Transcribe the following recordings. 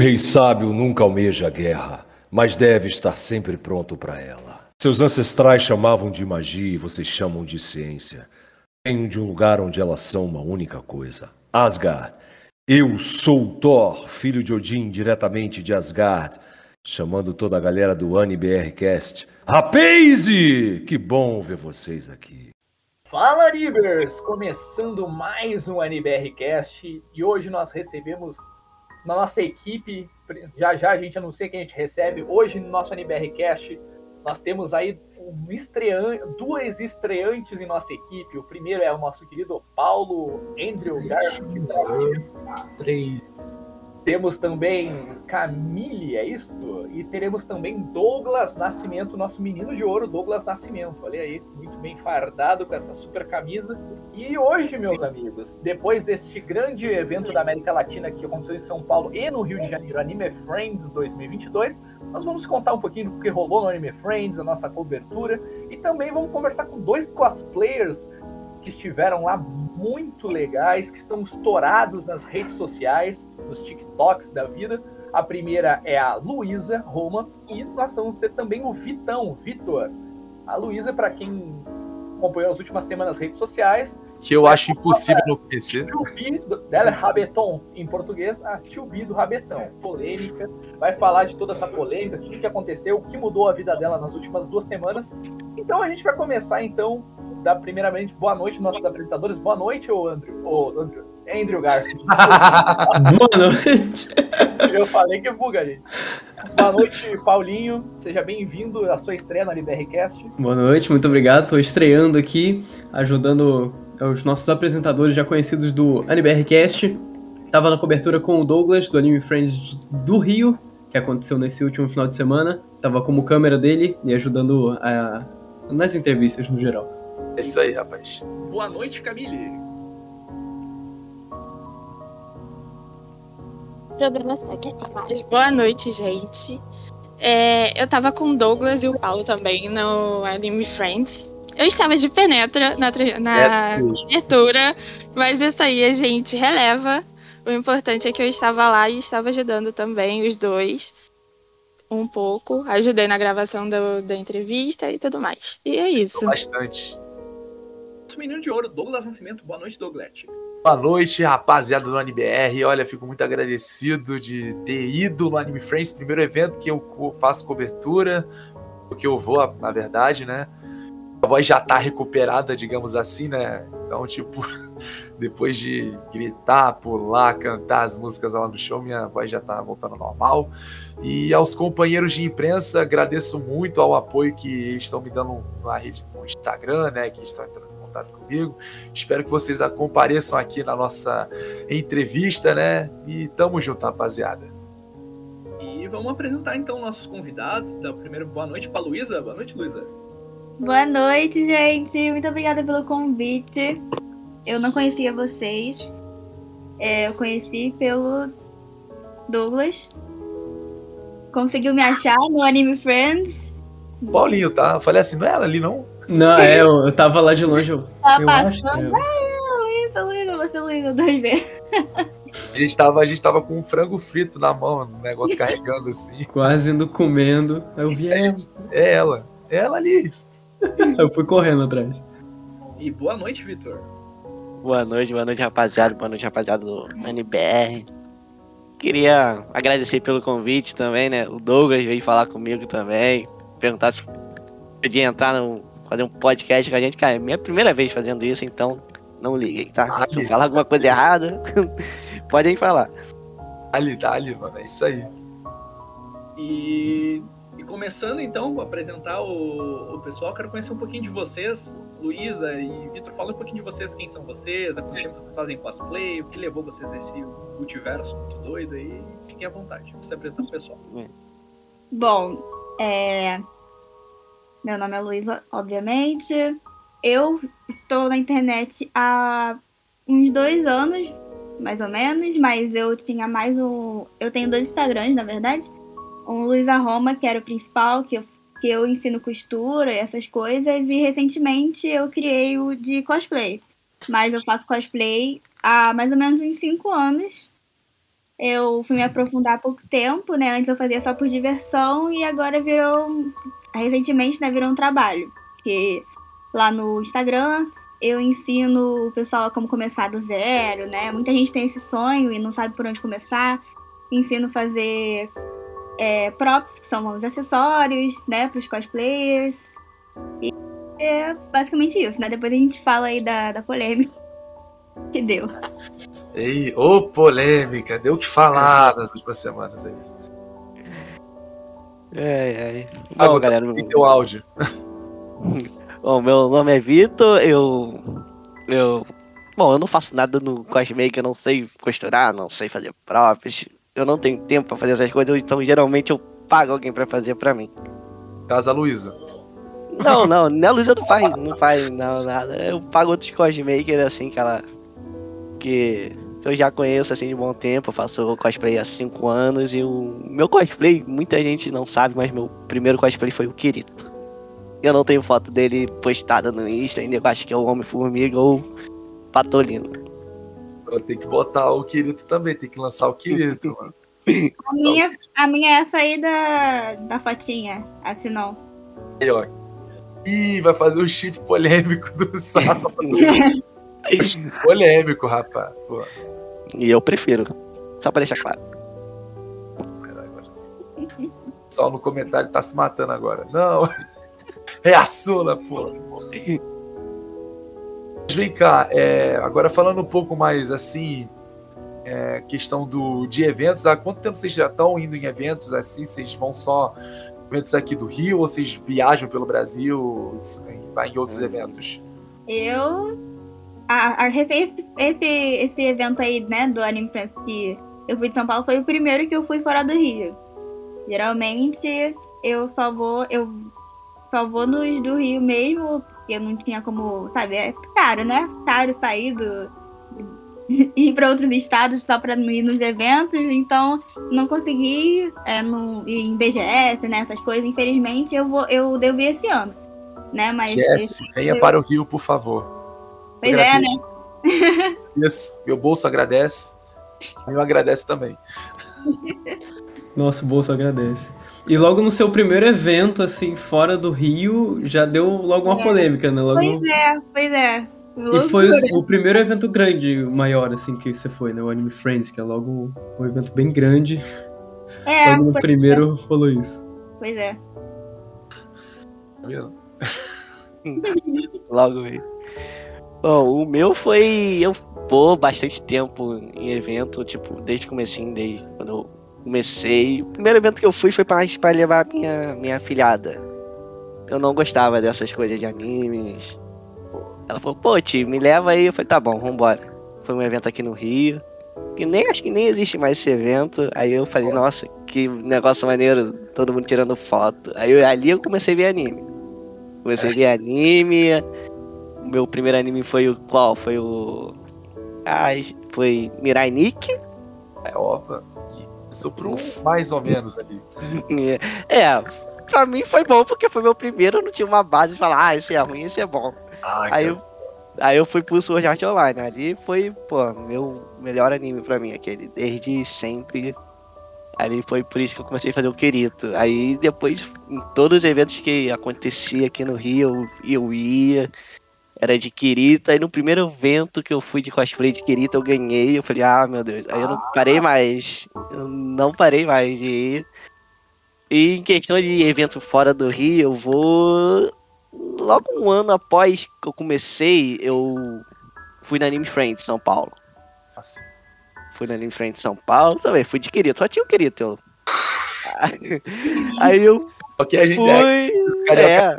rei sábio nunca almeja a guerra, mas deve estar sempre pronto para ela. Seus ancestrais chamavam de magia e vocês chamam de ciência. Venho de um lugar onde elas são uma única coisa: Asgard. Eu sou Thor, filho de Odin, diretamente de Asgard, chamando toda a galera do AniBRcast. Rapaze! Que bom ver vocês aqui. Fala, Ribers! Começando mais um AniBRcast e hoje nós recebemos na nossa equipe, já já a gente anuncia que a gente recebe, hoje no nosso AniBRcast nós temos aí um estreante, duas estreantes em nossa equipe. O primeiro é o nosso querido Paulo Andrew Garfield. Três. Temos também Camille, é isto? E teremos também Douglas Nascimento, nosso menino de ouro, Douglas Nascimento. Olha aí, muito bem fardado com essa super camisa. E hoje, meus amigos, depois deste grande evento da América Latina que aconteceu em São Paulo e no Rio de Janeiro, Anime Friends 2022, nós vamos contar um pouquinho do que rolou no Anime Friends, a nossa cobertura, e também vamos conversar com dois cosplayers que estiveram lá muito legais, que estão estourados nas redes sociais, nos TikToks da vida. A primeira é a Luísa Roma e nós vamos ter também o Vitão, Vitor. A Luísa, para quem acompanhou as últimas semanas nas redes sociais. Que eu acho impossível não conhecer. Tio dela é Rabeton, em português, a Tio do Rabetão. Polêmica. Vai falar de toda essa polêmica, tudo que aconteceu, o que mudou a vida dela nas últimas duas semanas. Então a gente vai começar então dar primeiramente boa noite nossos apresentadores. Boa noite, ô Andrew. Ô, Andrew. Andrew Garfield. boa noite. Eu falei que buga, gente. Boa noite, Paulinho. Seja bem-vindo à sua estreia no LBRcast. Boa noite, muito obrigado. Estou estreando aqui, ajudando os nossos apresentadores já conhecidos do AniBRcast. Tava na cobertura com o Douglas, do Anime Friends do Rio, que aconteceu nesse último final de semana. Tava como câmera dele e ajudando a, nas entrevistas no geral. É isso aí, rapaz. Boa noite, Camille. Problemas técnicos. Boa noite, gente. É, eu tava com o Douglas e o Paulo também no Anime Friends. Eu estava de penetra na, na abertura, mas isso aí a gente releva. O importante é que eu estava lá e estava ajudando também os dois um pouco. Ajudei na gravação do, da entrevista e tudo mais. E é isso. Bastante menino de ouro, Douglas Nascimento. Boa noite, Douglas. Boa noite, rapaziada do AnimeBR. Olha, fico muito agradecido de ter ido no Anime Friends, primeiro evento que eu faço cobertura, que eu vou, na verdade, né? A voz já tá recuperada, digamos assim, né? Então, tipo, depois de gritar, pular, cantar as músicas lá no show, minha voz já tá voltando normal. E aos companheiros de imprensa, agradeço muito ao apoio que eles estão me dando na rede, no Instagram, né? Que estão contato comigo. Espero que vocês compareçam aqui na nossa entrevista, né? E tamo junto, rapaziada. E vamos apresentar então nossos convidados. Da primeira boa noite para Luísa. Boa noite, Luísa. Boa noite, gente. Muito obrigada pelo convite. Eu não conhecia vocês. É, eu conheci pelo Douglas. Conseguiu me achar no Anime Friends. Paulinho, tá? Eu falei assim, não é ela ali, não? Não, é, eu, eu tava lá de longe. Eu, tá eu passando. Acho, eu... Ah, Luísa, Luísa, você, Luísa, dois vezes. A gente, tava, a gente tava com um frango frito na mão, um negócio carregando assim. Quase indo comendo. Aí eu vi ela. Gente, é ela. É ela ali. Eu fui correndo atrás. E boa noite, Vitor. Boa noite, boa noite, rapaziada. Boa noite, rapaziada do NBR. Queria agradecer pelo convite também, né? O Douglas veio falar comigo também. Perguntar se podia entrar no fazer um podcast com a gente. Cara, é minha primeira vez fazendo isso, então não liguem, tá? Se eu falar alguma coisa errada, podem falar. Ali, dali, mano, é isso aí. E, e começando então a apresentar o, o, pessoal, quero conhecer um pouquinho de vocês, Luísa e Vitor, fala um pouquinho de vocês, quem são vocês, quanto tempo vocês fazem cosplay, o que levou vocês a esse multiverso muito doido aí, fiquem à vontade, se apresentar o pessoal. Bom, é, meu nome é Luísa, obviamente. Eu estou na internet há uns dois anos, mais ou menos, mas eu tinha mais um. Eu tenho dois Instagrams, na verdade. Um Luísa Roma, que era o principal, que eu, que eu ensino costura e essas coisas. E recentemente eu criei o de cosplay. Mas eu faço cosplay há mais ou menos uns cinco anos. eu fui me aprofundar há pouco tempo, né? Antes eu fazia só por diversão e agora virou. Recentemente, né, virou um trabalho. Que lá no Instagram eu ensino o pessoal a como começar do zero, né? Muita gente tem esse sonho e não sabe por onde começar. Ensino a fazer é, props, que são os acessórios, né, para os cosplayers. E é basicamente isso, né? Depois a gente fala aí da, da polêmica que deu. Ei, ô polêmica, deu o que falar nas últimas semanas aí. É, é. Bom, Bom, galera, teu áudio. Bom, meu nome é Vitor, eu. Eu. Bom, eu não faço nada no cosplay, eu não sei costurar, não sei fazer props, eu não tenho tempo pra fazer essas coisas, então geralmente eu pago alguém pra fazer pra mim. Casa Luísa. Não, não, nem a Luísa não faz, não faz não, nada. Eu pago outros cosmakers assim, que ela. Que eu já conheço assim de bom tempo, eu faço cosplay há 5 anos e o meu cosplay, muita gente não sabe, mas meu primeiro cosplay foi o Kirito. Eu não tenho foto dele postada no Insta, ainda eu acho que é o Homem-Formiga ou Patolino. Eu tenho que botar o Kirito também, tem que lançar o Kirito, mano. A minha, a minha é essa aí da, da fotinha, assinou. Aí, ó. Ih, vai fazer o chip polêmico do sábado. polêmico, rapaz. Pô, E eu prefiro. Só pra deixar claro. pessoal no comentário tá se matando agora. Não. É a Sula, pô. Mas vem cá, é, agora falando um pouco mais assim, é, questão do, de eventos, há quanto tempo vocês já estão indo em eventos assim? Vocês vão só em eventos aqui do Rio ou vocês viajam pelo Brasil e vai em outros eventos? Eu. A, a, esse, esse, esse evento aí, né, do Anime Friends que eu fui de São Paulo foi o primeiro que eu fui fora do Rio. Geralmente eu só vou. Eu só vou nos do Rio mesmo, porque eu não tinha como. Sabe, é caro, né? Caro sair do. ir para outros estados só para ir nos eventos, então não consegui é, no, ir em BGS, né, essas coisas, infelizmente eu vou eu devo ir esse ano, né, mas Jess, venha eu- para o Rio, por favor. Pois é, né? Isso, meu bolso agradece. O meu agradece também. Nosso bolso agradece. E logo no seu primeiro evento, assim, fora do Rio, já deu logo uma É. polêmica, né? Logo Pois é, pois é. E foi o, o primeiro evento grande, maior, assim, que você foi, né? O Anime Friends, que é logo um evento bem grande. É, logo no pois, primeiro rolou isso. pois é. Tá vendo? Logo aí. Bom, o meu foi. Eu vou bastante tempo em evento, tipo, desde o comecinho, desde quando eu comecei. O primeiro evento que eu fui foi pra levar minha, minha afilhada. Eu não gostava dessas coisas de animes. Ela falou, pô, tio, me leva aí. Eu falei, tá bom, vambora. Foi um evento aqui no Rio. Que nem acho que nem existe mais esse evento. Aí eu falei, nossa, que negócio maneiro, todo mundo tirando foto. Aí eu- ali eu comecei a ver anime. Comecei a ver anime. Meu primeiro anime foi o qual? Foi o. Ai, foi Mirai Nikki. É, opa. Pro mais ou menos ali. É, pra mim foi bom porque foi meu primeiro, eu não tinha uma base de falar, ah, esse é ruim, esse é bom. Ai, Aí eu, aí eu fui pro Sword Art Online. Ali foi, pô, meu melhor anime pra mim, aquele, desde sempre. Ali foi por isso que eu comecei a fazer o Kirito. Aí depois, em todos os eventos que acontecia aqui no Rio, eu, eu ia. Era de Kirito. Aí no primeiro evento que eu fui de cosplay de Kirito, eu ganhei. Eu falei, ah, meu Deus. Aí eu não parei mais. Eu não parei mais de ir. E em questão de evento fora do Rio, eu vou logo um ano após que eu comecei, eu fui na Anime Friends São Paulo. Assim. Fui na Anime Friends São Paulo também, fui de querido, só tinha o querido. Eu... Aí eu Ok, a gente é. fui. É,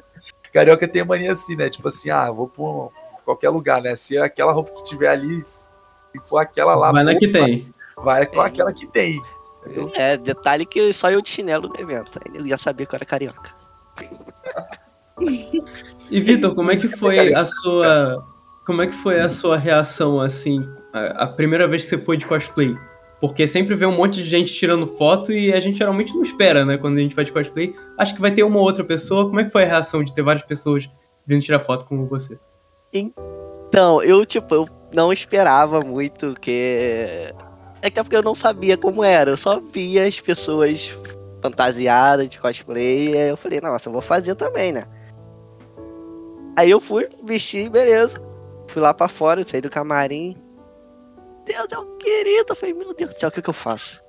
carioca tem a mania assim, né? Tipo assim, ah, vou pra qualquer lugar, né? Se aquela roupa que tiver ali, se for aquela lá, Vai na que tem. Vai com aquela que tem. entendeu? é, detalhe que só eu de chinelo no evento. Aí eu já sabia que eu era carioca. E Vitor, como é que foi a sua. Como é que foi a sua reação, assim, a, a primeira vez que você foi de cosplay? Porque sempre vê um monte de gente tirando foto e a gente geralmente não espera, né? Quando a gente de cosplay. Acho que vai ter uma ou outra pessoa. Como é que foi a reação de ter várias pessoas vindo tirar foto com você? Então, eu, tipo, eu não esperava muito É que é porque eu não sabia como era. Eu só via as pessoas fantasiadas de cosplay. E aí eu falei, nossa, eu vou fazer também, né? Aí eu fui, vesti, beleza. Fui lá pra fora, saí do camarim. Deus, é um querido. Eu falei, meu Deus do céu, o que, que eu faço?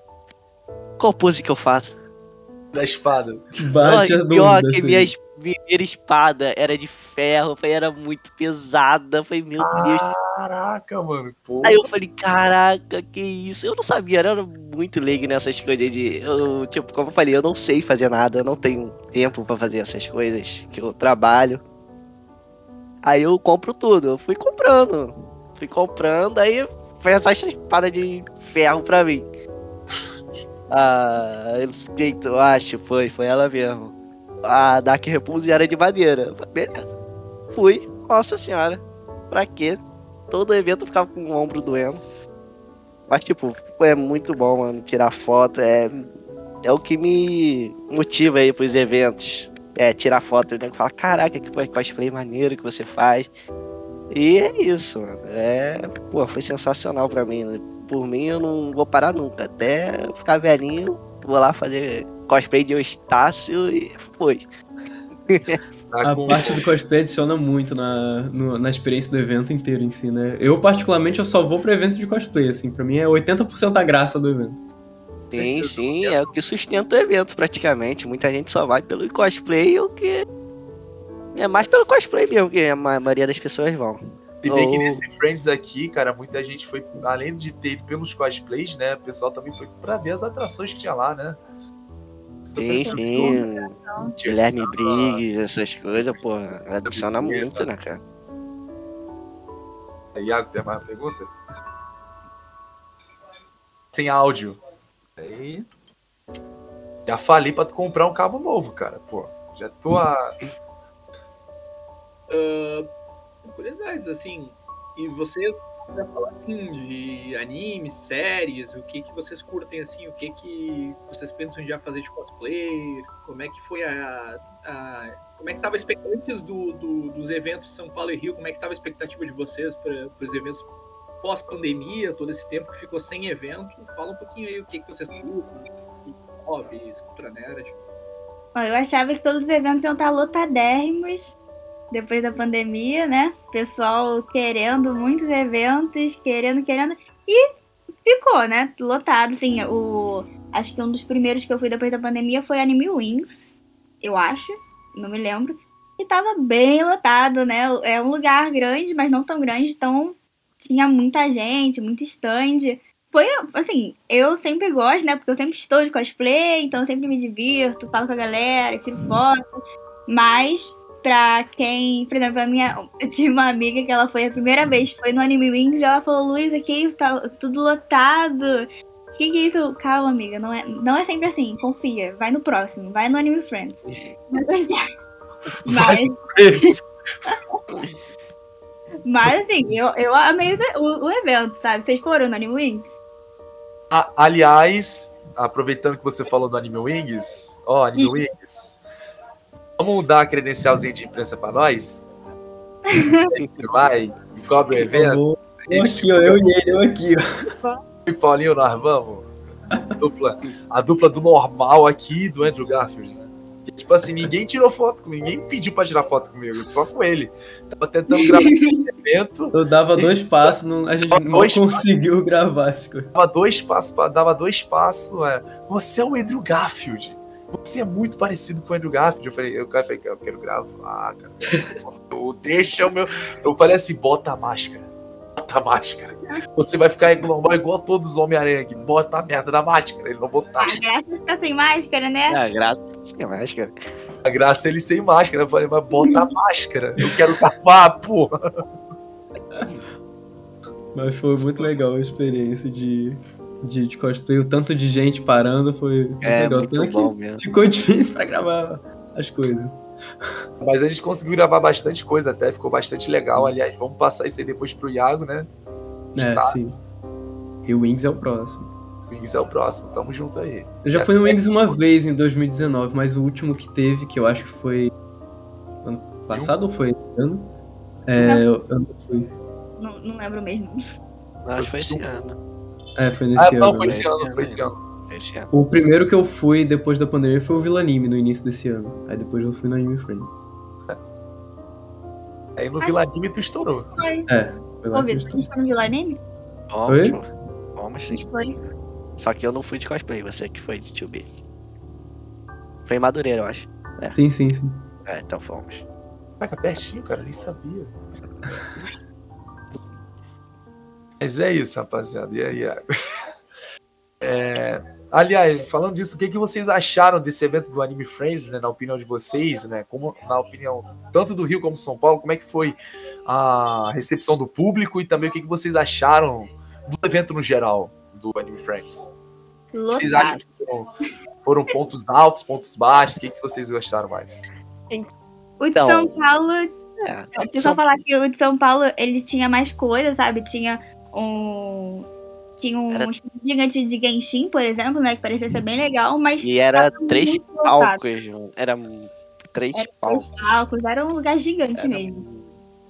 Qual pose que eu faço? Da espada. Bate a Não, pior que assim. minha es- primeira espada era de ferro, foi, era muito pesada. Foi, meu Deus. Caraca, mano. Pô. Aí eu falei, caraca, que isso? Eu não sabia, eu era muito leigo nessas coisas de. Eu, tipo, como eu falei, eu não sei fazer nada, eu não tenho tempo pra fazer essas coisas, que eu trabalho. Aí eu compro tudo, eu fui comprando. Fui comprando, aí foi essa espada de ferro pra mim. Ah, eu jeito, eu acho, foi, foi ela mesmo. A Dark Repulse era de madeira. Beleza. Fui, nossa senhora. Pra quê? Todo evento eu ficava com o ombro doendo. Mas, tipo, é muito bom, mano, tirar foto. É, é o que me motiva aí pros eventos. É, tirar foto. O nego fala, caraca, que cosplay maneiro que você faz. E é isso, mano. É, pô, foi sensacional pra mim. né? Por mim, eu não vou parar nunca. Até ficar velhinho, vou lá fazer cosplay de Eustácio e foi. A parte do cosplay adiciona muito na, no- na experiência do evento inteiro em si, né? Eu, particularmente, eu só vou pro evento de cosplay, assim. Pra mim é 80% a graça do evento. Sim, sim, é o que sustenta o evento praticamente. Muita gente só vai pelo cosplay, o que é mais pelo cosplay mesmo que a ma- maioria das pessoas vão. Se bem que nesse Friends aqui, cara, muita gente foi, além de ter ido pelos cosplays, né? O pessoal também foi pra ver as atrações que tinha lá, né? Sim, Super sim. gostoso. Guilherme Briggs, essas coisas, pô, adiciona Sim, muito, né? né, cara? Iago, tem mais uma pergunta? Sem áudio. Aí. Já falei pra tu comprar um cabo novo, cara, pô. Já tô a. Ah, curiosidades, assim, e vocês já falar assim de animes, séries, o que que vocês curtem assim, o que que vocês pensam já fazer de cosplay, como é que foi a, a- como é que tava a expectativa antes do, do- dos eventos de São Paulo e Rio, como é que tava a expectativa de vocês para os eventos pós-pandemia, todo esse tempo que ficou sem evento, fala um pouquinho aí o que que vocês curtem, hobbies, cultura nerd. Eu achava que todos os eventos iam estar lotadérrimos depois da pandemia, né? Pessoal querendo muitos eventos, querendo, querendo. E ficou, né? Lotado, assim. O... Acho que um dos primeiros que eu fui depois da pandemia foi Anime Wings, eu acho. Não me lembro. E tava bem lotado, né? É um lugar grande, mas não tão grande, então tinha muita gente, muito stand. Foi, assim, eu sempre gosto, né? Porque eu sempre estou de cosplay, então eu sempre me divirto, falo com a galera, tiro foto. Mas, pra quem, por exemplo, a minha. Eu tinha uma amiga que ela foi a primeira vez, foi no Anime Wings, e ela falou, Luísa, que isso? Tá tudo lotado. Que que é isso? Calma, amiga, não é, não é sempre assim, confia. Vai no próximo, vai no Anime Friends. Mas, mas assim, eu, eu amei o, o- evento, sabe? Vocês foram no Anime Wings? A- aliás, aproveitando que você falou do Anime Wings, ó, Anime Wings, vamos dar a credencialzinha de imprensa pra nós? Vai, e cobre o evento. Eu, aqui, ó, eu e ele, eu aqui, ó. E Paulinho, nós vamos. A dupla, a dupla do normal aqui do Andrew Garfield. né? Tipo assim, ninguém tirou foto comigo, ninguém pediu pra tirar foto comigo, só com ele. Tava tentando gravar esse evento, Eu dava dois passos, não, a gente não conseguiu gravar as coisas. dava dois passos, dava dois passos. é, Você é o Andrew Garfield. Você é muito parecido com o Andrew Garfield. Eu falei, eu, cara, falei, eu quero gravar, cara. Eu- Deixa o meu. Eu falei assim, bota a máscara. Bota a máscara. Você vai ficar normal igual todos os Homem-Aranha aqui. Bota a merda da máscara. Ele não botar. Ah, graças a ficar sem máscara, né? Graças a máscara. A graça é ele sem máscara. Eu falei, mas bota a máscara. Eu quero gravar, porra. Mas foi muito legal a experiência de, de, de cosplay. O tanto de gente parando foi É, legal. muito Pena bom mesmo. Ficou difícil pra gravar as coisas. Mas a gente conseguiu gravar bastante coisa até. Ficou bastante legal. Aliás, vamos passar isso aí depois pro Iago, né? É, Tá. sim. E o Wings é o próximo. Wings é o próximo. Tamo junto aí. Eu já É fui no sério? Wings uma vez em 2019, mas o último que teve, que eu acho que foi ano passado ou foi esse ano? É, eu, eu não fui. Não, não lembro mesmo. Acho que foi esse ano. É, foi nesse Ah, ano. não, foi né? esse ano, foi esse ano. O primeiro que eu fui depois da pandemia foi o Vila Anime no início desse ano. Aí depois eu fui no Anime Friends. Aí no Vila Anime tu estourou. Foi. É, foi Ô, eu Vitor, a gente foi no Vila Anime? Tio. Vamos A sim. gente foi. Só que eu não fui de cosplay, você que foi de 2B. Foi em Madureira, eu acho. Sim, sim, sim. É, então fomos. Caraca, pertinho, cara, nem sabia. Mas é isso, rapaziada. E aí? É, Aliás, falando disso, o que, que vocês acharam desse evento do Anime Friends, né? Na opinião de vocês, né? Como, na opinião tanto do Rio como São Paulo, como é que foi a recepção do público e também o que, que vocês acharam do evento no geral do Anime Friends? Vocês acham que foram, foram pontos altos, pontos baixos? O que, que vocês gostaram mais? O de Então, São Paulo É, Deixa eu só falar que o de São Paulo, ele tinha mais coisa, sabe? Tinha um. Tinha um Era- gigante de Genshin, por exemplo, né? Que parecia ser bem legal, mas. E era três palcos. Era três Era palcos. Os palcos, era um lugar gigante Era- mesmo.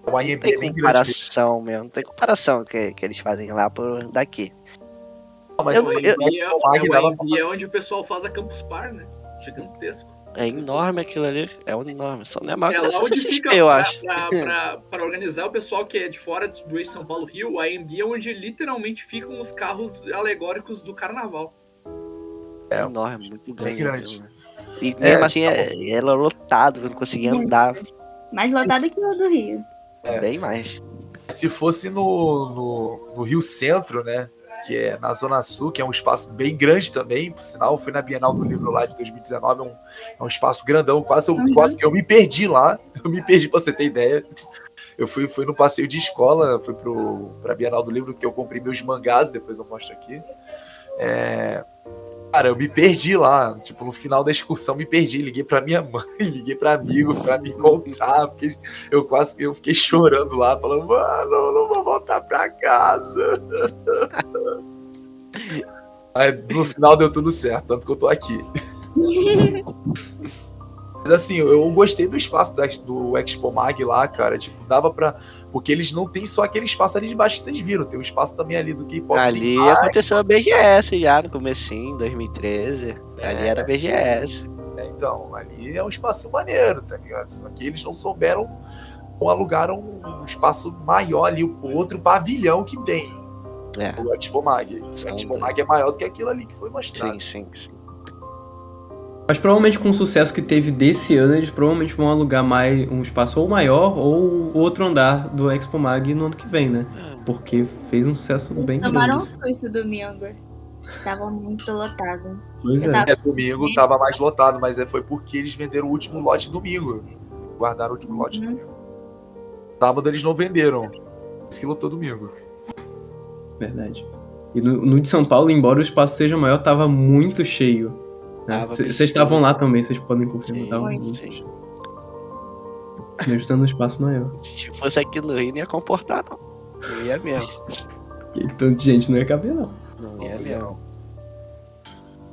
O IMB Não é tem bem grande. comparação mesmo. Não tem comparação que, que eles fazem lá por daqui. Não, mas Eu- eu- E é, é, é onde o pessoal faz a Campus Par, né? Gigantesco. É enorme aquilo ali. É enorme. Só não é maior É que onde CCXP, fica eu pra, acho. pra organizar o pessoal que é de fora do eixo São Paulo Rio, a AMB é onde literalmente ficam os carros alegóricos do carnaval. É, enorme, muito grande. grande. aquilo, né? E É, mesmo assim, é, ela lotado, eu não conseguia andar Mais lotado que o do Rio. É. bem mais. Se fosse no, no, no Rio Centro, né? Que é na Zona Sul, que é um espaço bem grande também, por sinal, fui na Bienal do Livro lá de 2019, é um, é um espaço grandão, quase, eu, Uhum. quase que eu me perdi lá, eu me perdi pra você ter ideia. Eu fui, fui no passeio de escola, fui pro, pra Bienal do Livro, que eu comprei meus mangás, depois eu mostro aqui. É, Cara, eu me perdi lá. Tipo, no final da excursão me perdi. Liguei pra minha mãe, liguei pra amigo pra me encontrar. Porque eu quase eu fiquei chorando lá, falando, mano, eu não vou voltar pra casa. Aí no final deu tudo certo, tanto que eu tô aqui. Mas assim, eu gostei do espaço do, Ex- do Expo Mag lá, cara. Tipo, dava pra. Porque eles não tem só aquele espaço ali de baixo que vocês viram. Tem um espaço também ali do K-pop. Ali aconteceu a BGS já no comecinho, 2013. Ali É. era BGS. né? Então, ali é um espacinho maneiro, tá ligado? Só que eles não souberam ou alugaram um espaço maior ali, o outro pavilhão que tem. É. O Expo Mag. O São Expo dois. Mag é maior do que aquilo ali que foi mostrado. Sim, sim, sim. Mas provavelmente com o sucesso que teve desse ano, eles provavelmente vão alugar mais um espaço ou maior ou outro andar do Expo Mag no ano que vem, né? Porque fez um sucesso bem Eles tomaram um grande. susto domingo. Tava muito lotado. Pois é. tava- É, domingo tava mais lotado, mas é, foi porque eles venderam o último lote domingo. Guardaram o último lote Uhum. domingo. Sábado eles não venderam. Isso que lotou domingo. Verdade. E no, no de São Paulo, embora o espaço seja maior, tava muito cheio. Vocês estavam lá também, vocês podem confirmar. Sim, Tava sim. muito cheio. Mesmo sendo um espaço maior. Se fosse aqui no Rio, não ia comportar, não. Não ia mesmo. E tanta gente não ia caber, não. Não ia mesmo.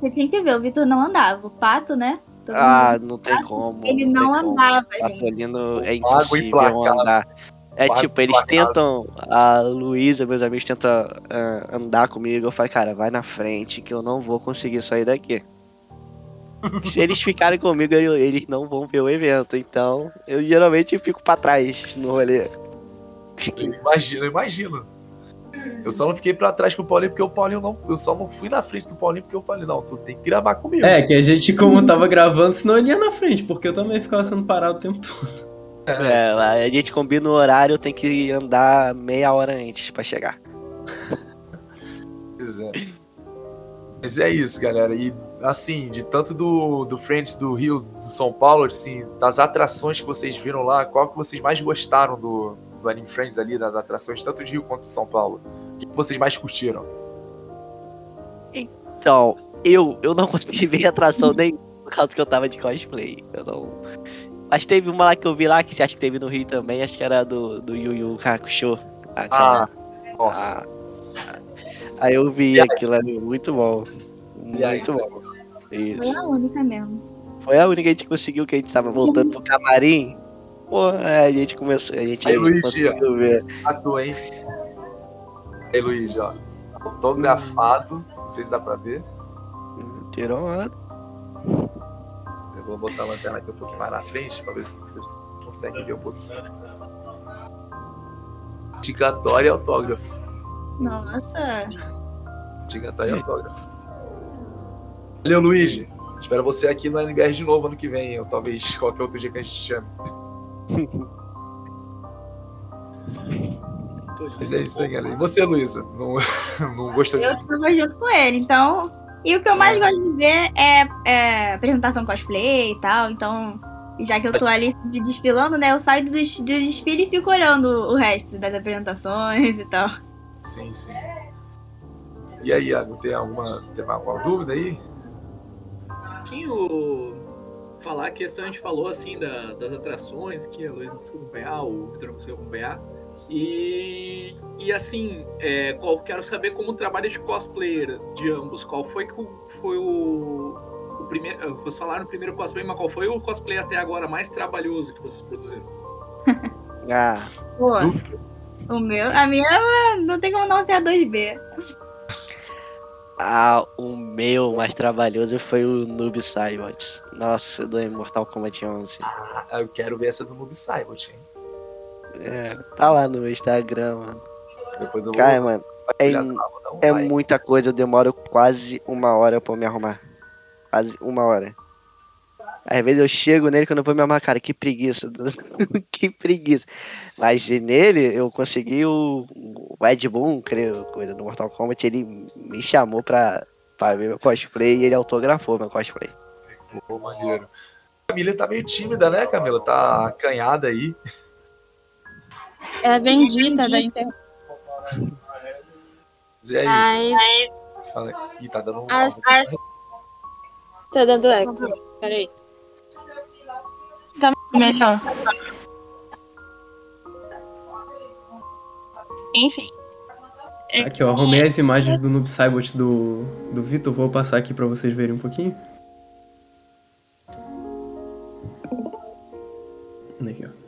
Você tem que ver, o Vitor não andava. O pato, né? Todo Ah, mundo- não tem como. Ele não como. andava, gente. Patolino é impossível andar. É tipo, eles tentam, a Luísa, meus amigos, tentam ah, andar comigo. Eu falei, cara, vai na frente que eu não vou conseguir sair daqui. Se eles ficarem comigo, eles não vão ver o evento. Então, eu geralmente fico pra trás no rolê. Eu imagino, eu imagino. Eu só não fiquei pra trás com o Paulinho porque o Paulinho não. Eu só não fui na frente do Paulinho porque eu falei, não, tu tem que gravar comigo. É, que a gente, como tava gravando, senão ele ia na frente, porque eu também ficava sendo parado o tempo todo. É, lá a gente combina o horário, tem que andar meia hora antes pra chegar. Pois é. Mas é isso, galera. E assim, de tanto do, do Friends do Rio, do São Paulo, assim, das atrações que vocês viram lá, qual que vocês mais gostaram do, do Anime Friends ali, das atrações, tanto de Rio quanto de São Paulo? O que vocês mais curtiram? Então, eu, eu não consegui ver atração nem por causa que eu tava de cosplay. Eu não. Mas teve uma lá que eu vi lá, que você acha que teve no Rio também, acho que era do, do Yu Yu Hakusho. Aquela- Ah, nossa. Aí eu vi aquilo ali, muito bom. Muito bom. Isso. Foi a única mesmo. Foi a única que a gente conseguiu, que a gente tava voltando pro camarim. Pô, aí a gente começou, a gente Aí, Luigi, conseguiu ver. Atua, hein? Aí, Luiz, ó. Autografado. Não sei se dá pra ver. Tirou onda. Eu vou botar a lanterna aqui um pouquinho mais na frente pra ver se você consegue ver um pouquinho. Indicatório e autógrafo. Nossa. Indicatório e autógrafo. Valeu, Luigi. Espero você aqui no NBR de novo ano que vem, ou talvez qualquer outro dia que a gente te chame. Mas é isso aí, galera. E você, Luísa? Não, não gostou Eu tava junto com ele, então. E o que eu mais gosto de ver é, é apresentação cosplay e tal. Então, já que eu tô ali desfilando, né? Eu saio do, des- do desfile e fico olhando o resto das apresentações e tal. Sim, sim. E aí, Iago, tem alguma, tem alguma dúvida aí? Pouquinho falar a questão, a gente falou assim da- das atrações que a Luiz não conseguiu acompanhar, o Vitor não conseguiu acompanhar. E, e assim, é, qual, quero saber como o trabalho de cosplayer de ambos. Qual foi, que o- foi o, o primeiro. Vocês falaram no primeiro cosplay, mas qual foi o cosplay até agora mais trabalhoso que vocês produziram? Ah, Pô, o meu. A minha não tem como não ser a 2B. Ah, o meu mais trabalhoso foi o Noob Saibot. Nossa, do Mortal Kombat 11. Ah, eu quero ver essa do Noob Saibot, hein? É, tá lá no meu Instagram, mano. Depois eu vou. Cara, mano, é, é muita coisa. Eu demoro quase uma hora pra me arrumar. Quase uma hora. Às vezes eu chego nele quando eu vou me arrumar, cara, que preguiça. que preguiça. Mas nele eu consegui o, o Ed Boon, creio, coisa do Mortal Kombat, ele me chamou pra, pra ver meu cosplay e ele autografou meu cosplay. Pô, maneiro. A Camila tá meio tímida, né, Camila? Tá acanhada aí. É a bendita da internet. Mas e aí? Fala. Ih, tá dando um. as, as... Tá dando eco. Peraí. Tá melhor. Enfim. Aqui, ó, arrumei as imagens do Noob do, do Vitor. Vou passar aqui pra vocês verem um pouquinho. Aqui, ó.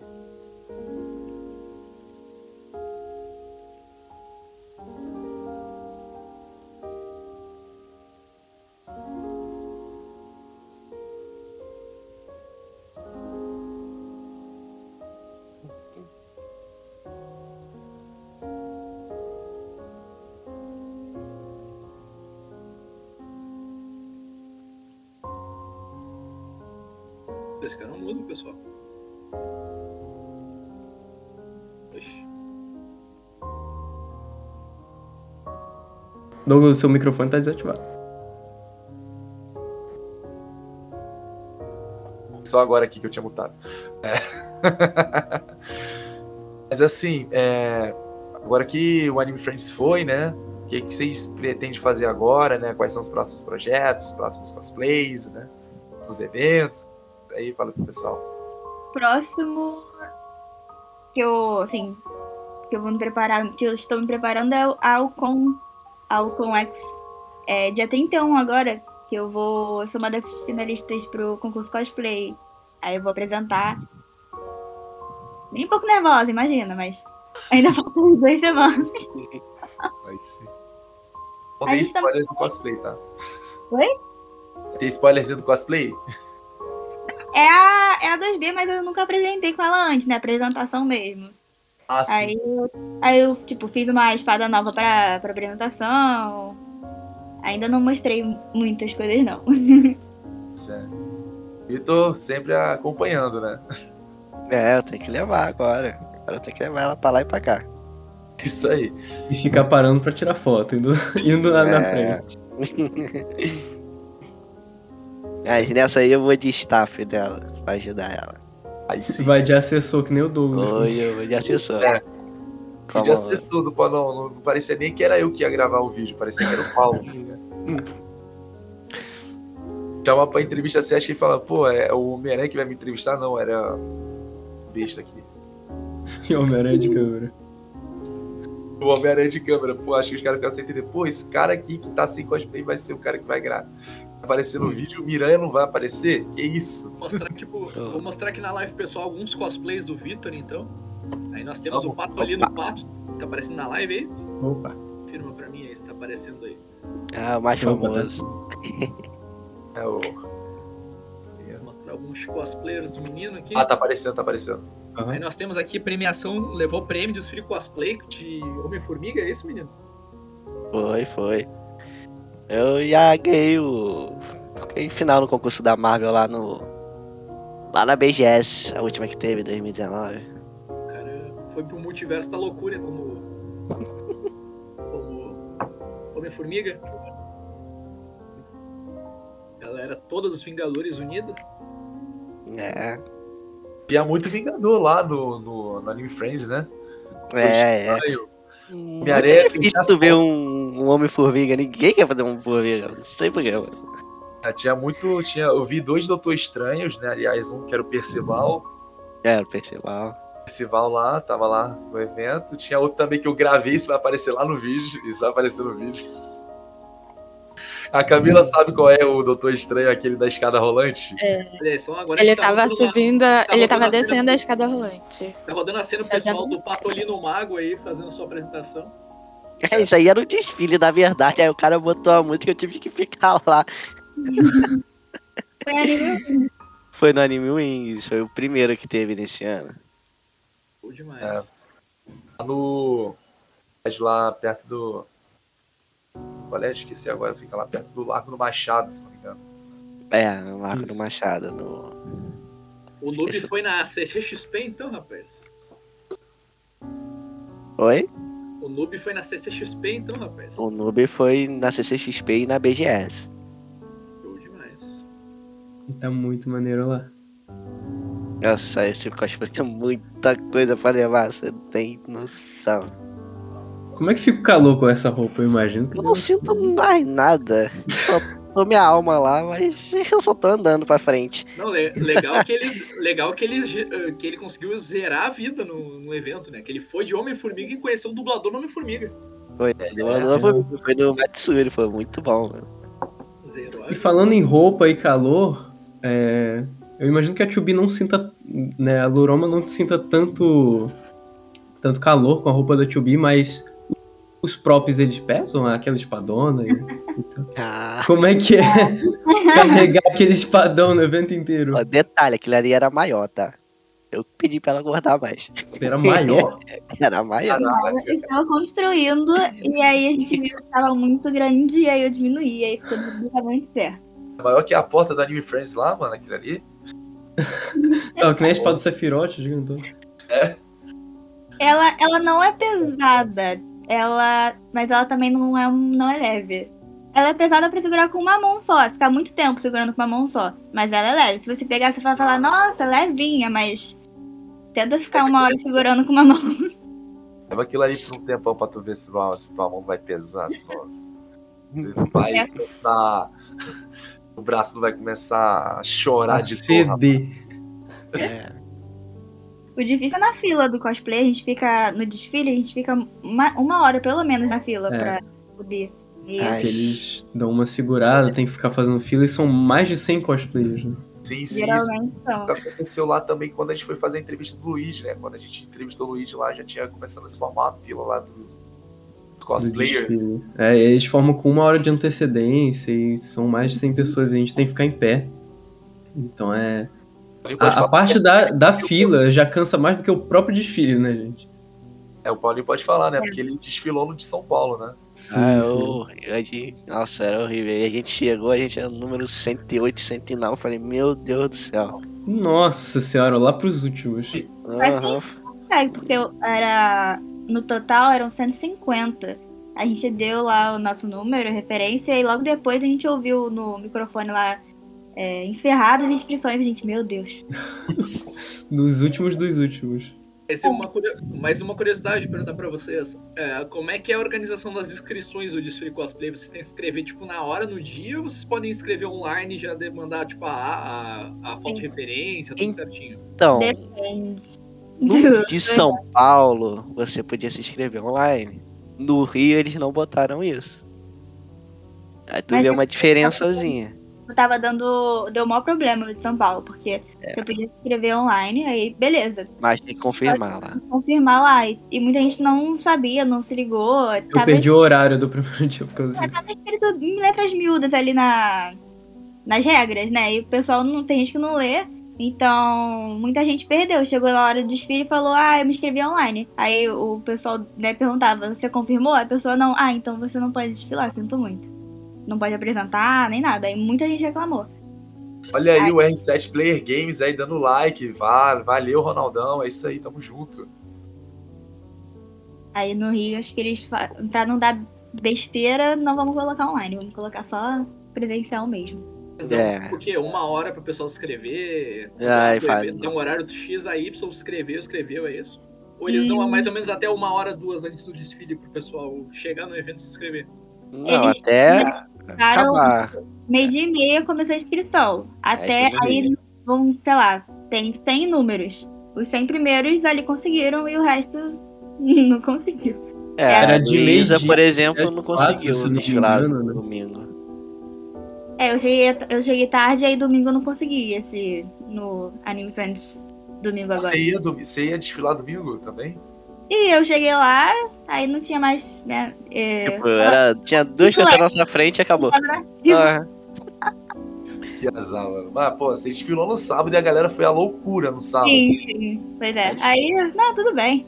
Pessoal. Oxi. Douglas, seu microfone tá desativado. Só agora aqui que eu tinha mutado. É. Mas assim, é, agora que o Anime Friends foi, né? O que, que vocês pretendem fazer agora, né? Quais são os próximos projetos, os próximos cosplays, né? Os eventos. Aí fala pro pessoal. Próximo que eu, assim, que eu vou me preparar, que eu estou me preparando é o Alcon, Alcon X. É dia 31 agora, que eu vou, sou uma das finalistas pro concurso cosplay. Aí eu vou apresentar. Bem um pouco nervosa, imagina, mas ainda faltam duas semanas. Sim. Não A tem tá- spoilers do cosplay, tá? Oi? Tem spoilerzinho do cosplay? É a, é a 2B, mas eu nunca apresentei com ela antes, né? Apresentação mesmo. Ah, sim. Aí, eu- aí eu, tipo, fiz uma espada nova pra, pra apresentação. Ainda não mostrei muitas coisas, não. Certo. Vitor sempre acompanhando, né? É, eu tenho que levar agora. Agora eu tenho que levar ela pra lá e pra cá. Isso aí. E ficar parando pra tirar foto, indo, indo lá na É. frente. Mas nessa aí eu vou de staff dela, pra ajudar ela. Aí sim. Vai de assessor, que nem o Douglas. Oi, eu vou de assessor. É. Fui de assessor do Paulo. Não, não parecia nem que era eu que ia gravar o vídeo, parecia que era o Paulo. Chama pra entrevista, você acha que fala, pô, é o Homem-Aranha que vai me entrevistar? Não, era besta aqui. E Homem-Aranha de câmera. O Homem-Aranha de câmera, pô, acho que os caras ficam sem entender. Pô, esse cara aqui que tá sem cosplay vai ser o cara que vai gra- aparecer no vídeo, o Miranha não vai aparecer? Que isso? Mostrar, tipo, vou mostrar aqui na live, pessoal, alguns cosplays do Vitor, então. Aí nós temos Vamos. o Pato ali no Pato, tá aparecendo na live aí. Opa. Firma pra mim aí se tá aparecendo aí. Ah, o mais Opa, famoso. É o... Vou mostrar alguns cosplayers do menino aqui. Ah, tá aparecendo, tá aparecendo. Aí nós temos aqui premiação, levou prêmio dos Free Cosplay de Homem-Formiga, é isso, menino? Foi, foi. Eu já ganhei o. Fiquei em final no concurso da Marvel lá no. Lá na BGS, a última que teve, 2019. O cara foi pro multiverso da loucura como. como. Homem-Formiga. Galera toda dos Vingadores unida. É. Tinha muito Vingador lá no, no, no Anime Friends, né? É, é. Homem-Aranha tem difícil tu ver um, um Homem-Formiga. Ninguém quer fazer um Homem-Formiga. Não sei porquê, mano. É, Tinha muito. Tinha, eu vi dois Doutor Estranhos, né? Aliás, um que era o Percival. É, o Percival. Percival lá, tava lá no evento. Tinha outro também que eu gravei, isso vai aparecer lá no vídeo. Isso vai aparecer no vídeo. A Camila sabe qual é o Doutor Estranho, aquele da escada rolante? Agora a Ele gente tá subindo, a- tá ele rodando tava a cena descendo do- a escada rolante. Tá rodando a cena o pessoal do Patolino Mago aí fazendo sua apresentação. É, isso aí era um desfile, na verdade. Aí o cara botou a música e eu tive que ficar lá. Foi anime. Foi no Anime Wings, foi o primeiro que teve nesse ano. Bom demais. É. Lá no. mas Lá perto do. Qual é? Esqueci agora, fica lá perto do Largo do Machado, se não me engano. É, no Marco do. Machado, no. O Noob Esqueci. foi na CCXP então, rapaz. Oi? O Noob foi na CCXP então, rapaz. O Noob foi na CCXP e na BGS. Show demais. E tá muito maneiro lá. Nossa, esse cosplay é muita coisa pra levar, você não tem noção. Como é que fica o calor com essa roupa? Eu imagino que Eu não sinto mais nada. Só tô minha alma lá, mas eu só tô andando pra frente. Não, le- legal que eles, legal que ele, eh, que ele conseguiu zerar a vida no, no evento, né? Que ele foi de Homem-Formiga e conheceu o dublador do Homem-Formiga. Foi, do, foi, foi do Matsuri, foi muito bom, mano. Zerou a E falando em roupa e calor, é, eu imagino que a Tubi não sinta, né, a Luroma não sinta tanto tanto calor com a roupa da Tubi, mas os props eles pesam, aquela espadona. E, então, Ah, como é que é carregar aquele espadão no evento inteiro? ó, detalhe, aquilo ali era maior, tá? Eu pedi pra ela guardar mais. Era maior. Era maior. Eu estava construindo e aí a gente viu que tava muito grande e aí eu diminuí, aí ficou do tamanho certo. É maior que a porta do Anime Friends lá, mano, aquilo ali. Não, que nem a espada do Sephiroth, gigantão. Ela, ela não é pesada, ela, mas ela também não é, um- não é leve. Ela é pesada pra segurar com uma mão só, ficar muito tempo segurando com uma mão só. Mas ela é leve. Se você pegar, você vai falar, nossa, levinha, mas tenta ficar uma hora segurando com uma mão. Leva aquilo ali por um tempão pra tu ver se, tua- se tua mão vai pesar. Só. Se não vai É. começar. O braço não vai começar a chorar A de. CD. É, O difícil é na fila do cosplay, a gente fica no desfile, a gente fica uma, uma hora pelo menos na fila É. pra subir. E eles dão uma segurada, tem que ficar fazendo fila e são mais de 100 cosplayers, né? Sim, sim. Isso geralmente são. aconteceu lá também quando a gente foi fazer a entrevista do Luigi, né? Quando a gente entrevistou o Luigi lá, já tinha começando a se formar uma fila lá dos dos do cosplayers. desfile. É, eles formam com uma hora de antecedência e são mais de 100 pessoas e a gente tem que ficar em pé. Então é. A, a parte da, da fila já cansa mais do que o próprio desfile, né, gente? É, o Paulinho pode falar, né? Porque ele desfilou no de São Paulo, né? Sim, ah, sim. eu, nossa, era horrível. E a gente chegou, a gente era no número 108, 109. Eu falei, meu Deus do céu. Nossa senhora, lá pros últimos. Mas Aham. É, porque eu era. No total eram 150. A gente deu lá o nosso número, referência, e logo depois a gente ouviu no microfone lá é, encerradas as inscrições. Gente, meu Deus. Nos últimos dos últimos. Essa é uma Mais uma curiosidade pra perguntar pra vocês. É, como é que é a organização das inscrições do desfile cosplay? Vocês têm que escrever, tipo, na hora, no dia, ou vocês podem escrever online e já de- mandar, tipo, a, a, a foto de referência, tudo certinho? Então, no de São Paulo, você podia se inscrever online. No Rio, eles não botaram isso. Aí tu Mas vê é uma diferençazinha. Tava dando. Deu o maior problema no de São Paulo, porque É. você podia se inscrever online, aí beleza. Mas tem que confirmar lá. Confirmar lá. E, e muita gente não sabia, não se ligou. Eu tava, perdi o horário do primeiro dia por causa é, disso. tava escrito em letras miúdas ali na, nas regras, né? E o pessoal não tem gente que não lê. Então, muita gente perdeu. Chegou na hora do desfile e falou: Ah, eu me inscrevi online. Aí o pessoal né, perguntava: Você confirmou? A pessoa não. Ah, então você não pode desfilar, sinto muito. Não pode apresentar, nem nada. Aí muita gente reclamou. Olha aí o R7 Player Games aí dando like. Va- Valeu, Ronaldão. É isso aí, tamo junto. Aí no Rio, acho que eles, pra não dar besteira, não vamos colocar online. Vamos colocar só presencial mesmo. Dão, É. Porque uma hora pro pessoal se inscrever. Ai, evento, Tem um horário do X a Y, escreveu, escreveu, é isso? Ou eles dão Hum. mais ou menos até uma hora, duas antes do desfile pro pessoal chegar no evento e se inscrever. Não, Eles até Acabar. meio dia e meia começou a inscrição. Até isso que eu aí, vamos, sei lá, tem 100 números. Os 100 primeiros ali conseguiram e o resto não conseguiu. É, Era a de Luísa, por exemplo, não conseguiu desfilar no né? domingo. É, eu cheguei, eu cheguei tarde, aí domingo eu não consegui esse no Anime Friends domingo agora. Você ia, do- você ia desfilar domingo também? E eu cheguei lá, aí não tinha mais, né? É, Tipo, era, tinha duas é. pessoas na nossa frente e acabou. Ah, Que azar, mano. Mas, pô, você desfilou no sábado e a galera foi à loucura no sábado. Sim, sim. Pois é. Aí, não, tudo bem.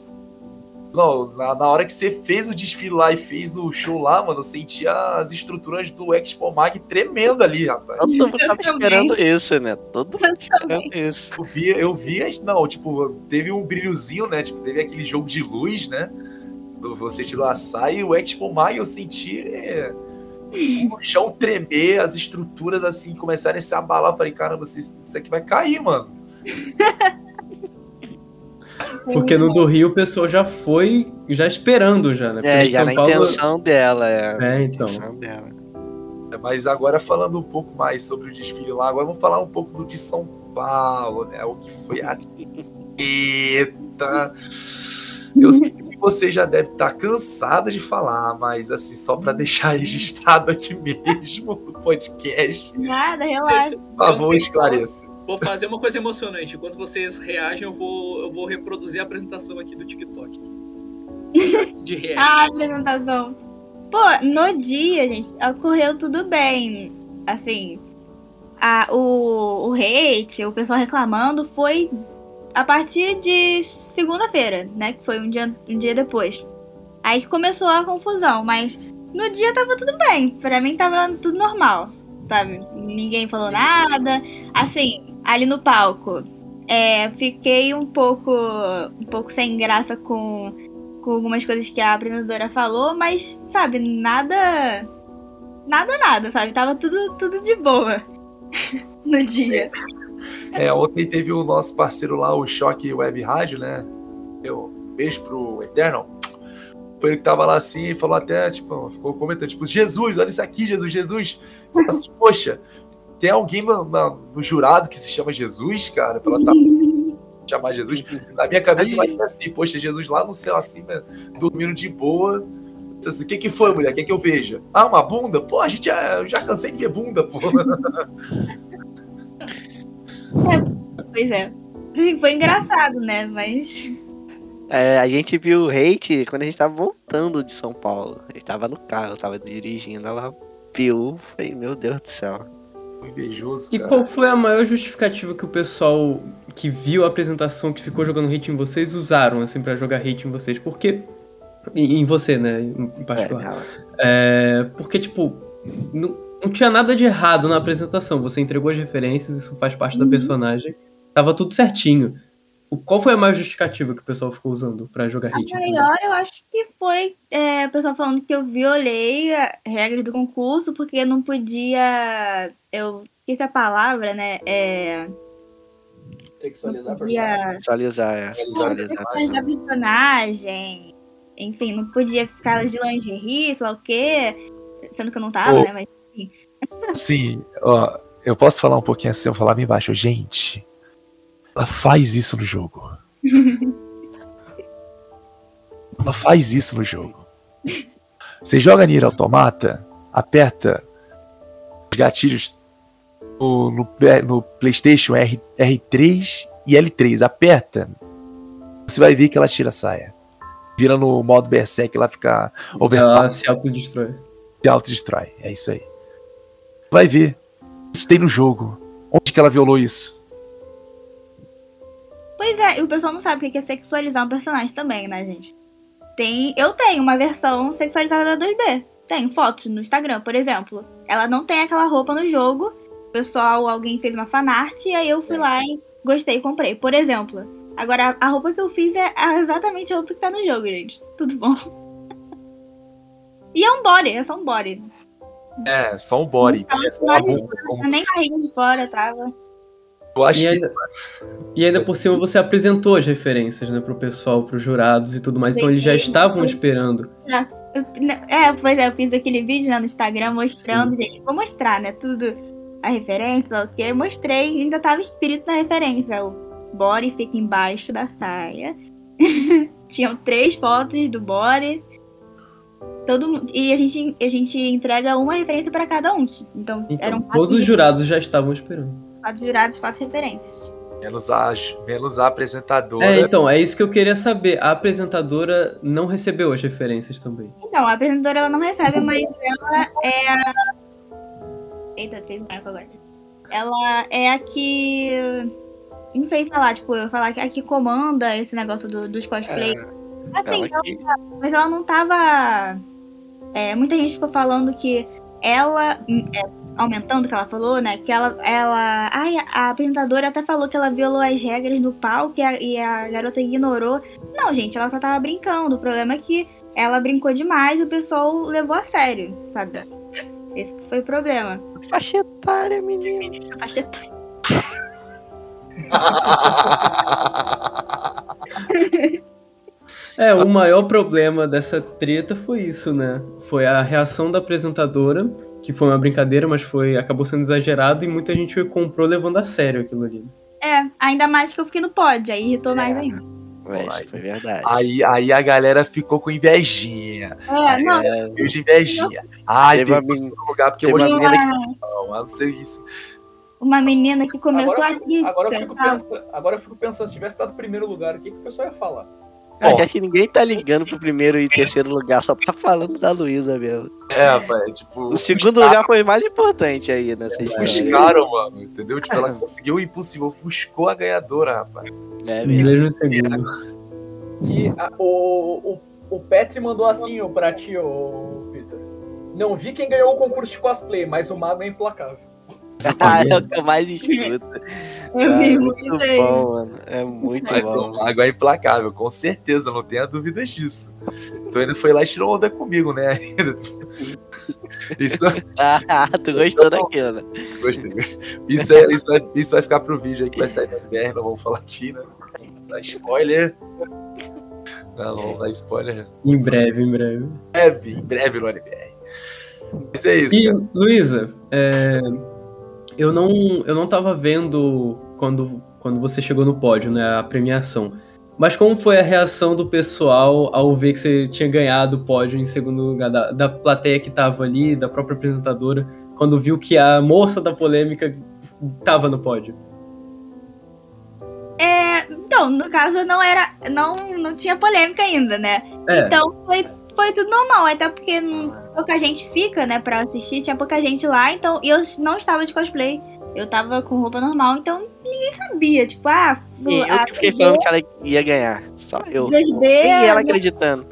Não, na, na hora que você fez o desfile lá e fez o show lá, mano, eu sentia as estruturas do Expo Mag tremendo ali, rapaz. todo mundo tava esperando isso, né? Todo mundo esperando isso. Eu vi, eu vi, as- não, tipo, teve um brilhozinho, né? Tipo, teve aquele jogo de luz, né? Do- Você tirou a saia e o Expo Mag eu senti é, o chão tremer, as estruturas assim começarem a se abalar. Eu falei, caramba, isso, isso aqui vai cair, mano. Porque no do Rio o pessoal já foi já esperando já, né? Porque É, já São na Paulo- intenção dela, é. É, então. Intenção dela. Mas agora falando um pouco mais sobre o desfile lá, agora vamos falar um pouco do de São Paulo, né? O que foi a Eita! Eu sei que você já deve estar cansada de falar, mas assim, só para deixar registrado aqui mesmo no podcast, Nada, relaxa. por favor, esclareça. Vou fazer uma coisa emocionante. Enquanto vocês reagem, eu vou, eu vou reproduzir a apresentação aqui do TikTok. De react. Ah, apresentação. Pô, no dia, gente, ocorreu tudo bem. Assim, a, o, o hate, o pessoal reclamando, foi a partir de segunda-feira, né? Que foi um dia, um dia depois. Aí que começou a confusão, mas no dia tava tudo bem. Pra mim tava tudo normal, sabe? Ninguém falou nada. Assim, ali no palco, é, fiquei um pouco, um pouco sem graça com com algumas coisas que a apresentadora falou, mas, sabe, nada. Nada, nada, sabe? Tava tudo, tudo de boa no dia. É, ontem teve o nosso parceiro lá, o Choque Web Rádio, né? Eu, beijo pro Eternal. Foi ele que tava lá assim e falou até, tipo, ficou comentando, tipo, Jesus, olha isso aqui, Jesus, Jesus. Assim, poxa, tem alguém no, no jurado que se chama Jesus, cara, pra ela tá chamar Jesus. Na minha cabeça imagina assim, poxa, Jesus lá no céu assim, né, dormindo de boa. Disse assim, O que que foi, mulher? O que que eu vejo? Ah, uma bunda? Pô, a gente já, eu já cansei de ver bunda, pô. Pois é. Foi engraçado, né? Mas. É, a gente viu o hate quando a gente tava voltando de São Paulo. A gente tava no carro, tava dirigindo, ela viu. Falei, meu Deus do céu. Invejoso, E cara. qual foi a maior justificativa que o pessoal que viu a apresentação, que ficou jogando hate em vocês, usaram, assim, pra jogar hate em vocês? Porque. Em, você, né, em É, particular. ela- É, porque, tipo, não, não tinha nada de errado na apresentação. Você entregou as referências, isso faz parte da personagem. Tava tudo certinho. O- Qual foi a maior justificativa que o pessoal ficou usando pra jogar hate? A em cima? maior, eu acho que foi é, o pessoal falando que eu violei a regras do concurso porque não podia. Eu esqueci a palavra, né? É. Sexualizar a Não personagem. podia. Visualizar, é. Personalizar a personagem. Enfim, não podia ficar de lingerie, sei lá o quê. Sendo que eu não tava, Ô. né? Mas. Sim, ó, eu posso falar um pouquinho assim, eu vou falar bem baixo. Gente, ela faz isso no jogo. ela faz isso no jogo. Você joga Nier Automata, aperta os gatilhos no, no, no PlayStation R, R3 e L3. Aperta, você vai ver que ela tira a saia. Vira no modo Berserk, ela fica. Ela se autodestrói. Se autodestrói, é isso aí. Vai ver. Isso tem no jogo. Onde que ela violou isso? Pois é, e o pessoal não sabe o que é sexualizar um personagem também, né, gente? Tem, eu tenho uma versão sexualizada da 2B. Tem fotos no Instagram, por exemplo. Ela não tem aquela roupa no jogo. O pessoal, alguém fez uma fanart e aí eu fui lá e gostei e comprei. Por exemplo. Agora, a roupa que eu fiz é exatamente a roupa que tá no jogo, gente. Tudo bom. E é um body, é só um body. É, só um body. Não, é só não, uma não, roupa, como- Nem barriga de fora tava. Eu acho E que ainda, e ainda por cima você apresentou as referências, né, pro pessoal, pros jurados e tudo mais. Então eles já Sim. estavam esperando. Eu- é, pois é, eu fiz aquele vídeo né, no Instagram mostrando, gente. Vou mostrar, né? Tudo, a referência, o que eu mostrei, ainda tava escrito na referência. O body fica embaixo da saia. Tinham três fotos do body. Todo, e a gente, a gente entrega uma referência pra cada um. Então, Então, eram todos os ju- jurados já estavam esperando. Quatro jurados, quatro referências. menos a, menos a apresentadora. É, então, é isso que eu queria saber. A apresentadora não recebeu as referências também. Então, a apresentadora ela não recebe, mas ela é a. Eita, fez um eco agora. Ela é a que. Não sei falar, tipo, eu falar que a que comanda esse negócio do- dos cosplay. assim, Ela ela- mas ela não tava. é, muita gente ficou falando que ela. hum, é, aumentando o que ela falou, né? Que ela. ela ai, a apresentadora até falou que ela violou as regras no palco e a, e a garota ignorou. Não, gente, ela só tava brincando. O problema é que ela brincou demais e o pessoal levou a sério, sabe? Esse que foi o problema. Faixa etária, menino. A faixa etária. É, o maior problema dessa treta foi isso, né? Foi a reação da apresentadora, que foi uma brincadeira, mas foi acabou sendo exagerado e muita gente comprou levando a sério aquilo ali. É, ainda mais que eu fiquei no pódio, aí irritou É. mais ainda. É, isso foi verdade. Aí, aí a galera ficou com invejinha. É, não, É, Eu de invejinha. Ai, Teve teve uma um lugar porque eu uma mostrei menina uma, não, eu não sei isso. uma menina que começou Agora a eu, fico, crítica. agora, eu fico pensando, agora eu fico pensando, se tivesse dado primeiro lugar, o que, que o pessoal ia falar? Cara, acho que ninguém tá ligando pro primeiro e terceiro lugar, só tá falando da Luísa mesmo. É, rapaz, tipo. O segundo lugar foi mais importante aí nessa história. Ofuscaram, mano, entendeu? Tipo, ela conseguiu o impossível, ofuscou a ganhadora, rapaz. É mesmo. Que a- o, o, o Petri mandou assim ó, pra ti, ô Peter. Não vi quem ganhou o concurso de cosplay, mas o mago é implacável. Ah, é o que eu mais escuto. Eu muito aí. bom, mano. É muito Mas bom. o mago é implacável, com certeza, não tenha dúvidas disso. Tu ainda foi lá e tirou onda comigo, né? Isso, Ah, tu gostou daquilo, né? gostei. Isso, é, isso, vai, isso vai ficar pro vídeo aí que vai sair no BR, não vamos falar aqui, né? Dá spoiler. Não, não dar spoiler. Em breve, em breve. Em breve, em breve no NBR. Mas é isso, E. Luísa, é, eu não eu não tava vendo quando, quando você chegou no pódio, né, a premiação. Mas como foi a reação do pessoal ao ver que você tinha ganhado o pódio em segundo lugar, da, da plateia que tava ali, da própria apresentadora, quando viu que a moça da polêmica tava no pódio? É, então, no caso não era. Não, não tinha polêmica ainda, né? É, Então foi, foi tudo normal, até porque não- pouca gente fica, né, pra assistir, tinha pouca gente lá, então e eu não estava de cosplay. Eu tava com roupa normal, então ninguém sabia. Tipo, ah, E a eu que fiquei falando que ela ia ganhar. Só eu. 2B, Nem ela né? acreditando.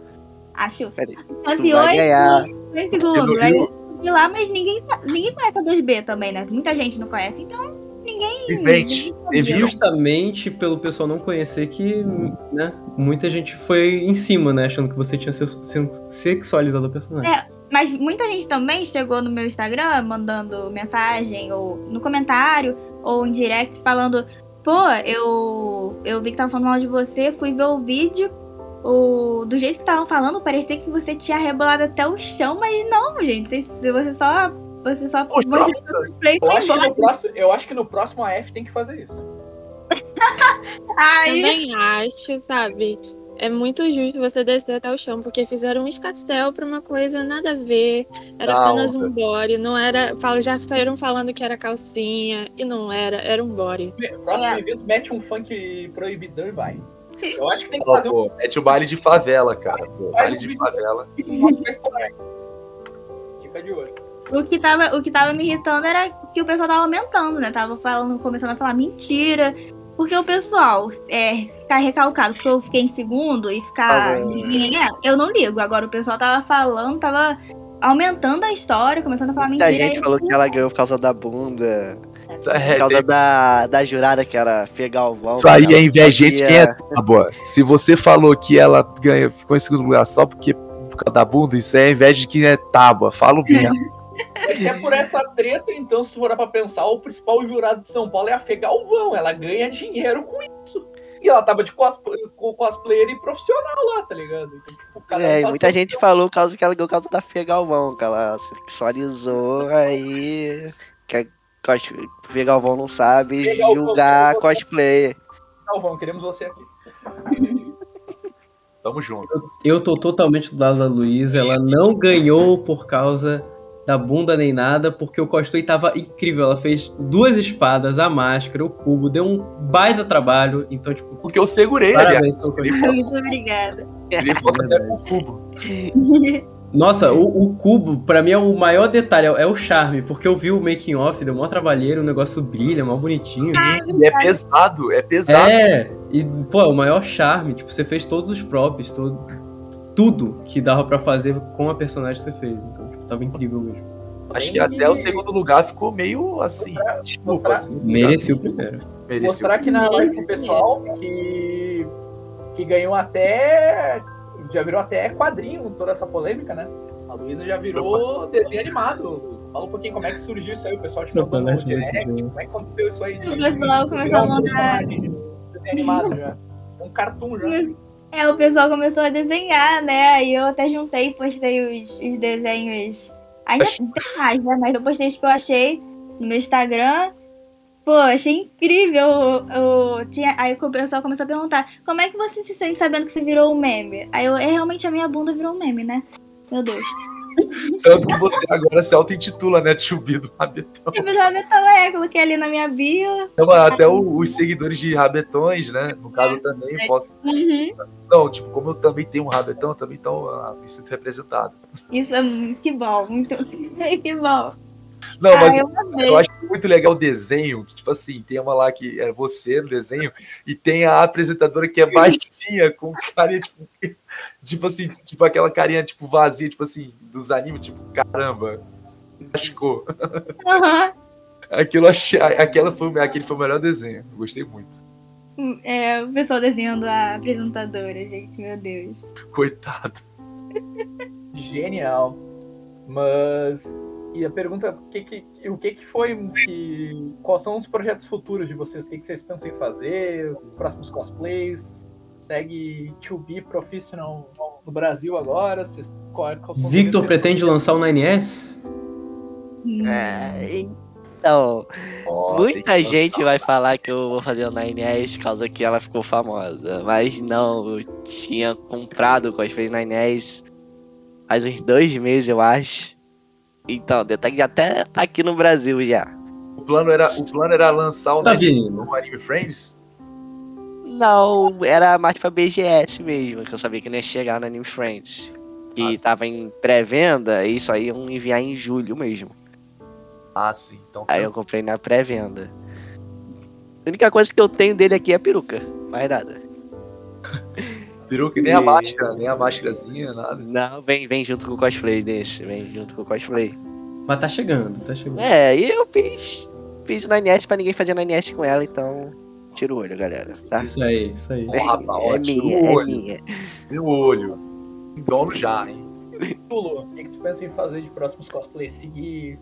acho. Peraí, Tu 108 vai ganhar. Dois segundos. Aí eu fui lá, mas ninguém, ninguém conhece a 2B também, né? Muita gente não conhece, então ninguém. Infelizmente, sabia. justamente pelo pessoal não conhecer que, né, muita gente foi em cima, né, achando que você tinha se- se- sexualizado a personagem. É. Mas muita gente também chegou no meu Instagram mandando mensagem, ou no comentário, ou em direct, falando: pô, eu, eu vi que tava falando mal de você, fui ver o vídeo. O, do jeito que estavam falando, parecia que você tinha rebolado até o chão, mas não, gente. Você, você só. Você só. Poxa, você Eu acho, que no próximo, eu acho que no próximo AF tem que fazer isso. Aí, Também acho, sabe? É muito justo você descer até o chão, porque fizeram um escastel pra uma coisa nada a ver. Era apenas um body, não era. fala- Já saíram falando que era calcinha, e não era, era um body. Próximo É. evento, mete um funk proibidão e vai. Eu acho que tem que fazer um pô, é tipo baile de favela, cara. Pô, baile de favela. Fica de olho. O que, tava, o que tava me irritando era que o pessoal tava aumentando, né? Tava falando, começando a falar mentira. Porque o pessoal é, ficar recalcado porque eu fiquei em segundo e ficar. Ah, É, eu não ligo. Agora o pessoal tava falando, tava aumentando a história, começando a falar Muita mentira. gente aí- falou que ela ganhou por causa da bunda. Por É, causa tem- da, da jurada que era Fê Galvão. Isso aí é inveja quem é tábua. Se você falou que ela ganha, ficou em segundo lugar só porque por causa da bunda, isso é inveja de quem é tábua. Falo mesmo. Mas se é por essa treta, então, se tu for pra pensar, o principal jurado de São Paulo é a Fê Galvão. Ela ganha dinheiro com isso. E ela tava de cosplay, com cosplayer e profissional lá, tá ligado? Então, tipo, um É, e muita gente falou causa que ela ganhou por causa da Fê Galvão, que ela sexualizou, aí. Que a cos- Fê Galvão não sabe Fê Galvão, julgar Fê Galvão. cosplay. Galvão, queremos você aqui. Tamo junto. Eu tô totalmente do lado da Luísa. Ela não ganhou por causa da bunda nem nada, porque o cosplay tava incrível. Ela fez duas espadas, a máscara, o cubo, deu um baita trabalho. Então, tipo, Porque eu segurei, aliás. parabéns foto, Muito obrigada. tirei foto até com o cubo. Nossa, o, o cubo, pra mim, é o maior detalhe, é, é o charme, porque eu vi o making off, deu mó trabalheiro, o negócio brilha, mó bonitinho. E é pesado, é pesado. É, e, pô, é o maior charme, tipo, você fez todos os props, todo, tudo que dava pra fazer com a personagem que você fez. Então, tava incrível mesmo. Acho que até o segundo lugar ficou meio assim. Desculpa, mostrar- assim. Merecia o primeiro. Mereceu. Mostrar aqui na live pro pessoal que, que ganhou até. Já virou até quadrinho toda essa polêmica, né? A Luísa já virou desenho animado. Fala um pouquinho como é que surgiu isso aí, o pessoal te mandou no é direct. Como é que aconteceu isso aí? de- O pessoal começou virar a mandar. personagem de Desenho animado já. Um cartoon já. É, o pessoal começou a desenhar, né? Aí eu até juntei e postei os, os desenhos. Ainda tem mais, né? Mas eu postei os que eu achei no meu Instagram. Pô, achei incrível. Eu, eu tinha, aí o pessoal começou a perguntar: como é que você se sente sabendo que você virou um meme? Aí eu, é realmente a minha bunda virou um meme, né? Meu Deus. Tanto que você agora se auto-intitula, né? Tio B do Rabetão. Eu já então é, coloquei ali na minha bio. Então, até o- os seguidores de Rabetões, né? No caso, eu também posso. Uhum. Não, tipo, como eu também tenho um Rabetão, eu também então, ah, me sinto representado. Isso é muito que bom, muito que bom. Não, mas ah, eu eu, amei. acho muito legal o desenho, que, tipo assim, tem uma lá que é você no desenho, e tem a apresentadora que é baixinha, com carinha, tipo, tipo assim, tipo aquela carinha, tipo, vazia, tipo assim, dos animes, tipo, caramba. Machucou. Aham. Aquilo achei, aquela foi, aquele foi o melhor desenho. Eu gostei muito. É, o pessoal desenhando a apresentadora, gente, meu Deus. Coitado. Genial. Mas. E a pergunta, o que que, o que, que foi que. Quais são os projetos futuros de vocês? O que, que vocês pensam em fazer? Próximos cosplays? Segue 2B Professional no Brasil agora? Vocês, qual, qual Victor vocês- pretende lançar o 9S? É, então, tem muita que gente vai falar que eu vou fazer o 9S por causa que ela ficou famosa. Mas não, eu tinha comprado o cosplay 9S faz uns dois meses, eu acho. Então, detalhe que até tá aqui no Brasil já. O plano era, o plano era lançar o Tá Anime, vindo. o Anime Friends? Não, era mais pra BGS mesmo, que eu sabia que não ia chegar no Anime Friends. Que Ah, sim. tava em pré-venda, e isso aí iam enviar em julho mesmo. Ah, sim. Então, Aí eu comprei na pré-venda. A única coisa que eu tenho dele aqui é a peruca, mais nada. peruca, nem a máscara, nem a máscarazinha, nada. Não, vem, vem junto com o cosplay desse, vem junto com o cosplay. Mas tá chegando, tá chegando. É, e eu fiz, fiz na NS pra ninguém fazer na NS com ela, então tira o olho, galera, tá? Isso aí, isso aí. Rapaz, ó, é tira minha, o é olho. minha. Meu olho. Dono já, hein? Tulo, o que, que tu pensa em fazer de próximos cosplays? Seguir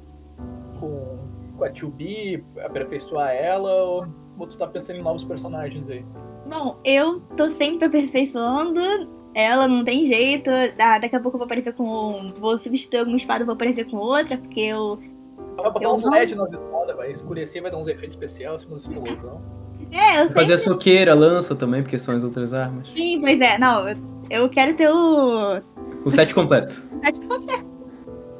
com, com a 2B, aperfeiçoar ela, ou, ou tu tá pensando em novos personagens aí? Bom, eu tô sempre aperfeiçoando ela, não tem jeito. Ah, daqui a pouco eu vou aparecer com. Vou substituir alguma espada, vou aparecer com outra, porque eu. Vai botar Eu uns não- LED nas espadas, vai escurecer, vai dar uns efeitos especiais, umas explosão. É, eu sei. Fazer a soqueira, lança também, porque são as outras armas. Sim, pois é. Não, eu, eu quero ter o. O set completo. sete qualquer.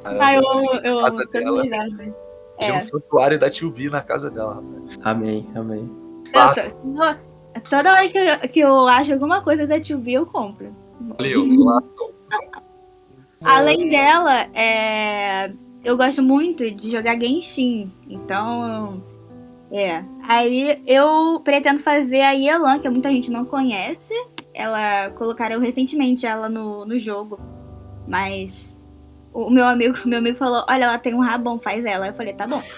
Ah, Ah, eu. eu Casa tô dela. ligada. Tinha É. um santuário da Tio B na casa dela, rapaz. Amém, amém. Eu tô- toda hora que eu, que eu acho alguma coisa da 2B, eu compro. Valeu. Além dela, é, eu gosto muito de jogar Genshin. Então, é. Aí eu pretendo fazer a Yelan, que muita gente não conhece. Ela colocaram recentemente ela no, no jogo. Mas o meu amigo, meu amigo falou: Olha, ela tem um rabão, faz ela. Eu falei: Tá bom.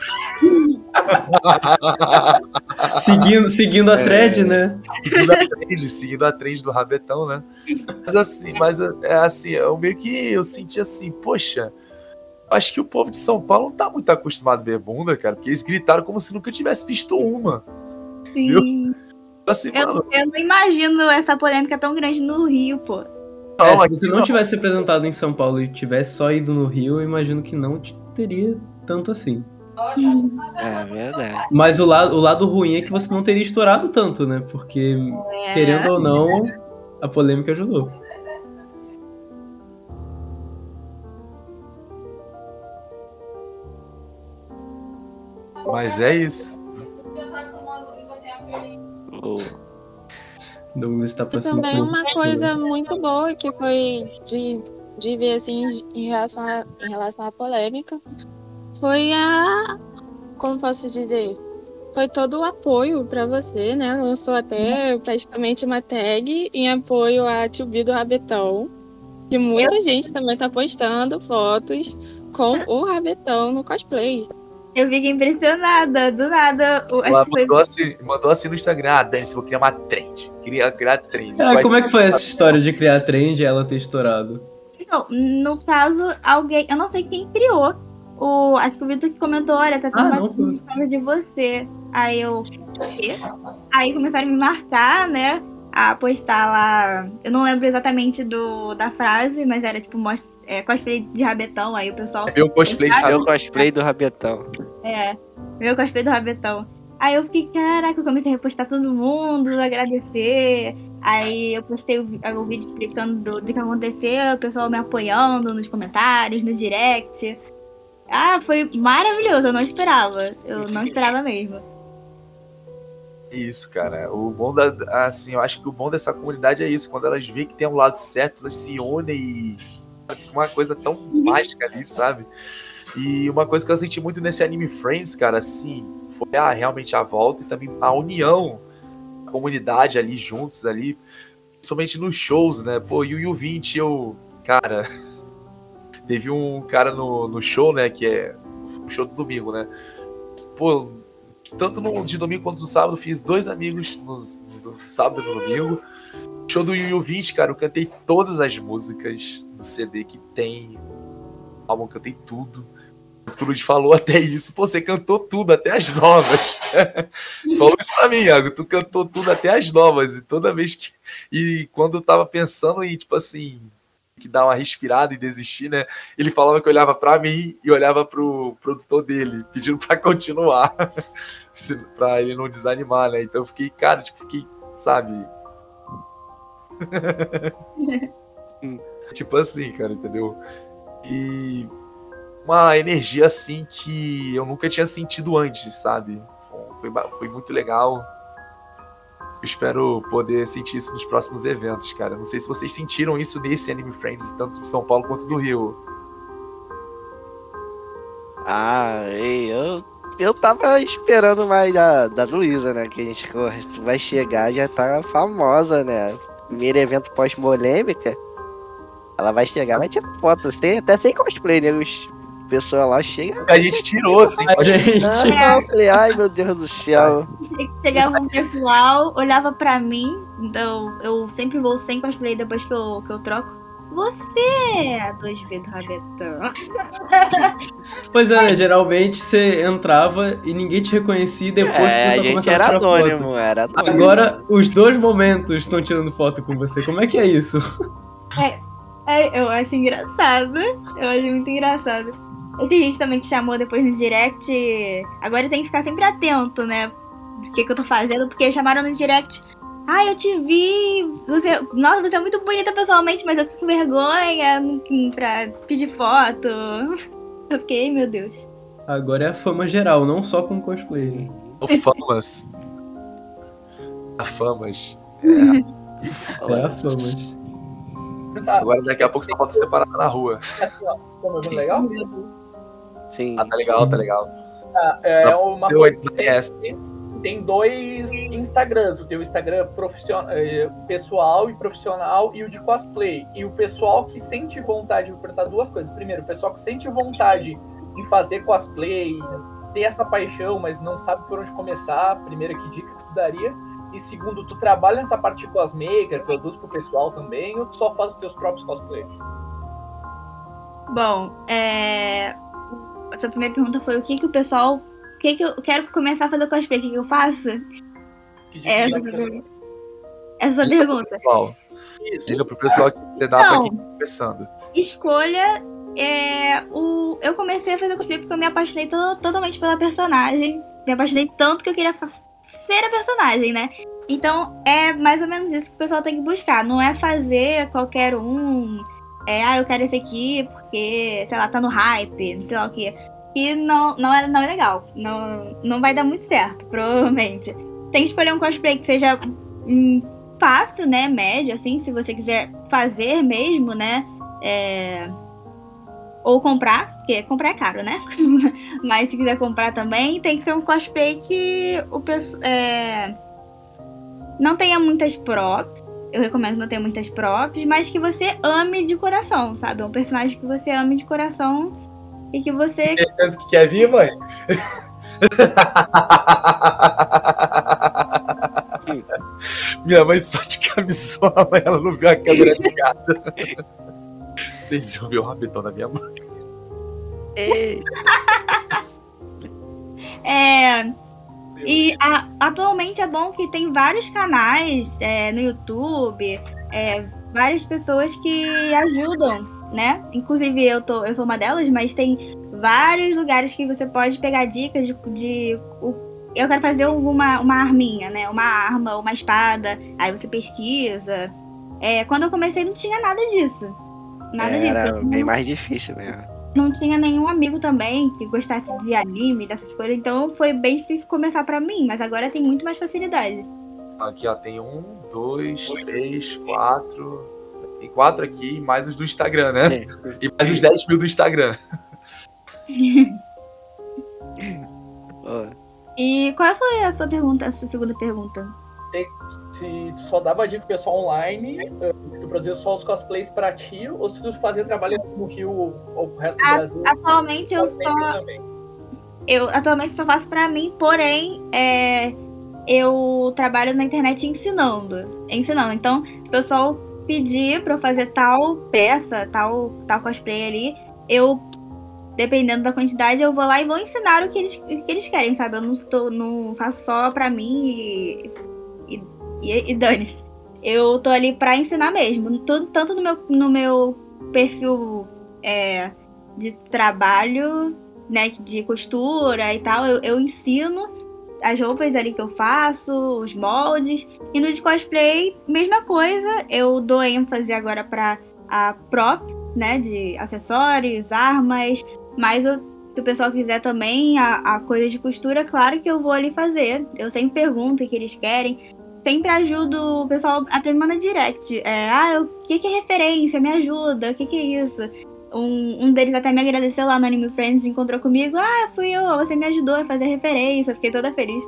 Seguindo, seguindo a É. thread, né? seguindo a trend, seguindo a trend do rabetão, né? Mas assim, mas é assim, eu meio que eu senti assim, poxa, acho que o povo de São Paulo não tá muito acostumado a ver bunda, cara, porque eles gritaram como se nunca tivesse visto uma. Sim. Assim, Eu, mano, eu não imagino essa polêmica tão grande no Rio, pô. não, É, se você não tivesse apresentado em São Paulo e tivesse só ido no Rio, eu imagino que não te- teria tanto assim. É verdade. Mas o lado, o lado ruim é que você não teria estourado tanto, né? Porque, É. querendo ou não, a polêmica ajudou. Mas é isso. Douglas tá E passando também por- uma coisa muito boa que foi de, de ver assim em relação, a, em relação à polêmica foi a. Como posso dizer? Foi todo o apoio pra você, né? Lançou até praticamente uma tag em apoio a Tio B do Rabetão. Que muita gente também tá postando fotos com o Rabetão no cosplay. Eu fiquei impressionada, do nada. o- Acho Ela que foi mandou assim, mandou assim no Instagram, ah, Dani, vou criar uma trend. Queria criar trend. Ah, como é que foi essa história de criar trend e ela ter estourado? Não, no caso, alguém. Eu não sei quem criou. O, acho que o Vitor que comentou, olha, tá tendo Ah, uma de você. Aí eu. "Quê?" Aí começaram a me marcar, né? A postar lá. Eu não lembro exatamente do, da frase, mas era tipo mostra, é, cosplay de rabetão. Aí o pessoal. Meu cosplay de Meu cosplay do Rabetão. É, meu cosplay do rabetão. Aí eu fiquei, caraca, eu comecei a repostar todo mundo, agradecer. Aí eu postei o, o vídeo explicando do, do que aconteceu, o pessoal me apoiando nos comentários, no direct. Ah, foi maravilhoso, eu não esperava. Eu não esperava mesmo. Isso, cara. O bom da. Assim, eu acho que o bom dessa comunidade é isso. Quando elas veem que tem um lado certo, elas se unem e. Fica uma coisa tão mágica ali, sabe? E uma coisa que eu senti muito nesse anime Friends, cara, assim, foi a, realmente a volta e também a união, a comunidade ali juntos ali, principalmente nos shows, né? Pô, e o Yu 20, eu. Cara. Teve um cara no, no show, né? Que é o show do domingo, né? Pô, tanto no, de domingo quanto no sábado, fiz dois amigos nos- no, sábado e no domingo. Show do Yu Yu 20, cara, eu cantei todas as músicas do CD que tem. Álbum, cantei tudo. O Cruz falou até isso. Pô, você cantou tudo, até as novas. falou isso pra mim, Iago. Tu cantou tudo, até as novas. E toda vez que. E quando eu tava pensando em, tipo assim, que dar uma respirada e desistir, né? Ele falava que olhava pra mim e olhava pro produtor dele, pedindo pra continuar. pra ele não desanimar, né? Então eu fiquei, cara, tipo, fiquei, sabe? tipo assim, cara, entendeu? E uma energia assim que eu nunca tinha sentido antes, sabe? Foi, foi muito legal. Eu espero poder sentir isso nos próximos eventos, cara. Não sei se vocês sentiram isso nesse Anime Friends, tanto de São Paulo quanto do Rio. Ah, eu, eu tava esperando mais da, da Luísa, né? Que a gente vai chegar, já tá famosa, né? Primeiro evento pós-polêmica. Ela vai chegar, vai tirar foto, sem, até sem cosplay, né? Os pessoal lá chega. A gente tirou, assim, A gente. Ah, eu falei, ai meu Deus do céu. Chegava um pessoal, olhava pra mim, então eu sempre vou sem cosplay depois que eu, que eu troco. Você é a 2B do Rabetão. Pois é, né? Geralmente você entrava e ninguém te reconhecia e depois É, a gente era a tirar foto. anônimo, era anônimo. Agora, os dois momentos estão tirando foto com você. Como é que é isso? É, eu acho engraçado. Eu acho muito engraçado. E tem gente também que chamou depois no direct. Agora tem que ficar sempre atento, né? do que, que eu tô fazendo, porque chamaram no direct. Ai, eu te vi. Você, nossa, você é muito bonita pessoalmente, mas eu fico com vergonha pra pedir foto. Eu fiquei, meu Deus. Agora é a fama geral, não só com cosplay. Né? O famas. a famas. É, é a famas. Tá, Agora daqui a pouco você pode separar na rua. assim, ó, tá legal? Sim. Ah, tá legal, tá legal. Ah, é uma coisa que tem. Tem dois Instagrams. O teu Instagram profissional, eh, pessoal e profissional e o de cosplay. E o pessoal que sente vontade, vou perguntar duas coisas. Primeiro, o pessoal que sente vontade em fazer cosplay, ter essa paixão, mas não sabe por onde começar. Primeiro, que dica que tu daria? E segundo, tu trabalha nessa parte de cosmaker, produz pro pessoal também, ou tu só faz os teus próprios cosplays? Bom, é. A sua primeira pergunta foi o que, que o pessoal. O que, que eu quero começar a fazer cosplay? O que, que eu faço? Que É, essa pro pessoal? Essa Diga pro pergunta. Pessoal, Isso. diga pro pessoal que você dá pra Não. quem tá começando. Escolha. É, o, eu comecei a fazer cosplay porque eu me apaixonei to- totalmente pela personagem. Me apaixonei tanto que eu queria ser a personagem, né? Então é mais ou menos isso que o pessoal tem que buscar. Não é fazer qualquer um. É, ah, eu quero esse aqui porque, sei lá, tá no hype, sei lá o quê. E não, não, é, não é legal. Não, não vai dar muito certo, provavelmente. Tem que escolher um cosplay que seja hum, fácil, né? Médio, assim, se você quiser fazer mesmo, né? É, ou comprar, porque comprar é caro, né? Mas se quiser comprar também, tem que ser um cosplay que o pessoal é, não tenha muitas props. Eu recomendo não tenha muitas props, mas que você ame de coração, sabe? Um personagem que você ame de coração e que você. Certeza que quer vir, mãe? Minha mãe só de camisola, ela não viu a câmera ligada. Vocês ouviram o rabetão da minha mãe? Ei, É. E a- atualmente é bom que tem vários canais é, no YouTube, é, várias pessoas que ajudam, né? Inclusive eu, tô, eu sou uma delas, mas tem vários lugares que você pode pegar dicas de. de o- eu quero fazer alguma, uma arminha, né? Uma arma, uma espada. Aí você pesquisa. É, quando eu comecei não tinha nada disso. Nada era disso. bem mais difícil mesmo. não tinha nenhum amigo também que gostasse de anime, dessas coisas, então foi bem difícil começar pra mim, mas agora tem muito mais facilidade. Aqui, ó, tem um, dois, três, quatro. Tem quatro aqui, mais os do Instagram, né? E mais os 10 mil do Instagram. E qual foi a sua pergunta, a sua segunda pergunta? Se tu só dava dica pro pessoal online, eh, se tu produzia só os cosplays pra ti, ou se tu fazia trabalho no Rio ou o resto do Ah, Brasil. Atualmente eu só também. eu atualmente só faço pra mim, porém é, eu trabalho na internet ensinando, ensinando. Então, o pessoal pedir pra eu fazer tal peça, tal tal cosplay ali, eu dependendo da quantidade, eu vou lá e vou ensinar o que eles, o que eles querem, sabe? Eu não estou não faço só pra mim e e, e, e dane-se. Eu tô ali pra ensinar mesmo, tanto no meu no meu perfil é, de trabalho né, de costura e tal, eu, eu ensino as roupas ali que eu faço, os moldes. E no de cosplay, mesma coisa. Eu dou ênfase agora pra a prop, né, de acessórios, armas. Mas eu- se o pessoal quiser também a, a coisa de costura, claro que eu vou ali fazer. Eu sempre pergunto o que eles querem. Sempre ajudo o pessoal, até me manda direct. É, ah, o que, que é referência? Me ajuda, o que, que é isso? Um, um deles até me agradeceu lá no Anime Friends, encontrou comigo. Ah, fui eu, você me ajudou a fazer referência, fiquei toda feliz.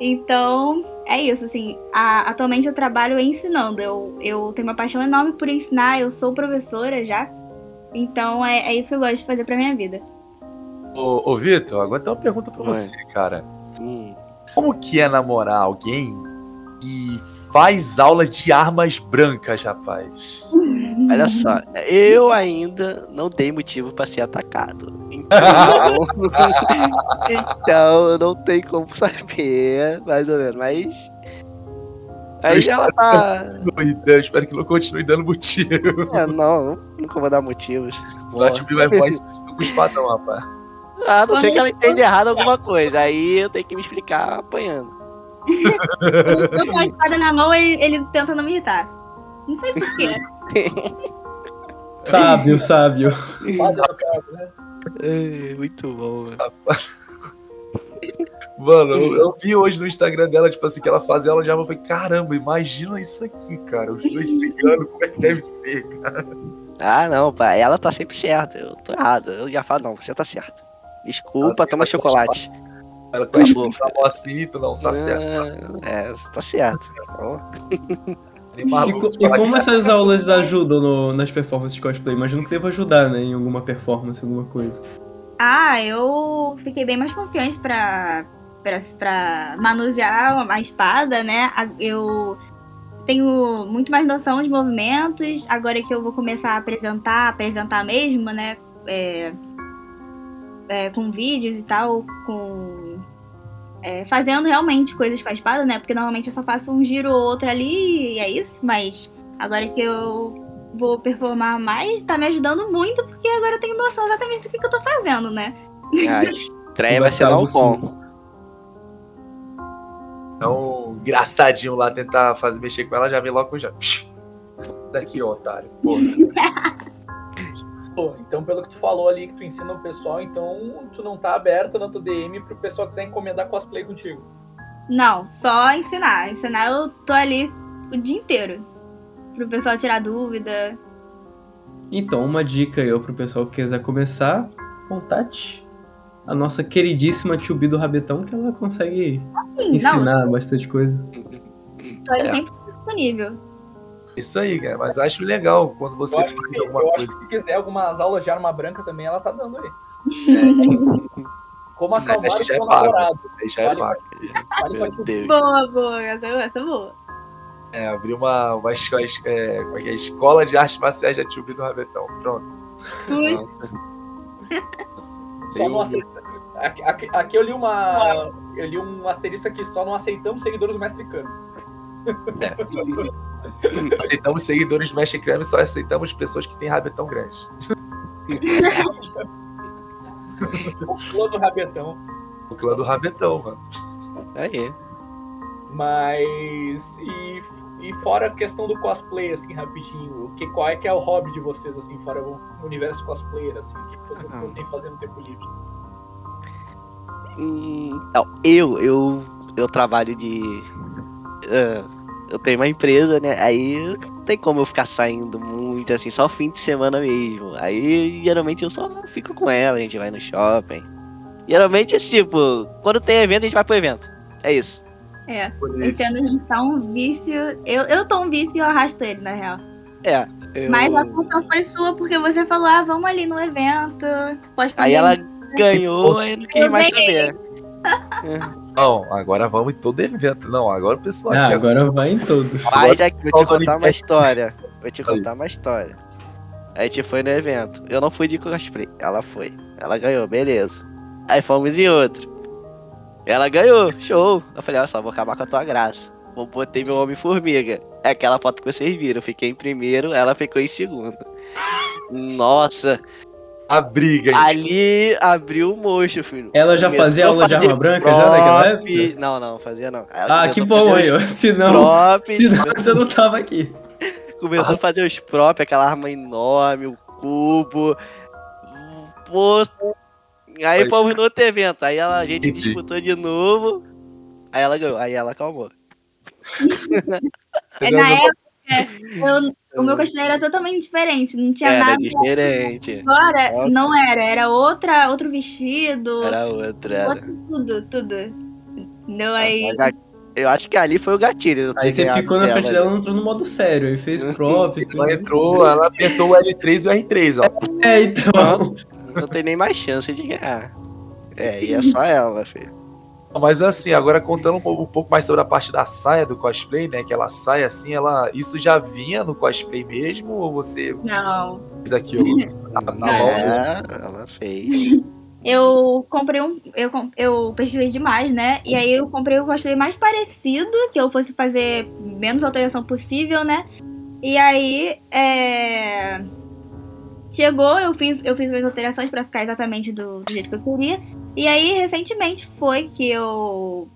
Então, é isso, assim. a- atualmente eu trabalho ensinando. Eu, eu tenho uma paixão enorme por ensinar, eu sou professora já. Então é, é isso que eu gosto de fazer pra minha vida. Ô, ô Vitor, agora tem uma pergunta pra Oi. você, cara. hum, Como que é namorar alguém que faz aula de armas brancas, rapaz? Olha só, eu ainda não dei motivo pra ser atacado. Então, então eu não tenho como saber, mais ou menos, mas. Aí Eu ela tá. Eu espero que não continue dando motivo. É, não, nunca vou dar motivos. O Latime vai voar com o espadão, rapaz. Ah, a não sei que ela entende errado alguma coisa. Aí eu tenho que me explicar apanhando. eu tô com a espada na mão e ele tenta não me irritar. Não sei porquê. Sábio, sábio. Quase caso, né? É, muito bom, mano. Mano, eu, eu vi hoje no Instagram dela, tipo assim, que ela fazia ela de arma. Eu falei, caramba, imagina isso aqui, cara. Os dois brigando, como é que deve ser, cara. Ah, não, pai. Ela tá sempre certa. Eu tô errado. Eu já falo, não, você tá certo. Desculpa, Ela toma chocolate. Ela com a Tá bom. espada na mão assim, tu não, tá certo. Tá certo. É, tá certo. E, co- e como essas aulas ajudam no- nas performances de cosplay? Imagino que deva ajudar, né? Em alguma performance, alguma coisa. Ah, eu fiquei bem mais confiante pra, pra, pra manusear a espada, né? Eu tenho muito mais noção de movimentos. Agora que eu vou começar a apresentar, apresentar mesmo, né? É, é, com vídeos e tal, com. É, fazendo realmente coisas com a espada, né? Porque normalmente eu só faço um giro ou outro ali e é isso, mas agora que eu vou performar mais, tá me ajudando muito, porque agora eu tenho noção exatamente do que, que eu tô fazendo, né? a estreia vai ser não ficar bom. Então, engraçadinho lá tentar fazer mexer com ela, já vem logo já. Daqui, ó, otário. Porra. Pô, então, pelo que tu falou ali, que tu ensina o pessoal, então tu não tá aberta na tua DM pro pessoal quiser encomendar cosplay contigo. Não, só ensinar. Ensinar eu tô ali o dia inteiro. Pro pessoal tirar dúvida. Então, uma dica aí ó, pro pessoal que quiser começar, contate a nossa queridíssima Tio B do Rabetão, que ela consegue Sim, não, ensinar bastante coisa. tô ali É. sempre disponível. Isso aí, cara. Mas acho legal quando Eu você acho, faz que, alguma eu acho coisa. que se quiser algumas aulas de arma branca também, ela tá dando aí. Como Mas acalmar o já é seu pago. namorado. Aí já é pago. Vale pra Meu ti. Deus. Boa, boa, essa, essa é boa. É, abrir uma, uma escola, é, como é é? escola de artes marciais da Tio B do Rabetão. Pronto. Fui. Só não aceitamos. Aqui, aqui- aqui eu li uma. Eu li um asterisco aqui, só não aceitamos seguidores do Mestre Kami. Aceitamos seguidores do Mestre Creme, só aceitamos pessoas que têm rabetão grande. O clã do Rabetão. O clã do Rabetão, mano. Aí. Mas. E, e fora a questão do cosplay, assim, rapidinho. O que, qual é que é o hobby de vocês, assim, fora o universo cosplayer, assim? O que vocês Ah. podem fazer no tempo livre? Hum, Não, eu, eu, eu trabalho de. Ah, eu tenho uma empresa, né? Aí não tem como eu ficar saindo muito, assim, só fim de semana mesmo. Aí geralmente eu só fico com ela, a gente vai no shopping. Geralmente é tipo, quando tem evento, a gente vai pro evento. É isso. É. Entendo a gente tá um vício. Eu, eu tô um vício e eu arrasto ele, na real. É. Eu... Mas a culpa foi sua porque você falou, ah, vamos ali no evento. Pode Aí ela ganhou, aí não quis mais saber. Não, agora vamos em todo evento. Não, agora o pessoal Ah, aqui. agora vai em todos. Mas aqui, vou te contar uma história. Vou te contar uma história. A gente foi no evento. Eu não fui de cosplay. Ela foi. Ela ganhou, beleza. Aí fomos em outro. Ela ganhou, show. Eu falei, olha só, vou acabar com a tua graça. Vou botei meu Homem-Formiga. É aquela foto que vocês viram. Eu fiquei em primeiro, ela ficou em segundo. Nossa, A briga, gente. ali abriu o mocho, filho. Ela já fazia aula de arma branca já naquela prop. época? Não, não, fazia não. Ela Ah, que bom aí, os ó. Senão, props, senão você não tava aqui. Começou a fazer os próprios, aquela arma enorme, o cubo. Pô. Aí Foi. fomos no outro evento. Aí ela, a gente Entendi. disputou de novo. Aí ela ganhou. Aí ela acalmou. É, na época, eu- o meu cosplay era totalmente diferente. Não tinha Era nada. diferente. Agora, Nossa. não era. Era outra, outro vestido. Era outra. Era. outro tudo, tudo. Entendeu? Aí. Eu acho que ali foi o gatilho. Aí você ficou na frente dela e entrou no modo sério. Aí fez prop. Ela entrou, ela apertou o L3 e o R3, ó. É, então. Pronto. Não tem nem mais chance de ganhar. É, e é só ela, filho. Mas assim, agora contando um pouco, um pouco mais sobre a parte da saia do cosplay, né? Que ela sai assim, ela. Isso já vinha no cosplay mesmo? Ou você Não. fez aquilo na, na loja? É, ela fez. Eu comprei um. Eu, eu pesquisei demais, né? E aí eu comprei o cosplay mais parecido, que eu fosse fazer menos alteração possível, né? E aí. É... Chegou, eu fiz, eu fiz minhas alterações pra ficar exatamente do, do jeito que eu queria. E aí, recentemente, foi que eu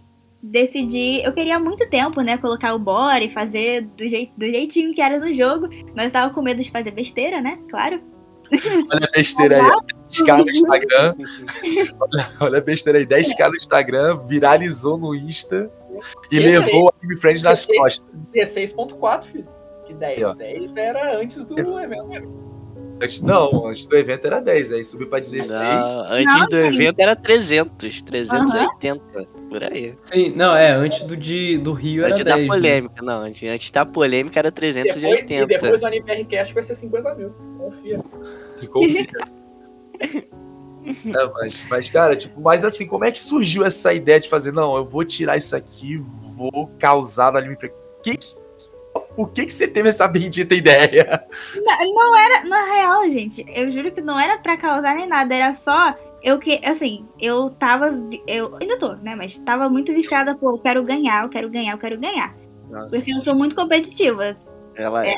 decidi. Eu queria há muito tempo, né? Colocar o body, fazer do, jeito, do jeitinho que era no jogo. Mas eu tava com medo de fazer besteira, né? Claro. Olha a besteira aí, 10k no Instagram. Olha, olha a besteira aí, 10k no Instagram, viralizou no Insta e levou o Anime Friends nas costas. 16.4, filho. Que 10. Aí, ó. 10 era antes do evento mesmo. Antes, não, antes do evento era 10, aí subiu pra 16. Não, antes Não, do sim. evento era 300, 380, por aí. Sim, não, é, antes do, de, do Rio era Antes 10. da né? polêmica, não, antes, antes da polêmica era Depois, 380. e depois o Anime Cast vai ser 50 mil. Confia. Confia. É, mas, mas, cara, tipo, mas assim, como é que surgiu essa ideia de fazer, não, eu vou tirar isso aqui, vou causar no anime. Que, que- o que que você teve essa bendita ideia? Não, não era, na real, gente, eu juro que não era pra causar nem nada, era só eu que, assim, eu tava, eu ainda tô, né, mas tava muito viciada, pô, eu quero ganhar, eu quero ganhar, eu quero ganhar. Nossa. Porque eu sou muito competitiva. Ela é.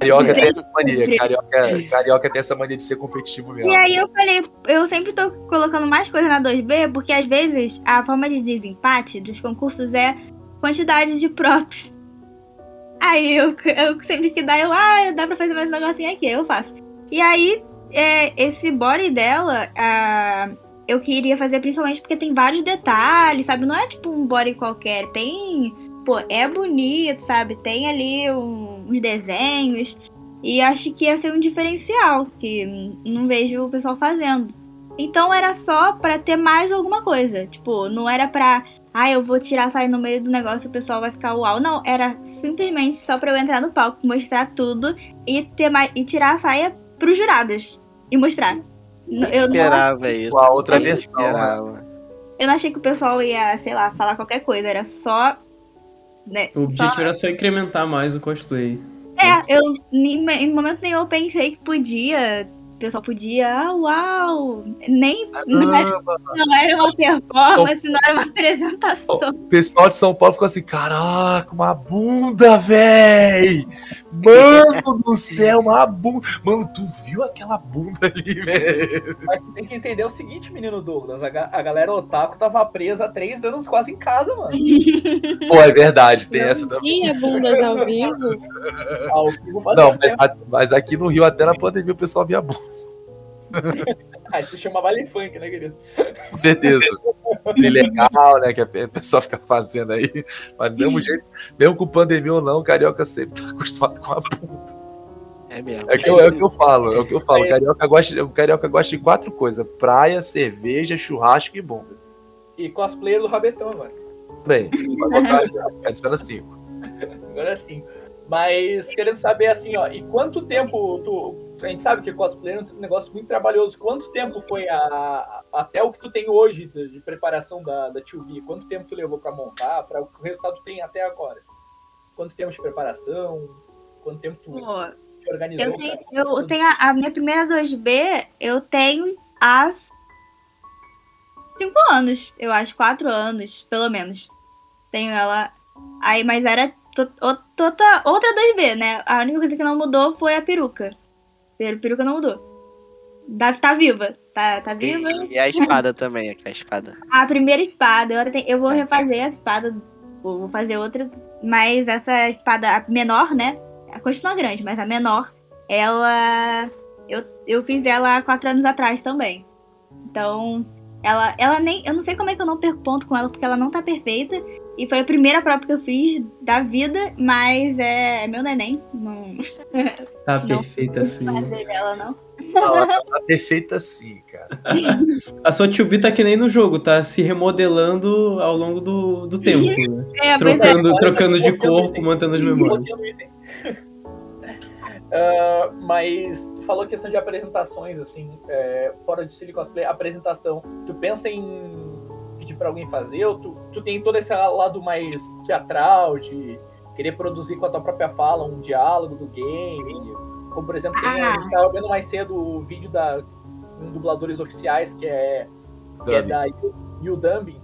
Carioca tem essa mania, carioca, carioca tem essa mania de ser competitivo mesmo. E aí eu falei, eu sempre tô colocando mais coisa na 2B, porque às vezes a forma de desempate dos concursos é quantidade de props. Aí eu, eu sempre que dá, eu, ah, dá pra fazer mais um negocinho aqui, eu faço. E aí, é, esse body dela, eu queria fazer principalmente porque tem vários detalhes, sabe? Não é tipo um body qualquer, tem. Pô, é bonito, sabe? Tem ali um- uns desenhos. E acho que ia ser um diferencial, que não vejo o pessoal fazendo. Então era só pra ter mais alguma coisa. Tipo, não era pra. Ah, eu vou tirar sair no meio do negócio e o pessoal vai ficar uau. Não, era simplesmente só pra eu entrar no palco, mostrar tudo e, ter mais, e tirar a saia pros jurados. E mostrar. Eu esperava isso. A outra versão, né? esperava. eu não achei que o pessoal ia, sei lá, falar qualquer coisa. Era só. Né, O objetivo só- era só incrementar mais o cosplay. É, eu em, em momento nenhum eu pensei que podia. O pessoal podia, ah, uau! Nem. Não era, Caramba, não era uma performance, não era uma apresentação. O pessoal de São Paulo ficou assim, caraca, uma bunda, véi! Mano do céu, uma bunda! Mano, tu viu aquela bunda ali, velho? Mas tu tem que entender o seguinte, menino Douglas. A, ga- a galera otaku tava presa há três anos quase em casa, mano. Pô, é verdade, tem essa também. Tinha bundas ao vivo. Ao vivo Não, mas, mas aqui no Rio, até na pandemia, o pessoal via bunda, Ah, isso se chama Vale Funk, né, querido? com certeza. Ilegal, né, que o pessoal fica fazendo aí. Mas do mesmo jeito, mesmo com pandemia ou não, o carioca sempre tá acostumado com a bunda. É mesmo. É o que eu, é o que eu falo, é o que eu falo. O É. carioca gosta, o carioca gosta de quatro coisas: praia, cerveja, churrasco e bunda. E cosplayer do Rabetão, mano. Bem, vai botar, adiciona cinco. Agora sim. Mas querendo saber assim, ó, e quanto tempo tu. A gente sabe que cosplayer é um negócio muito trabalhoso. Quanto tempo foi a, até o que tu tem hoje de, de preparação da, da 2B? Quanto tempo tu levou pra montar? Para o que o resultado tem até agora? Quanto tempo de preparação? Quanto tempo tu Pô, te organizou? eu tenho, pra- eu tenho a, a minha primeira 2B, eu tenho há cinco anos, eu acho, quatro anos, pelo menos. Tenho ela. Aí, mas era to- o- tota- outra 2B, né? A única coisa que não mudou foi a peruca. A peruca não mudou. Dá, tá viva. Tá, tá viva. E, e a espada também, a espada. A primeira espada, eu, tenho- eu vou refazer a espada, vou fazer outra, mas essa espada a menor, né? Ela continua grande, mas a menor, ela. Eu, eu fiz ela há quatro anos atrás também. Então, ela, ela nem. Eu não sei como é que eu não perco ponto com ela, porque ela não tá perfeita. E foi a primeira prova que eu fiz da vida, mas é, meu neném. Não Tá Não. perfeita assim. vou fazer dela, não. Não, ela tá perfeita assim, cara. A sua 2B tá que nem no jogo, tá se remodelando ao longo do, do tempo. né? É, pois é. Trocando, trocando tá de corpo, mantendo as memórias. Item. Ah, mas tu falou questão de apresentações, assim, é, fora de Silly Cosplay, apresentação. Tu pensa em pedir pra alguém fazer, ou tu, tu tem todo esse lado mais teatral, de querer produzir com a tua própria fala um diálogo do game? Como, por exemplo, tem, a Ah. gente tava vendo mais cedo o vídeo da um dubladores oficiais, que é que é da Yu Dumbing.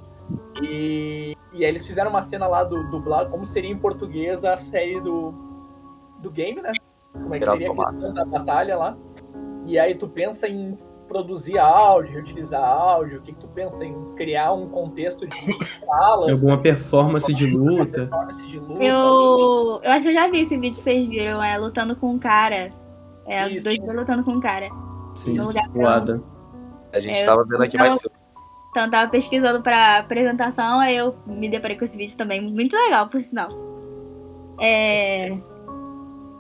E, e aí eles fizeram uma cena lá do dublado, como seria em português a série do, do game, né? Como é que seria a questão da batalha lá. E aí tu pensa em reproduzir áudio, reutilizar áudio? O que, que tu pensa em criar um contexto de falas? Alguma performance de luta? Performance de luta? Eu, eu acho que eu já vi esse vídeo que vocês viram, é lutando com um cara. É, Isso, dois isso. lutando com um cara. Sim, No lugar o Adam. A gente É, tava vendo aqui mais cedo. Então eu tava pesquisando pra apresentação, aí eu me deparei com esse vídeo também. Muito legal, por sinal. É.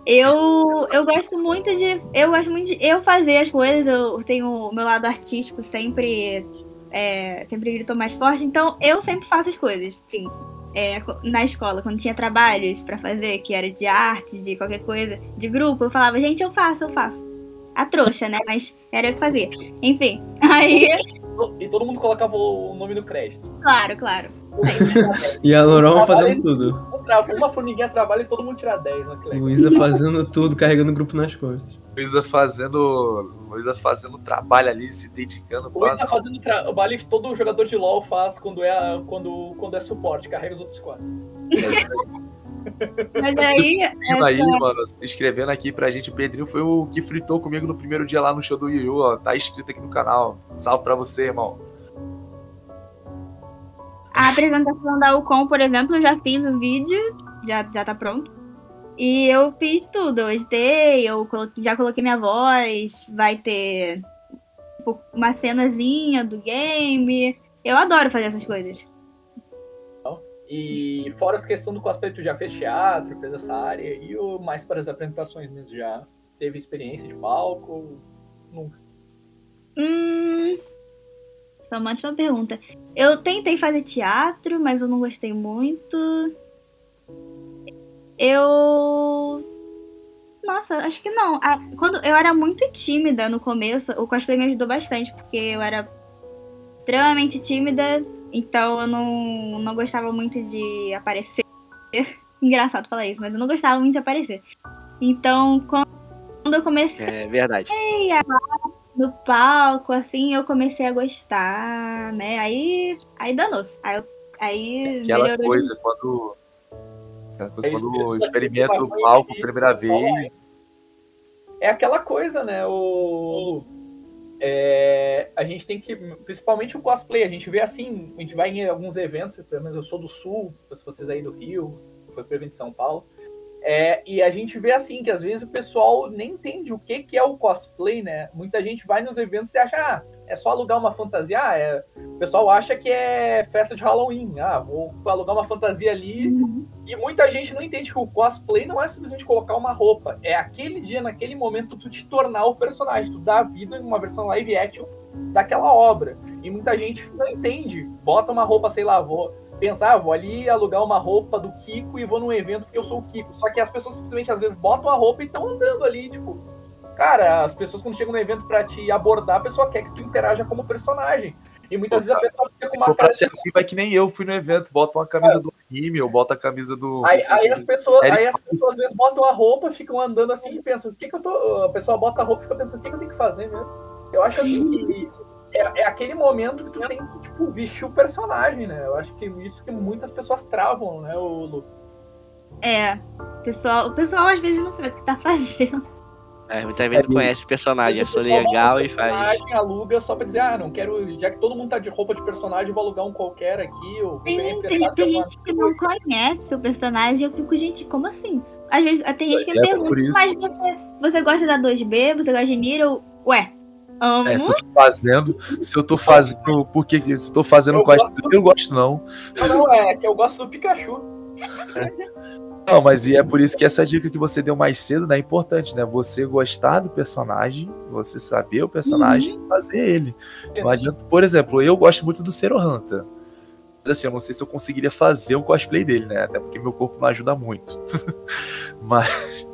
Eu, eu gosto muito de. Eu gosto muito de eu fazer as coisas. Eu tenho o meu lado artístico sempre. É, sempre gritou mais forte. Então eu sempre faço as coisas. Sim. É, na escola, quando tinha trabalhos pra fazer, que era de arte, de qualquer coisa, de grupo, eu falava, gente, eu faço, eu faço. A trouxa, né? Mas era eu que fazia. Enfim. Aí, E todo mundo colocava o nome no crédito. claro, claro. E a Lorão Trabalho- fazendo tudo. Uma formiguinha trabalha e todo mundo tira 10, né? Luísa fazendo tudo, carregando o grupo nas costas. Luísa fazendo. Luísa fazendo trabalho ali, se dedicando pra. tá fazendo o trabalho que todo jogador de LoL faz quando é, quando, quando é suporte, carrega os outros quatro. Mas aí, Pedrinho aí, mano, se inscrevendo aqui pra gente. O Pedrinho foi o que fritou comigo no primeiro dia lá no show do Yu, ó. Tá inscrito aqui no canal. Salve pra você, irmão. A apresentação da UCOM, por exemplo, eu já fiz o vídeo, já, já tá pronto. E eu fiz tudo, eu editei, eu coloquei- já coloquei minha voz, vai ter tipo, uma cenazinha do game. Eu adoro fazer essas coisas. E fora essa questão do cosplay, tu já fez teatro, fez essa área, e o mais para as apresentações mesmo, já teve experiência de palco? Nunca. Hum. Foi uma ótima pergunta. Eu tentei fazer teatro, mas eu não gostei muito. Eu. Nossa, acho que não. Ah, Quando eu era muito tímida no começo, o cosplay me ajudou bastante, porque eu era extremamente tímida, então eu não, não gostava muito de aparecer. Engraçado falar isso, mas eu não gostava muito de aparecer. Então, quando eu comecei É verdade. No palco, assim, eu comecei a gostar, né? Aí, aí danou-se. Aí, aí Aquela coisa quando. Aquela coisa É quando mesmo. experimenta o Bastante palco pela primeira vez. É aquela coisa, né? O. Lu, é, a gente tem que. Principalmente o cosplay, a gente vê assim, a gente vai em alguns eventos, pelo menos eu sou do sul, se vocês aí do Rio, foi pro evento de São Paulo. É, e a gente vê assim que às vezes o pessoal nem entende o que, que é o cosplay, né? Muita gente vai nos eventos e acha, ah, é só alugar uma fantasia. Ah, é... O pessoal acha que é festa de Halloween. Ah, vou alugar uma fantasia ali. E muita gente não entende que o cosplay não é simplesmente colocar uma roupa. É aquele dia, naquele momento, tu te tornar o personagem. Tu dar vida em uma versão live action daquela obra. E muita gente não entende. Bota uma roupa, sei lá, vou pensar, ah, vou ali alugar uma roupa do Kiko e vou num evento porque eu sou o Kiko. Só que as pessoas simplesmente às vezes botam a roupa e estão andando ali, tipo. Cara, as pessoas quando chegam no evento pra te abordar, a pessoa quer que tu interaja como personagem. E muitas vezes a pessoa fica com uma for cara pra ser assim, vai que nem eu fui no evento. Bota uma camisa do anime, ou bota a camisa do. Aí, aí as pessoas, Eric aí as pessoas às vezes botam a roupa, ficam andando assim e pensam, o que, que eu tô. A pessoa bota a roupa e fica pensando, o que, que eu tenho que fazer mesmo? Eu acho assim que é, é aquele momento que tu tem que, tipo, vestir o personagem, né? Eu acho que isso que muitas pessoas travam, né, o Lu? É. O pessoal, o pessoal às vezes não sabe o que tá fazendo. É, muita gente não conhece o personagem, é só legal e faz. personagem, aluga só pra dizer, ah, não quero. Já que todo mundo tá de roupa de personagem, eu vou alugar um qualquer aqui. Eu vou Tem, tem, tem uma- gente que não conhece o personagem, eu fico, gente, como assim? Às vezes tem gente que me É, pergunta, mas você, você gosta da 2B? Você gosta de Nira? Eu, Ué, amo. É, se eu tô fazendo, se eu tô fazendo, por que se eu tô fazendo Eu cosplay, gosto- eu não gosto não. Não, não, é que eu gosto do Pikachu. Não, mas e é por isso que essa dica que você deu mais cedo, né, é importante, né? Você gostar do personagem, você saber o personagem e fazer ele. Não adianta, por exemplo, eu gosto muito do Zero Hunter. Mas assim, eu não sei se eu conseguiria fazer um cosplay dele, né? Até porque meu corpo não ajuda muito. mas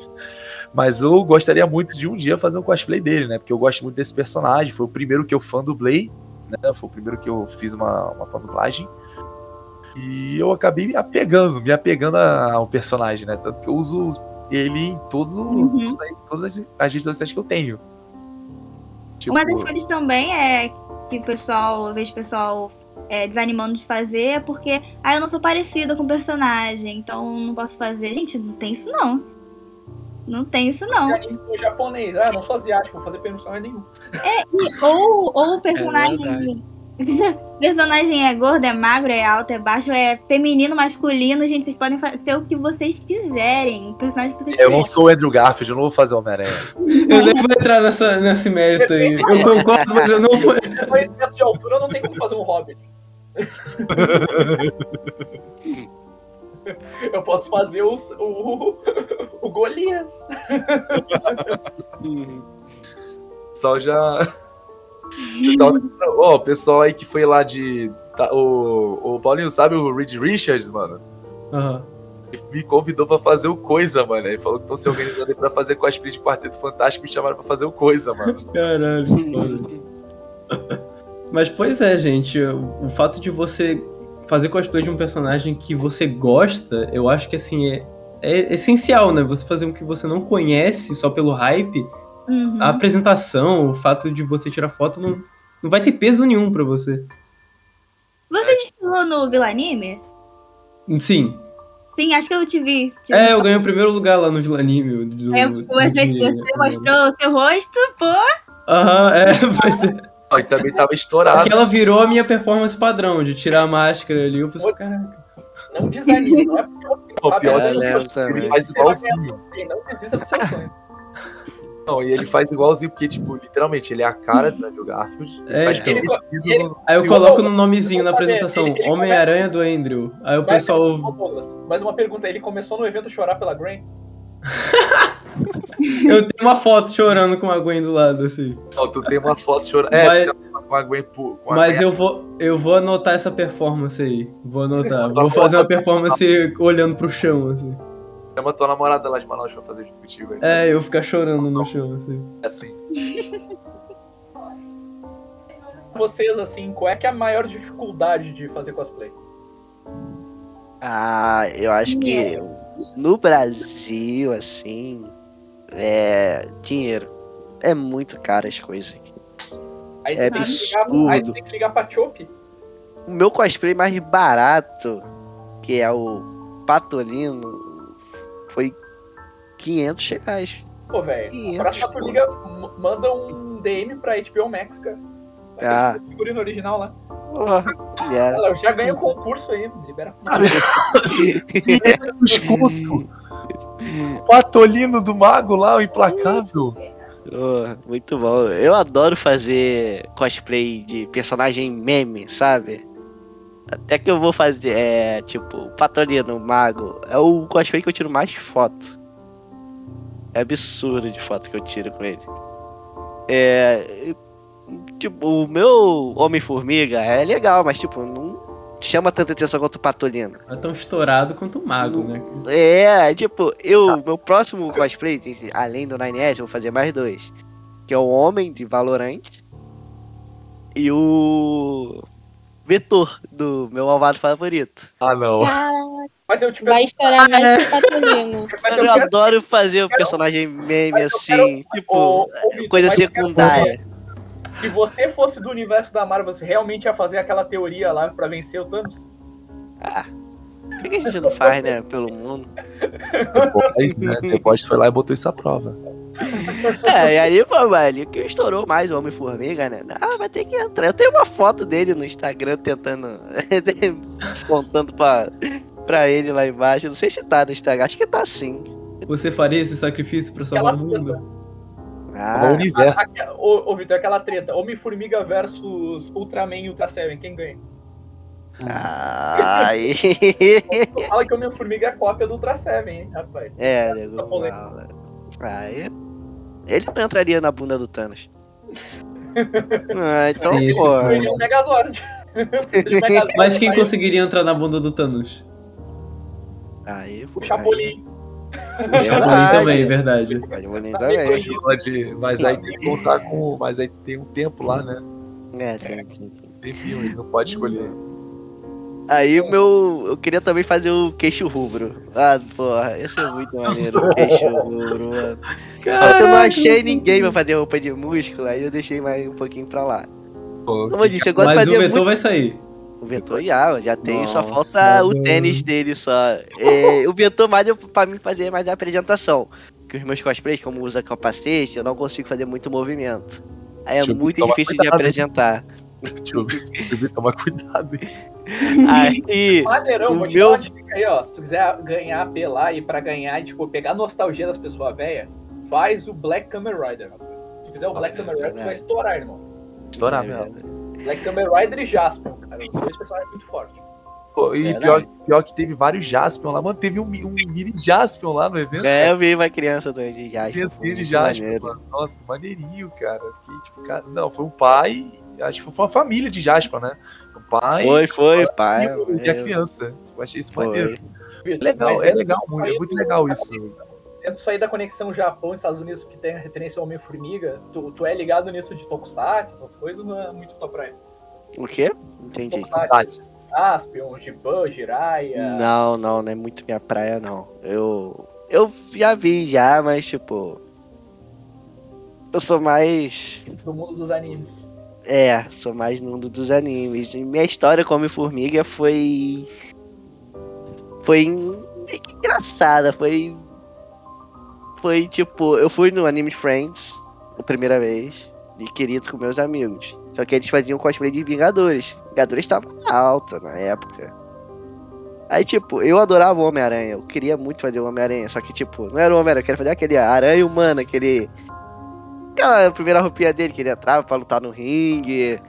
mas eu gostaria muito de um dia fazer um cosplay dele, né? Porque eu gosto muito desse personagem. Foi o primeiro que eu fã dublei, né? Foi o primeiro que eu fiz uma, uma fã dublagem. E eu acabei me apegando, me apegando ao personagem, né? Tanto que eu uso ele em todos, Uhum. todas as, as redes sociais que eu tenho. Tipo, Uma das coisas também é que o pessoal, eu vejo o pessoal é, desanimando de fazer é porque, ah, eu não sou parecida com o personagem, então não posso fazer. Gente, não tem isso não. Não tem isso, não. Anime sou japonês. Ah, eu não sou asiático, vou fazer personagem nenhum. E- ou, ou o É personagem. personagem é gordo, é magro, é alto, é baixo, é feminino, masculino. Gente, vocês podem fazer o que vocês quiserem. O personagem que vocês Eu quiserem. não sou o Andrew Garfield, eu não vou fazer Homem-Aranha. Eu nem vou entrar nessa, nesse mérito aí. Eu concordo, mas eu não vou. Metros de altura não tem como fazer um hobbit. Eu posso fazer os, o, o Golias. pessoal já. Pessoal, o pessoal aí que foi lá de. tá, o, o Paulinho sabe o Reed Richards, mano? Aham. Ele me convidou pra fazer o Coisa, mano. Ele falou que estão se organizando aí pra fazer cosplay de Quarteto Fantástico e me chamaram pra fazer o Coisa, mano. Caralho, foda. Mas pois é, gente, o, o fato de você fazer cosplay de um personagem que você gosta, eu acho que assim é, é essencial, né? Você fazer um que você não conhece só pelo hype, Uhum. a apresentação, o fato de você tirar foto não, não vai ter peso nenhum pra você. Você desfilou no Vila Anime? Sim. Sim, acho que eu te vi. Te É, vi. eu ganhei o primeiro lugar lá no Vila Anime. Do, É, você, de- você mostrou o seu rosto, pô. Aham, é, mas E também tava estourado. Porque ela virou a minha performance padrão, de tirar a máscara ali. Eu pensei, caraca. Não desanime, não é Pô, pior eu não lembro também. ele faz igualzinho. Não desista seus sonhos. Não, e ele faz igualzinho, porque, tipo, literalmente, ele é a cara do Andrew Garfield. É, faz então. Ele- ele- no- Aí eu coloco o- no nomezinho na apresentação, Homem-Aranha do Andrew. Aí o pessoal. Mais uma pergunta, ele começou no evento chorar pela Gwen? Eu tenho uma foto chorando com a Gwen do lado, assim. Não, tu tem uma foto chorando. É, Mas- tu tem uma foto com a Gwen. Com a Mas Gwen. eu vou, eu vou anotar essa performance aí. Vou anotar. Vou fazer uma performance olhando pro chão, assim. Chama tua namorada lá de Manaus pra fazer junto contigo. aí. É, eu ficar chorando no chão, assim. É assim. Vocês, assim, qual é que é a maior dificuldade de fazer cosplay? Ah, eu acho que no Brasil, assim, é dinheiro. É muito caro as coisas aqui. Aí É tem, que ligar, absurdo. aí tem que ligar pra Chope. O meu cosplay mais barato, que é o Patolino, foi 500 reais. Pô, velho, a próxima tu liga, manda um DM pra HBO Max, cara. Ah. Figurino original lá. Porra. Ela, eu já ganhei o concurso aí, libera. O escudo. Patolino do mago lá, o implacável. Oh, muito bom. Eu adoro fazer cosplay de personagem meme, sabe? Até que eu vou fazer, é, tipo, o Patolino, Mago. É o cosplay que eu tiro mais foto. É absurdo de foto que eu tiro com ele. É. Tipo, o meu Homem-Formiga é legal, mas, tipo, não chama tanta atenção quanto o Patolino. É tão estourado quanto o mago, né? É, tipo, eu, meu próximo cosplay, além do 9S, eu vou fazer mais dois. Que é o Homem de Valorant e o Vetor, do meu malvado favorito. Ah, não. Mas eu te Vai estourar mais que o Patolino. Eu, eu quero adoro fazer o personagem meme assim, quero- tipo, ô, Vitor, coisa secundária. Se você fosse do universo da Marvel, você realmente ia fazer aquela teoria lá pra vencer o Thanos? Ah, por que a gente não faz, né, pelo mundo? Depois, né? Depois foi lá e botou isso à prova. É, e aí, pô, velho, que estourou mais o Homem-Formiga, né? Ah, vai ter que entrar. Eu tenho uma foto dele no Instagram tentando. contando pra, pra ele lá embaixo. Não sei se tá no Instagram, acho que tá sim. Você faria esse sacrifício pra salvar o mundo? O Ah, universo. Aqui, ô, ô Vitor, aquela treta. Homem-Formiga versus Ultraman e Ultra Seven, quem ganha? ai. Fala que Homem-Formiga é cópia do Ultra Seven, hein, rapaz. é, fala. Aí. Ele não entraria na bunda do Thanos. Ah, então, Esse pô. Ele é um Megazord. É um Megazord, Mas quem conseguiria entrar na bunda do Thanos? Aí, O Chapolin. Chapolin também, verdade. Também. Pode, mas aí tem que contar com. Mas aí tem um tempo lá, né? É, sim, sim. Um tempinho, ele não pode escolher. Aí o meu. Eu queria também fazer o queixo rubro. Ah, porra, esse é muito maneiro, o queixo rubro, mano. Que eu não achei ninguém pra fazer roupa de músculo, aí eu deixei mais um pouquinho pra lá. Pô, Como eu disse, eu gosto de Mas o fazer vetor muito. vai sair. O Vetor já, já tem, só Nossa, falta o tênis dele só. É, o Vetor mais eu, pra mim fazer mais a apresentação. que os meus cosplays, como usa capacete, eu não consigo fazer muito movimento. Aí é Tio, muito difícil de apresentar. Deixa eu ver, deixa eu ver, toma cuidado. Aí, Maneirão, O vou te meu- dar uma dica aí, ó. Se tu quiser ganhar AP lá e pra ganhar e, tipo, pegar a nostalgia das pessoas velhas, faz o Black Kamen Rider. Se tu fizer o Nossa, Black Kamen Rider, tu vai estourar, irmão. Estourar É mesmo. Black Kamen Rider e Jaspion, cara. Os dois personagens muito fortes. Pô, e É, pior, pior que teve vários Jaspion lá, mano. Teve um, um mini Jaspion lá no evento. é, eu vi uma criança doente de Jasper. Criancinha de Jaspion, maneiro. mano. Nossa, maneirinho, cara. Fiquei tipo, cara. Não, foi um pai. Acho que foi uma família de Jaspion, né? Um pai Foi, foi, e, pai. o- e a criança. Eu achei isso Foi. maneiro. É legal, é dentro legal, muito, é muito do- legal isso. conexão- Dentro disso aí da conexão Japão e Estados Unidos, que tem a referência ao Homem-Formiga, tu, tu é ligado nisso de Tokusatsu, essas coisas, não é muito tua praia. O quê? Entendi. Tokusatsu, Aspion, Giban, Jiraiya... Não, não, não é muito minha praia, não. Eu. Eu já vi já, mas tipo. Eu sou mais. do mundo dos animes. É, sou mais no mundo dos animes. E Minha história com Homem-Formiga foi. Foi meio que engraçada. Foi. Foi tipo, eu fui no Anime Friends a primeira vez. E querido com meus amigos. Só que eles faziam cosplay de Vingadores. Vingadores tava alta na época. Aí, tipo, eu adorava o Homem-Aranha. Eu queria muito fazer o Homem-Aranha. Só que, tipo, não era o Homem-Aranha. Eu queria fazer aquele aranha humano, aquele. Aquela primeira roupinha dele que ele entrava pra lutar no ringue.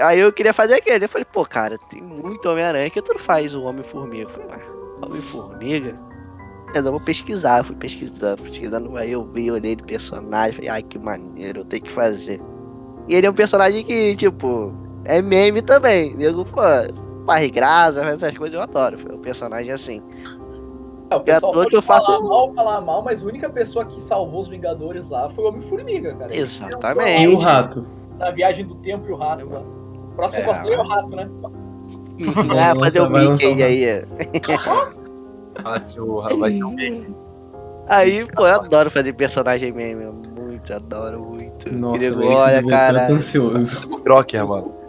Aí eu queria fazer aquele. Eu falei, pô, cara, tem muito Homem-Aranha que tu não faz o Homem-Formiga. Eu falei, ué, Homem-Formiga? Eu não vou pesquisar, eu fui pesquisando, pesquisando, aí eu vi, olhei de personagem, falei, ai que maneiro, eu tenho que fazer. E ele é um personagem que, tipo, é meme também. Nego, pô, faz graça, faz essas coisas, eu adoro. Foi um personagem assim. É, o pessoal pode que eu falar faço- mal, falar mal, mas a única pessoa que salvou os Vingadores lá foi o Homem-Formiga, cara. Exatamente. E o rato. Na viagem do tempo e o rato lá. O próximo É. cosplay é o rato, né? ah, fazer o Mickey aí. Ah, vai ser um Mickey. Aí, pô, eu adoro fazer personagem meme, muito, adoro muito. Nossa, Vitor cara, tá ansioso. O Crocker, mano.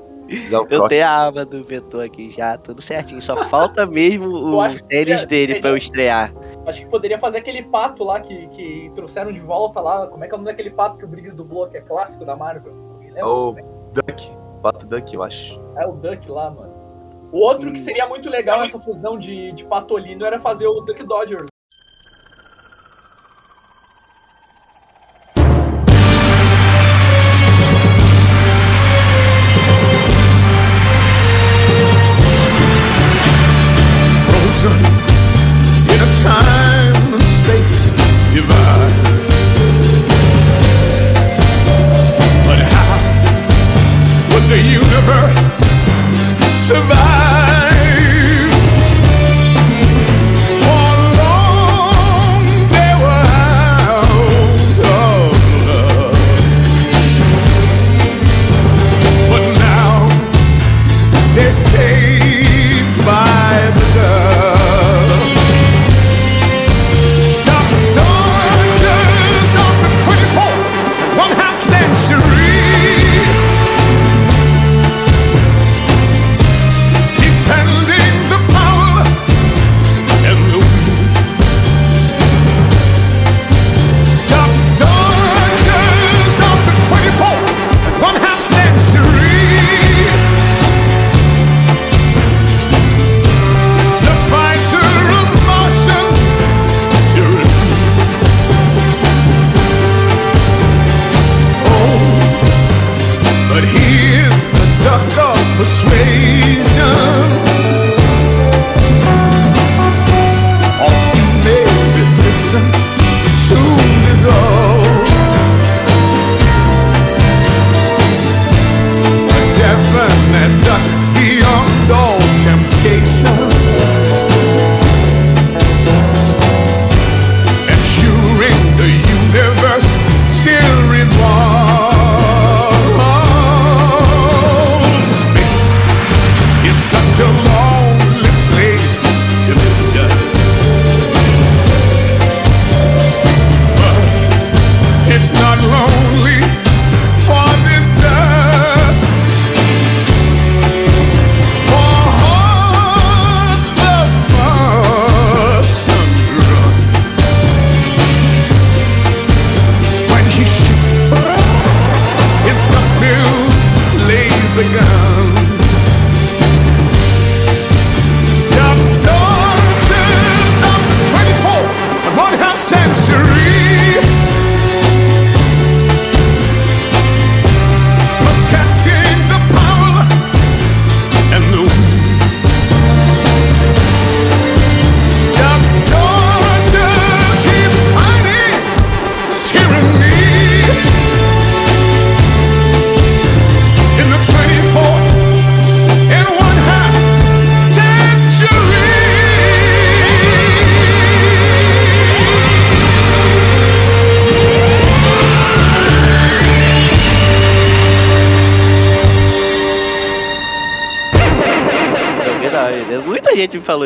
Eu tenho a aba do vetor aqui já, tudo certinho. Só falta mesmo os tênis é- dele é- pra eu estrear. Acho que poderia fazer aquele pato lá que, que trouxeram de volta lá. Como é que é o nome daquele pato que o Briggs dublou, que é clássico da Marvel? Lembra? O Duck. Pato Duck, eu acho. É o Duck lá, mano. O outro que seria muito legal nessa fusão de, de patolino era fazer o Duck Dodgers.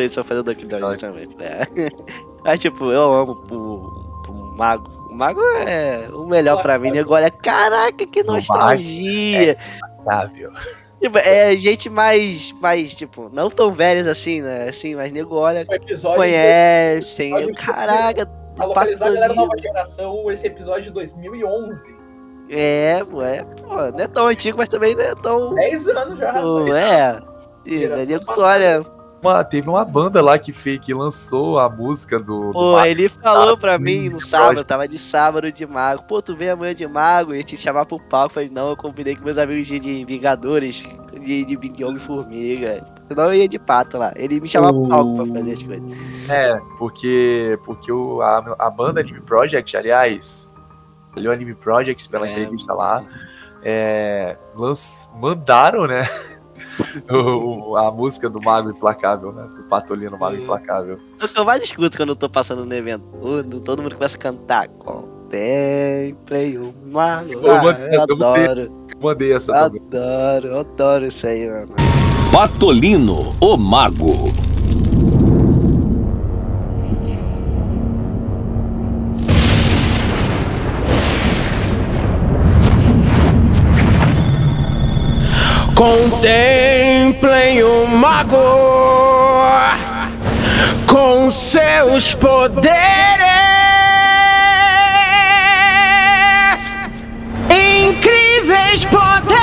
Isso, eu falei do episódio também. É. Mas, tipo, eu amo o, o Mago. O Mago é o melhor pra mim. Nego olha, caraca, que O nostalgia. Tipo, é gente mais, mais, tipo, não tão velhas assim, né? Assim, mas nego olha, O conhecem. Eu, caraca, Pra localizar a galera nova geração, esse episódio de 2011. É, pô, é, pô, não é tão antigo, mas também não é tão. 10 anos já, rapaz. é. Nego, tu olha, Uma, teve uma banda lá que fez, que lançou a música do. do Pô, Mago. ele falou pra mim no sábado, tava de sábado de mago. Pô, tu vem amanhã de mago e te chamar pro palco. Eu falei, não, eu combinei com meus amigos de, de Vingadores, de, de Big Homem Formiga. Senão eu ia de pato lá. Ele me chamava pro palco pra fazer as coisas. É, porque, porque o, a, a banda Anime Project, aliás, ali o Anime Project, pela É. entrevista lá, é, lanç- mandaram, né, o- a música do Mago Implacável, né, do Patolino Mago. Implacável. O que eu mais escuto quando eu tô passando no evento. Todo, todo mundo começa a cantar. Contemplei o mago. Eu Ah, mandei- eu eu mandei- adoro, Mandei essa também. adoro, eu adoro isso aí, mano. Patolino, o Mago. Contemplem o mago com seus poderes, incríveis poderes.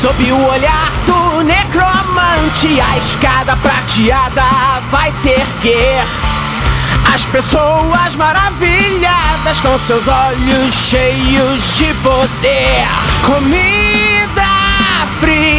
Sob o olhar do necromante, a escada prateada vai se erguer. As pessoas maravilhadas com seus olhos cheios de poder. Comida fria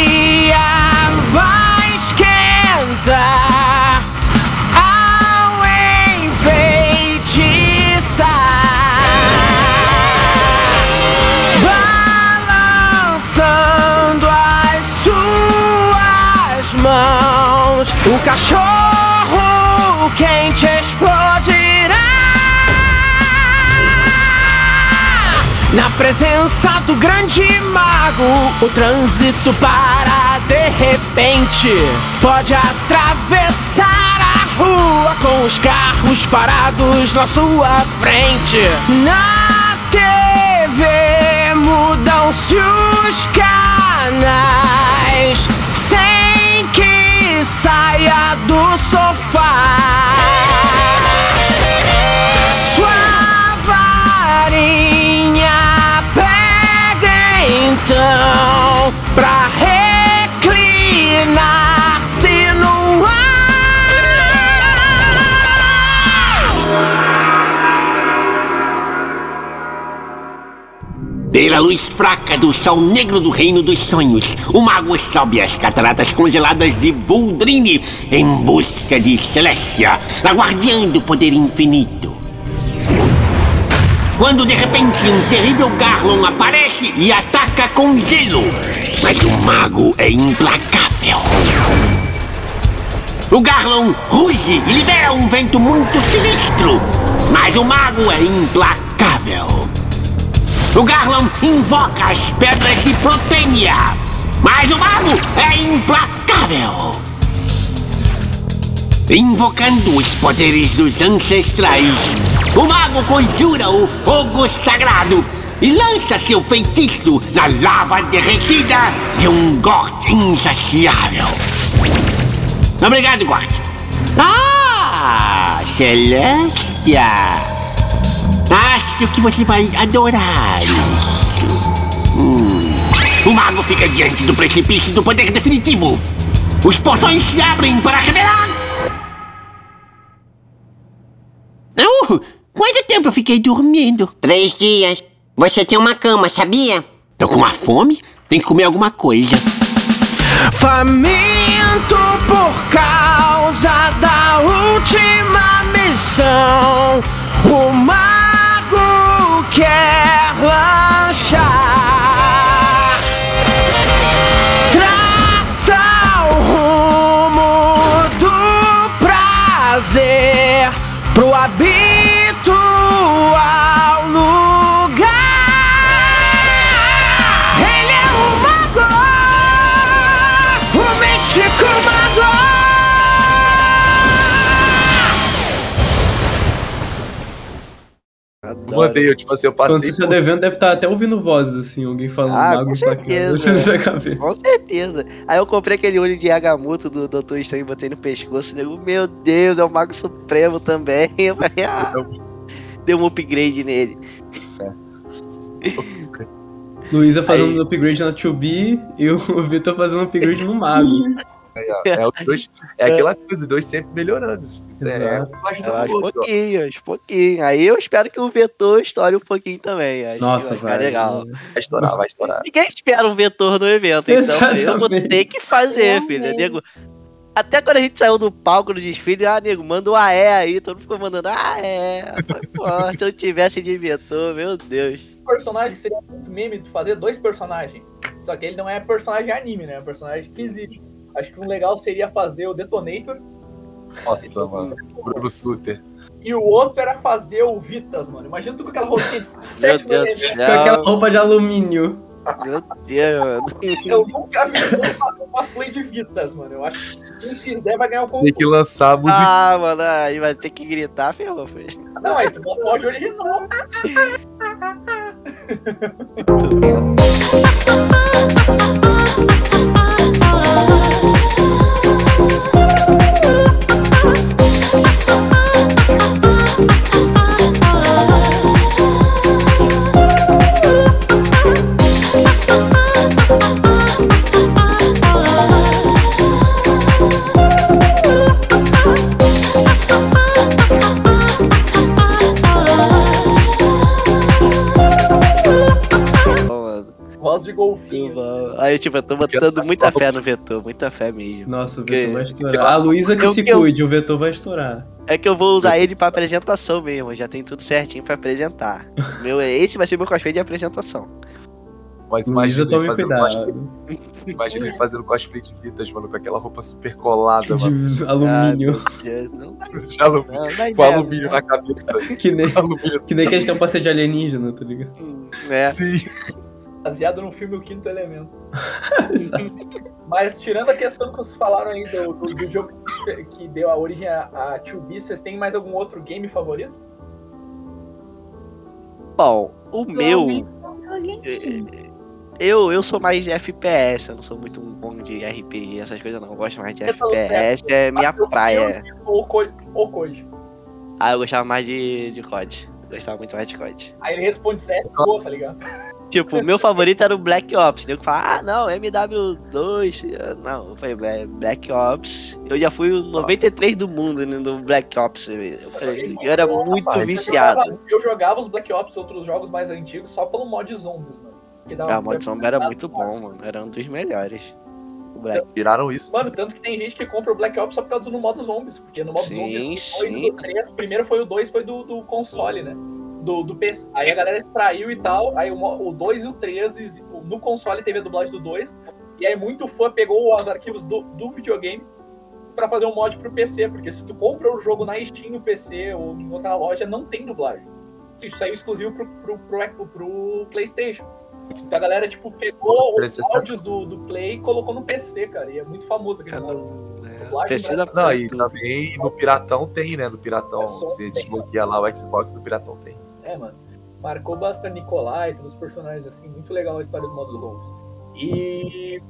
Na presença do grande mago, o trânsito para de repente. Pode atravessar a rua com os carros parados na sua frente. Na TV mudam-se os canais sem que saia do sofá. Então pra reclinar-se no ar. Pela luz fraca do sol negro do reino dos sonhos, o mago sobe as cataratas congeladas de Vuldrine em busca de Celestia, a guardiã do poder infinito. Quando de repente um terrível Garlon aparece e ataca com gelo. Mas o mago é implacável. O Garlon ruge e libera um vento muito sinistro. Mas o mago é implacável. O Garlon invoca as pedras de Protênia. Mas o mago é implacável. Invocando os poderes dos ancestrais, o mago conjura o fogo sagrado e lança seu feitiço na lava derretida de um Gort insaciável. Obrigado, Gort. Ah, Celestia. Acho que você vai adorar isso. Hum. O mago fica diante do precipício do poder definitivo. Os portões se abrem para revelar. Uh, quanto tempo eu fiquei dormindo? Três dias. Você tem uma cama, sabia? Tô com uma fome? Tem que comer alguma coisa. Faminto por causa da última missão, o mago quer lanchar. Eu mandei, eu, tipo assim, eu Quando passei. você está devendo, deve estar até ouvindo vozes, assim, alguém falando Ah, mago com certeza. na sua cabeça. Com certeza. Aí eu comprei aquele olho de Agamotto do Doutor Estranho e botei no pescoço. E nego, meu Deus, é o Mago Supremo também. Eu falei, ah, deu um upgrade nele. Luísa fazendo um upgrade na 2B e o Vitor fazendo um upgrade no mago. É, os dois, é aquela coisa, os dois sempre melhorando. Isso é, Exato. um o pouquinho, pouquinho. Aí eu espero que o vetor estoure um pouquinho também. Acho Nossa, que vai ficar vai. legal. Vai estourar, vai estourar. Ninguém espera um vetor no evento, então eu vou Exatamente. ter que fazer, filho. Nego, até quando a gente saiu do palco no desfile, ah, nego, manda um AE aí, todo mundo ficou mandando falei, Pô, se eu tivesse de vetor, meu Deus. personagem que seria muito meme de fazer dois personagens. Só que ele não é personagem anime, né? É um personagem que existe. Acho que um legal seria fazer o Detonator Nossa, mano. Bruno Suter. e o outro era fazer o Vitas, mano. Imagina tu com aquela roupinha de Meu sétimo Deus do elemento. Com aquela roupa de alumínio. Meu Deus, mano. Eu nunca vi um cosplay de Vitas, mano. Eu acho que quem fizer vai ganhar o Tem que concurso. lançar a música. Ah, mano, aí vai ter que gritar, ferrou, filho. Não, aí tu bota o áudio original. Bom, Aí, tipo, eu tô botando muita fé no vetor, muita fé mesmo. Nossa, o Vetor vai estourar. A Luísa que Eu- se eu- cuide, o Vetor vai estourar. É que eu vou usar ele pra apresentação mesmo, já tem tudo certinho pra apresentar. Meu, esse vai ser meu cosplay de apresentação. Mas imagina ele fazendo cuidado. cosplay. Imagina ele fazendo cosplay de Vitas, mano, com aquela roupa super colada, mano. De alumínio. Ah, não dá, De alumínio. não dá Com ideia, alumínio não. na cabeça. Que nem, Alumínio. que nem aquele capacete de alienígena, tá ligado? É. Sim. Baseado no filme O Quinto Elemento. Mas tirando a questão que vocês falaram aí do, do- do jogo que- deu a origem a, a 2B, vocês têm mais algum outro game favorito? Bom, o meu. Alguém Eu, eu sou mais de FPS, eu não sou muito bom de RPG, essas coisas não. Eu gosto mais de Eu FPS, é minha praia. Ou, co ou Code. Ah, eu gostava mais de, de COD. Eu gostava muito mais de COD. Aí ele responde CSGO, tá ligado? Tipo, o meu favorito era o Black Ops. Deu que falar, ah, não, MW2. eu- Não, eu falei, "É, Black Ops. Eu já fui o 93 do mundo né, no Black Ops. Eu, falei, eu era muito Rapaz, Eu viciado. jogava, eu jogava os Black Ops, outros jogos mais antigos, só pelo mod zombies, mano. Que dava- Ah, o Mod Zombie era muito bom, mano. Era um dos melhores. Black. Viraram isso. Mano, tanto que tem gente que compra o Black Ops só por causa do modo zombies, porque no modo Sim, zombies foi sim. do 3, primeiro foi o 2, foi do, do console, né? Do, do PC. Aí a galera extraiu e tal, aí o, mo- o 2 e o 3, e no console teve a dublagem do 2, e aí muito fã pegou os arquivos do, do videogame pra fazer um mod pro PC, porque se tu compra o jogo na Steam no PC ou em outra loja, não tem dublagem. Isso saiu exclusivo pro, pro, pro, pro PlayStation. Então a galera, tipo, pegou os áudios do, do Play e colocou no PC, cara. E é muito famoso aquele mod. Dublagem Não, e também no Piratão tem, né? No Piratão, É você desbloqueia lá o Xbox do Piratão tem. É, mano. Marcou bastante Nicolai, todos os personagens, assim. Muito legal a história do modo Zombies. E.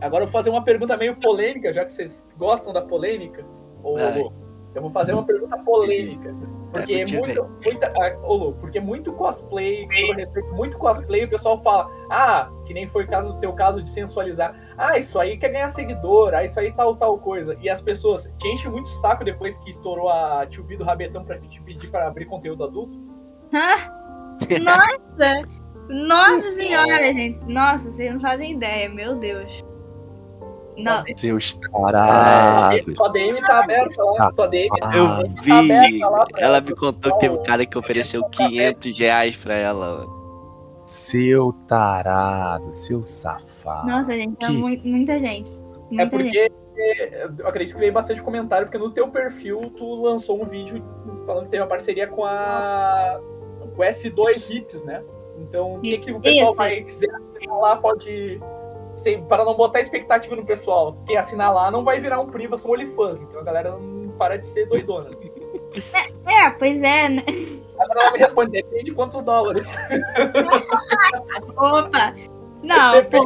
Agora eu vou fazer uma pergunta meio polêmica, já que vocês gostam da polêmica. Ô. Lô, eu vou fazer uma pergunta polêmica. Porque É, muito, muita, ah, ô, Lô, porque muito cosplay, com respeito, muito cosplay, o pessoal fala, ah, que nem foi o caso do teu caso de sensualizar, ah, isso aí quer ganhar seguidor, ah, isso aí tal, tal coisa. E as pessoas te enchem muito o saco depois que estourou a tio do Rabetão pra te pedir pra abrir conteúdo adulto. Nossa! Nossa senhora, gente. Nossa, vocês não fazem ideia, meu Deus. Não, Seus É, tarados. tua DM tá aberta lá, tua DM Ah, Eu tá vi. pra Ela me contou que teve um cara que ofereceu 500 reais pra ela. mano. Seu tarado, seu safado. nossa, gente, é que- muito, muita gente. Muita É gente. porque é, eu acredito que veio bastante comentário, porque no teu perfil tu lançou um vídeo falando que teve uma parceria com a com o S2 Hips, né? Então, o que, que o pessoal Isso. vai quiser assinar lá pode. Sem, para não botar expectativa no pessoal, quem assinar lá não vai virar um Priva, são OnlyFans. Então a galera não para de ser doidona. É, pois é, né? Agora ela me responde, depende de quantos dólares. Opa! Não, pô.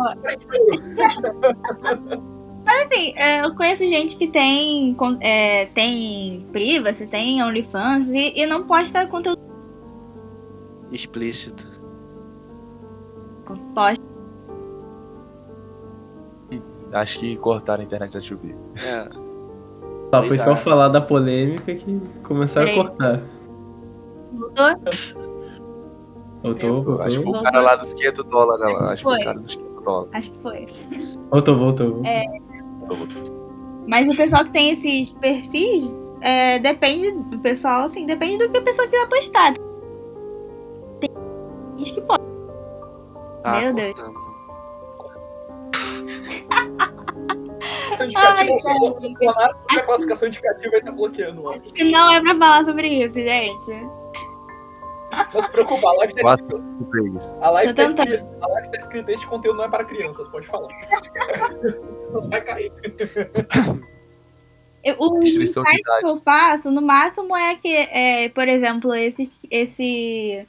Mas assim, é, eu conheço gente que tem, é, tem privacy, tem OnlyFans e, e não posta conteúdo. Explícito. Posta. Acho que cortaram a internet da 2B. É. Tá, foi só falar da polêmica que começaram a cortar. Voltou, voltou. Acho que foi o cara lá dos 500 dólares. lá. Acho que foi o cara dos 500 dólares. Acho que foi. Voltou, voltou. É, mas o pessoal que tem esses perfis, é, depende do pessoal, assim, depende do que a pessoa quiser postar. Gente que pode. Tá Meu Deus. Classificação indicativa, Ai, a classificação indicativa vai estar bloqueando. Acho que não é pra falar sobre isso, gente. Não se preocupa, a live tá Quase escrita. A live, tá escrita, a live tá escrita, este conteúdo não é para crianças, pode falar. Não vai cair. Eu- O insight que eu faço, no máximo, é que, é, por exemplo, esses, esse.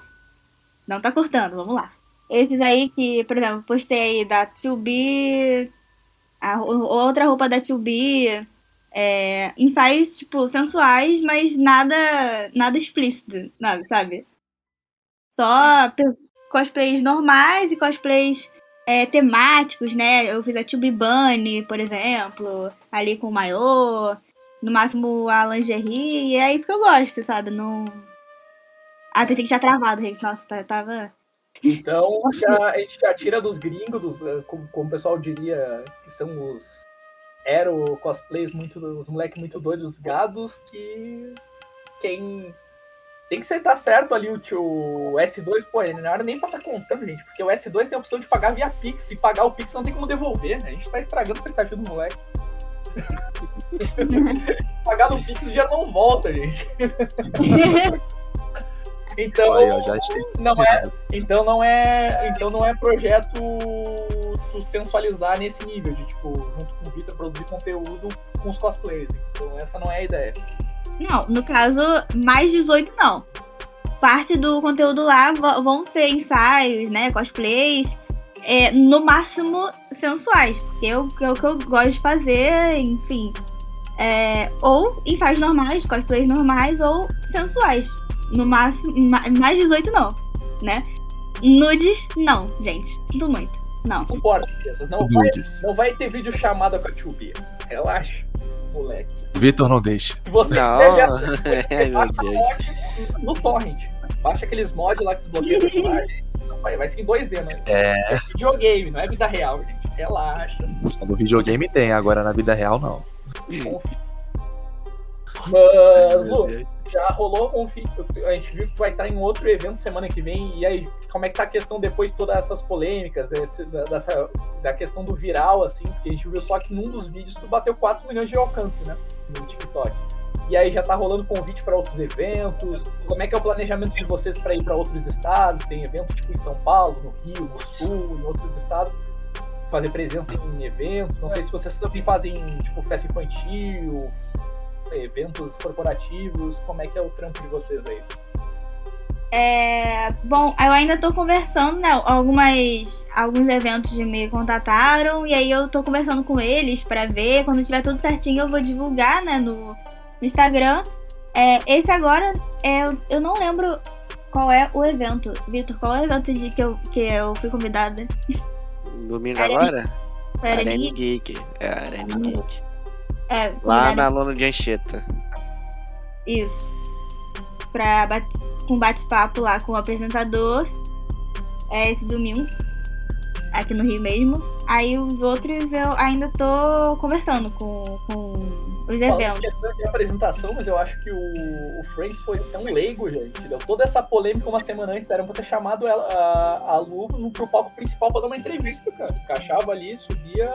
Não tá cortando, vamos lá. Esses aí que, por exemplo, postei aí da 2B, a outra roupa da 2B, é, ensaios, tipo, sensuais, mas nada, nada explícito, nada, sabe? Só cosplays normais e cosplays é, temáticos, né? Eu fiz a 2B Bunny, por exemplo, ali com o maiô, no máximo a lingerie, e é isso que eu gosto, sabe? Não. Ah, pensei que tinha travado, gente. Nossa, tá- tava. Então, já- a gente já tira dos gringos, dos, eh, como, como o pessoal diria, que são os aero cosplays, muito, os moleques muito doidos, os gados, que quem tem que aceitar certo ali o, tio- o S2, pô, ele não era nem pra estar contando, gente, porque o S2 tem a opção de pagar via Pix, e pagar o Pix não tem como devolver, né? A gente tá estragando a expectativa do moleque. Se pagar no Pix, o dinheiro não volta, gente. Então, achei. não é, então não é, então não é projeto tu sensualizar nesse nível de tipo, junto com o Vitor produzir conteúdo com os cosplays. Então essa não é a ideia. Não, no caso, mais 18 não. Parte do conteúdo lá vão ser ensaios, né? Cosplays. é, no máximo sensuais. Porque é o, é o que eu gosto de fazer, enfim. É, ou ensaios normais, cosplays normais, ou sensuais. No máximo. ma- Mais 18 não, né? Nudes, não, gente. Sinto muito. Não. Não importa, crianças. Não vai, Nudes. não vai ter vídeo chamada com a Tchubia. Relaxa, moleque. Vitor não deixa. Se você Não. coisa, você baixa mod no torrent. Baixa aqueles mods lá que desbloqueiam personagens. Vai, vai ser em 2D, né? É, É videogame, não é vida real, gente. Relaxa. no videogame tem, agora na vida real não. Mas, Lu. Já rolou fi- A gente viu que tu vai estar em outro evento semana que vem. E aí, como é que tá a questão depois de todas essas polêmicas, desse- da, dessa, da questão do viral, assim? Porque a gente viu só que num dos vídeos tu bateu 4 milhões de alcance, né? No TikTok. E aí já tá rolando convite para outros eventos. Como é que é o planejamento de vocês para ir para outros estados? Tem evento tipo em São Paulo, no Rio, no Sul, em outros estados. Fazer presença em eventos. Não sei se vocês também fazem tipo festa infantil, eventos corporativos. Como é que é o trampo de vocês aí? É, bom, eu ainda tô conversando, né? Algumas, alguns eventos me contataram e aí eu tô conversando com eles pra ver. Quando tiver tudo certinho, eu vou divulgar, né, no, no Instagram. É, esse agora, é, eu não lembro qual é o evento. Vitor, qual é o evento de que eu, que eu fui convidada? Domingo agora? Foi a Arene Arene? Geek. É, Arene Geek. É, Lá na Lona de Anchieta. Isso. Pra bat- com bate-papo lá com o apresentador. É esse domingo. Aqui no Rio mesmo. Aí os outros eu ainda tô conversando com, com os eventos. questão de apresentação, mas eu acho que o, o Franks foi tão leigo, gente. Deu toda essa polêmica uma semana antes. Era pra ter chamado ela, a, a Lu no, pro palco principal pra dar uma entrevista, cara. Encaixava ali, subia,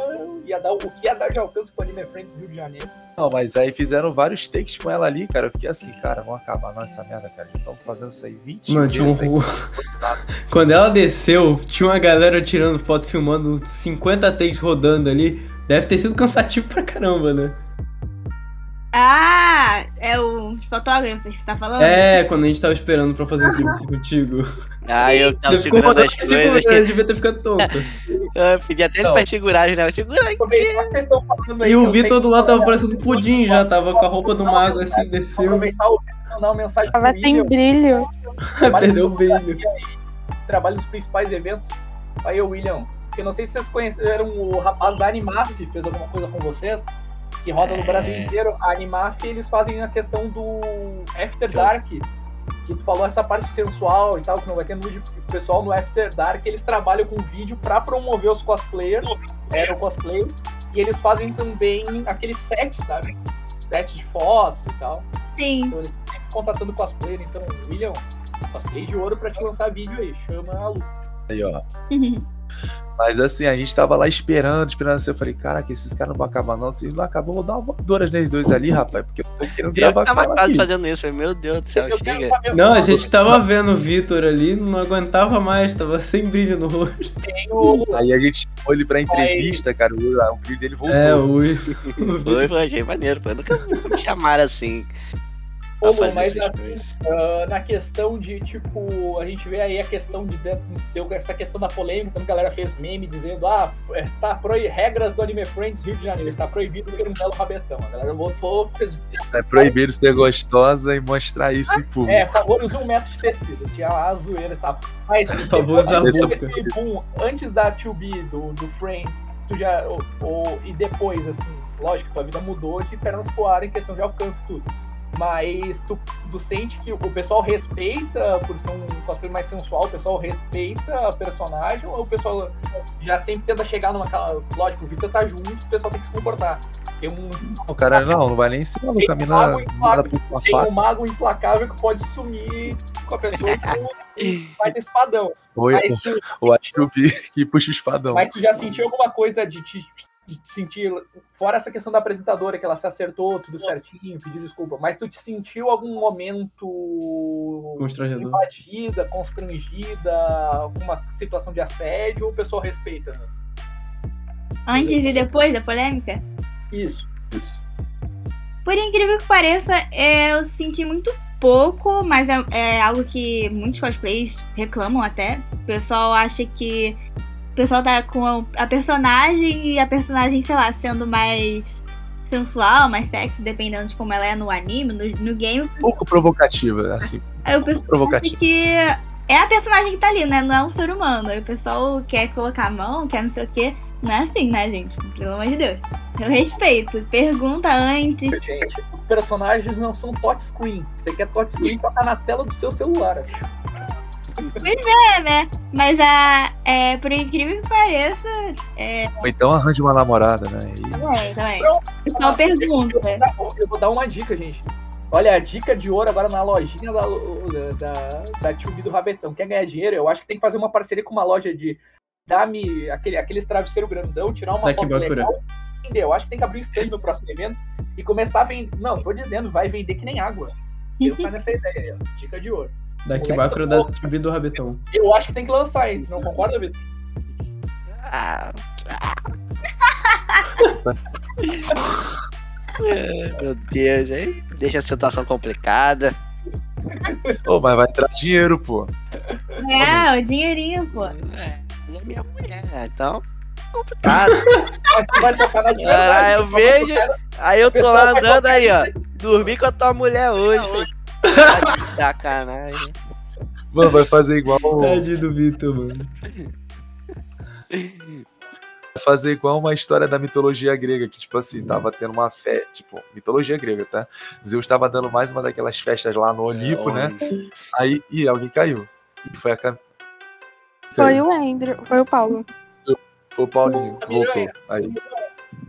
ia dar o que ia dar de alcance pro Anime Friends Rio de Janeiro. Não, mas aí fizeram vários takes com ela ali, cara. Eu fiquei assim, cara, vamos acabar não essa merda, cara. Já estamos fazendo isso aí 20 Mano, tinha um... aí. Quando ela desceu, tinha uma galera tirando foto, filmando uns 50 takes rodando ali. Deve ter sido cansativo pra caramba, né? Ah, é o fotógrafo que você tá falando? É, quando a gente tava esperando pra fazer entrevista contigo. Ah, eu tava Você segurando as coisas. devia ter ficado tonto. Eu pedi até ele Não. pra segurar, né? Segura aqui. Aproveitar que vocês estão falando aí. E o Vitor do lado tava parecendo pudim já, tava com a roupa do mago assim, desceu. Aproveitar o mandar uma mensagem Tava sem brilho. Perdeu o brilho. trabalha nos principais eventos. Aí, o William, que eu não sei se vocês conheceram o rapaz da Animaf, fez alguma coisa com vocês, que roda no É. Brasil inteiro. A Animaf, eles fazem a questão do After Dark, que tu falou essa parte sensual e tal, que não vai ter nude. O pessoal no After Dark, eles trabalham com vídeo pra promover os cosplayers, eram cosplays, e eles fazem também aqueles sets, sabe? Sets de fotos e tal. Sim. Então eles estão sempre contratando cosplayer. Então, William, cosplay de ouro pra te lançar vídeo aí. Chama a Lu. Aí, ó. Mas assim, a gente tava lá esperando, esperando assim. Eu falei, caraca, esses caras não vão acabar, não. Se não acabar, eu vou dar uma voadora neles dois ali, rapaz. Porque eu tô querendo Eu gravar tava com ela quase aqui. fazendo isso. Falei, meu Deus do céu, Eu chega. Não, a gente tava vendo o Vitor ali, não aguentava mais, tava sem brilho no rosto. Tem o, Aí a gente chamou ele pra entrevista, cara. O, o brilho dele voltou. É, o, Foi, foi, achei maneiro. Foi. Nunca, nunca me chamaram assim. Ô, Lu, mas assim, ah, na questão de, tipo, a gente vê aí a questão de. Deu essa questão da polêmica, então a galera fez meme dizendo: ah, está proib... regras do Anime Friends Rio de Janeiro, está proibido ter um belo rabetão. A galera botou, fez. É proibido ser gostosa e mostrar isso em público. É, favor, use um metro de tecido. Tinha lá a zoeira e tal. Mas, favor, usa boom, antes da 2B, do, do Friends, tu já. Ou, ou- e depois, assim, lógico, tua vida mudou de pernas pro ar em questão de alcance e tudo. Mas tu, tu sente que o pessoal respeita, por ser um cosplay mais sensual, o pessoal respeita a personagem, ou o pessoal já sempre tenta chegar numa. Lógico, o Victor tá junto, o pessoal tem que se comportar. Tem um, O cara não, não vai nem ser maluco. Por uma tem um mago implacável que pode sumir com a pessoa que vai ter espadão. Ou, Mas tu, ou acho que o Bi que puxa o espadão. mas tu já sentiu alguma coisa de te de te sentir, fora essa questão da apresentadora, que ela se acertou tudo certinho, pediu desculpa, mas tu te sentiu algum momento Constrangedor. invadida, constrangida, alguma situação de assédio ou o pessoal respeita? né? Antes e depois da polêmica? Isso. Isso. Por incrível que pareça, eu senti muito pouco, mas é, é algo que muitos cosplays reclamam até. O pessoal acha que pessoal tá com a, a personagem e a personagem, sei lá, sendo mais sensual, mais sexy, dependendo de como ela é no anime, no, no game. Pouco provocativa, assim. Aí o pessoal acha que é a personagem que tá ali, né? Não é um ser humano. Aí o pessoal quer colocar a mão, quer não sei o quê. Não é assim, né, gente? Pelo amor de Deus. Eu respeito. Pergunta antes. Gente, os personagens não são touchscreen. Você quer touchscreen, toca na tela do seu celular. É, né? Mas a, é, por incrível que pareça, é, Ou então arranja uma namorada, né? E também, também. O pessoal pergunta. Eu vou dar- Eu vou dar uma dica, gente. Olha, a dica de ouro agora na lojinha da, da, da Tio B do Rabetão. Quer ganhar dinheiro? Eu acho que tem que fazer uma parceria com uma loja de dá-me aquele, aqueles travesseiro grandão, tirar uma Daqui, foto legal e vender. Eu acho que tem que abrir um stand no próximo evento e começar a vender. Não, tô dizendo, vai vender que nem água. Pensa nessa ideia aí, ó. Dica de ouro. Bakura são da tribo do Rabetão. Eu acho que tem que lançar, hein? Tu não concorda, Vitor? Ah, É, Meu Deus, aí deixa a situação complicada. Pô, mas vai entrar dinheiro, pô. É, o dinheirinho, pô. É, ele é minha mulher, então. Complicado. Mas tu vai tocar na de verdade. Ah, eu tu vai vejo. Aí eu tô lá andando aí, ó. Dormi com a tua mulher hoje. Tá de Sacanagem. Mano, vai fazer igual. Tadinho do Vitor, mano. Vai fazer igual uma história da mitologia grega, que, tipo assim, tava tendo uma festa. Tipo, mitologia grega, tá? Zeus tava dando mais uma daquelas festas lá no Olimpo, né? Aí, e alguém caiu. E foi a Cam... Foi o Andrew, foi o Paulo. Foi o Paulinho, voltou. Aí.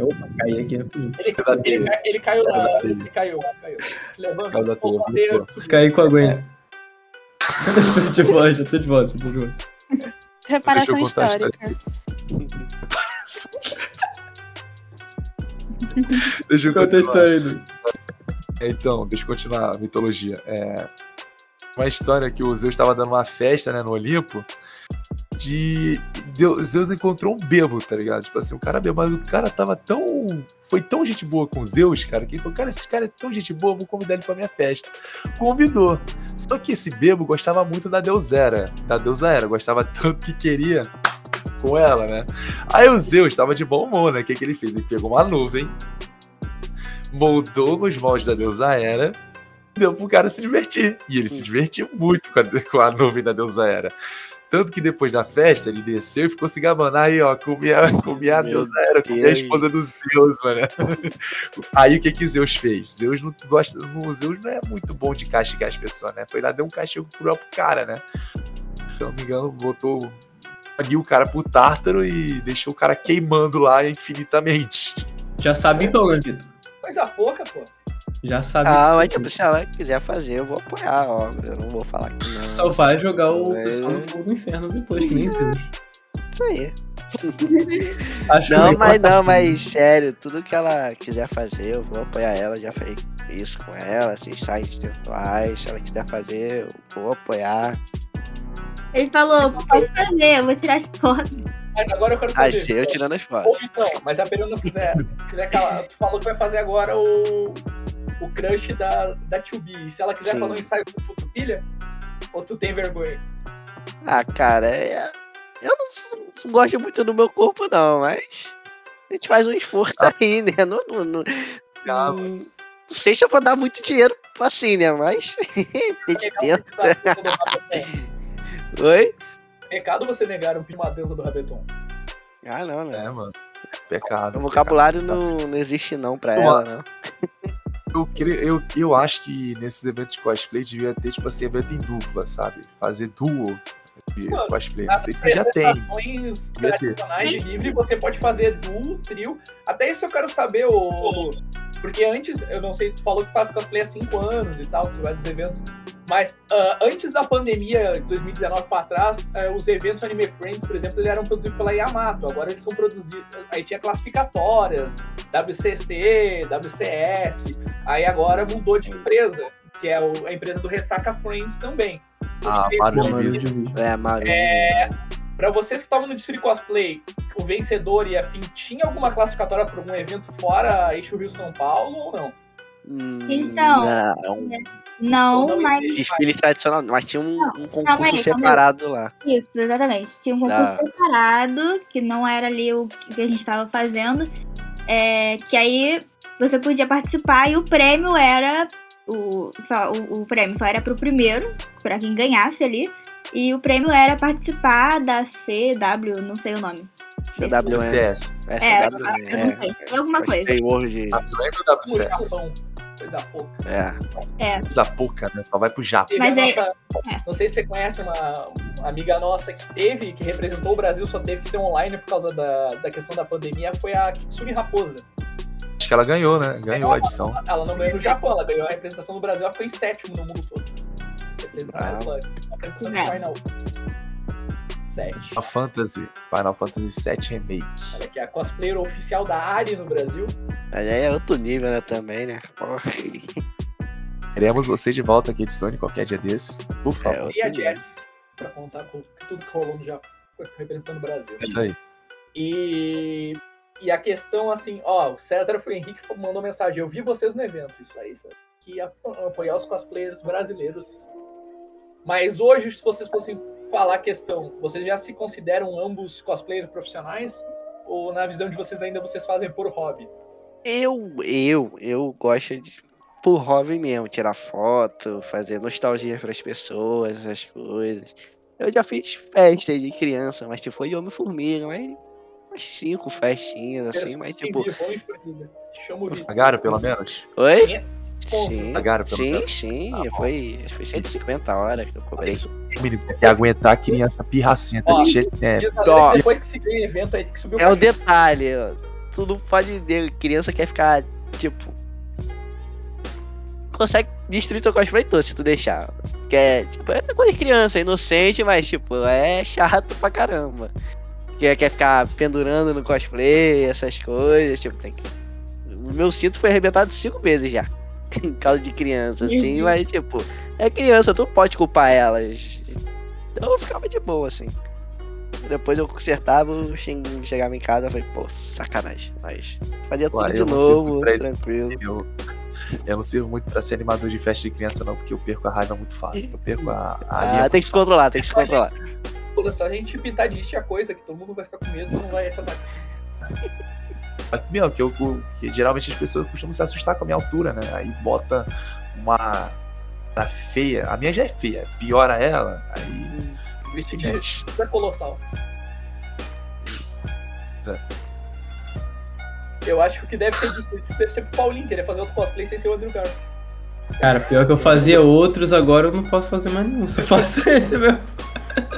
Opa, caí aqui rapidinho. Ele, ele, ele caiu Caiu lá, da ele caiu, caiu. Levanta. Caí com a Gwen. tô de volta, tô de volta, tô de volta. Reparação Deixa eu contar a histórica. Deixa eu Conta a continuar. história do. Então, deixa eu continuar a mitologia. É uma história que o Zeus estava dando uma festa né, no Olimpo. De. Deus, Zeus encontrou um bebo, tá ligado? Tipo assim, um cara bebo, mas o cara tava tão. Foi tão gente boa com Zeus, cara, que ele falou: cara, esse cara é tão gente boa, vou convidar ele pra minha festa. Convidou. Só que esse bebo gostava muito da Deusera. Da deusa Hera, gostava tanto que queria com ela, né? Aí o Zeus tava de bom humor, né? O que, que ele fez? Ele pegou uma nuvem, moldou nos moldes da deusa Hera deu pro cara se divertir. E ele se divertiu muito com a, com a nuvem da deusa Hera. Tanto que depois da festa, ele desceu e ficou se gabando. Aí, ó, comia, comia a deusa Hera, comia a esposa do Zeus, mano. Aí o que que Zeus fez? Zeus não gosta. Zeus não é muito bom de castigar as pessoas, né? Foi lá, deu um castigo pro próprio cara, né? Se eu não me engano, botou ali o cara pro Tártaro e deixou o cara queimando lá infinitamente. Já sabe Douglas, Vitor. Coisa pouca, pô. Já sabe. Ah, mas tipo, se ela quiser fazer, eu vou apoiar, ó. Eu não vou falar que não. Só vai jogar o É. pessoal no fogo do inferno depois, que nem Zeus. Isso aí. Acho Não, mas não, mas sério, tudo que ela quiser fazer, eu vou apoiar ela, já falei isso com ela, assim, sites virtuais, se ela quiser fazer, eu vou apoiar. Ele falou, pode fazer, eu vou tirar as fotos. Mas agora eu quero saber. sei, eu tirando as Ou fotos. então, mas a Perona quiser, quiser calar, tu falou que vai fazer agora o, o crush da, da 2B. E se ela quiser Sim. fazer um ensaio com tu, tu pilha? Ou tu tem vergonha? Ah, cara, é- eu não, não gosto muito do meu corpo, não, mas a gente faz um esforço aí, né? Não, não, não, Ah, não- não sei se eu vou dar muito dinheiro assim, né? Mas a gente tenta. Oi? Pecado você negar um uma deusa do Rabeton. Ah, não, né? É, mano. Pecado. O vocabulário não, não existe não pra Pô, ela, não. Eu, queria, eu, eu acho que nesses eventos de cosplay devia ter, tipo assim, evento em dupla, sabe? Fazer duo de Mano, cosplay. Não sei se já tem. tradicionais de livre, você pode fazer duo, trio. Até isso eu quero saber, Lu. Porque antes, eu não sei, tu falou que faz cosplay há 5 anos e tal, que vai nos eventos. Mas ah, antes da pandemia, de 2019 pra trás, ah, os eventos Anime Friends, por exemplo, eles eram produzidos pela Yamato. Agora eles são produzidos. Aí tinha classificatórias, WCC, WCS. Aí agora mudou de empresa, que é o- a empresa do Ressaca Friends também. Ah, Maru Divisa. É, Maru. É, pra vocês que estavam no desfile cosplay, o vencedor e afim, tinha alguma classificatória para algum evento fora Eixo Rio São Paulo ou não? Hum, Então, Não, Não, não mas. desfile tradicional, mas tinha um, um concurso aí, separado lá. Isso, exatamente. Tinha um concurso Ah. separado, que não era ali o que a gente estava fazendo. é, que aí você podia participar e o prêmio era. O, só, o, o prêmio só era pro primeiro, pra quem ganhasse ali. E o prêmio era participar da CW, não sei o nome. CWM. CS. É, É, eu não sei. Foi alguma coisa. O WCS? Pouca. É. Coisa pouca, né? Só vai pro Japão. Mas a é- nossa- Não sei se você conhece uma, uma amiga nossa que teve, que representou o Brasil, só teve que ser online por causa da, da questão da pandemia, foi a Kitsune Raposa. Acho que ela ganhou, né? Ganhou a edição. Ela não ganhou no Japão, ela ganhou a representação do Brasil, ela ficou em sétimo no mundo todo. Representando a apresentação de É. Final 7. Final Fantasy. Final Fantasy VII Remake. Olha aqui, a cosplayer oficial da Ari no Brasil. Aí é outro nível, né, também, né? Porra. Queremos você de volta aqui de Sony qualquer dia desses. Por É, favor. outro E a. Jess, pra contar com tudo que rolou no Japão, representando o Brasil. Isso aí. E, e a questão, assim, ó, o César foi Henrique mandou mensagem, eu vi vocês no evento, isso aí, César, que ia apoiar os cosplayers brasileiros. Mas hoje, se vocês fossem falar a questão, vocês já se consideram ambos cosplayers profissionais? Ou na visão de vocês ainda vocês fazem por hobby? Eu, eu, eu gosto de por hobby mesmo, tirar foto, fazer nostalgia pras pessoas, essas coisas. Eu já fiz festas de criança, mas tipo, foi Homem-Formiga, mas umas cinco festinhas, assim, mas tipo. O Vitor. Pagaram, pelo menos? Oi? Sim, Pagaram, pelo sim, menos? sim, Tá bom. foi, acho que foi 150 horas que eu cobrei. Menino, tem que aguentar a criança pirracenta Ó, de jeito é, depois que se ganha evento aí tem que subir o É o detalhe, ó. Tu não pode ver, criança quer ficar, tipo. Consegue destruir teu cosplay todo se tu deixar. Que é, tipo, é coisa de criança, é inocente, mas, tipo, é chato pra caramba. Que quer ficar pendurando no cosplay, essas coisas, tipo, tem que. O meu cinto foi arrebentado cinco vezes já. em causa de criança, assim, Uhum. mas, tipo, é criança, tu pode culpar elas. Então eu ficava de boa, assim. depois eu consertava, o Shin chegava em casa e falei, pô, sacanagem. Mas fazia tudo de eu novo, tranquilo. Eu, eu não sirvo muito pra ser animador de festa de criança, não, porque eu perco a raiva muito fácil. Eu perco a, a Ah, tem que se controlar, tem que se controlar. Pô, só a gente pintar de a coisa que todo mundo vai ficar com medo e não vai achar nada. Meu, que, eu, que geralmente as pessoas costumam se assustar com a minha altura, né? Aí bota uma. Tá feia. A minha já é feia. Piora ela. Aí. Vestido de mexe. é colossal. Eu acho que deve ser, isso deve ser pro Paulinho querer fazer outro cosplay sem ser o Andrew Garfield. Cara, pior que eu fazia outros, agora eu não posso fazer mais nenhum. Só faço esse mesmo.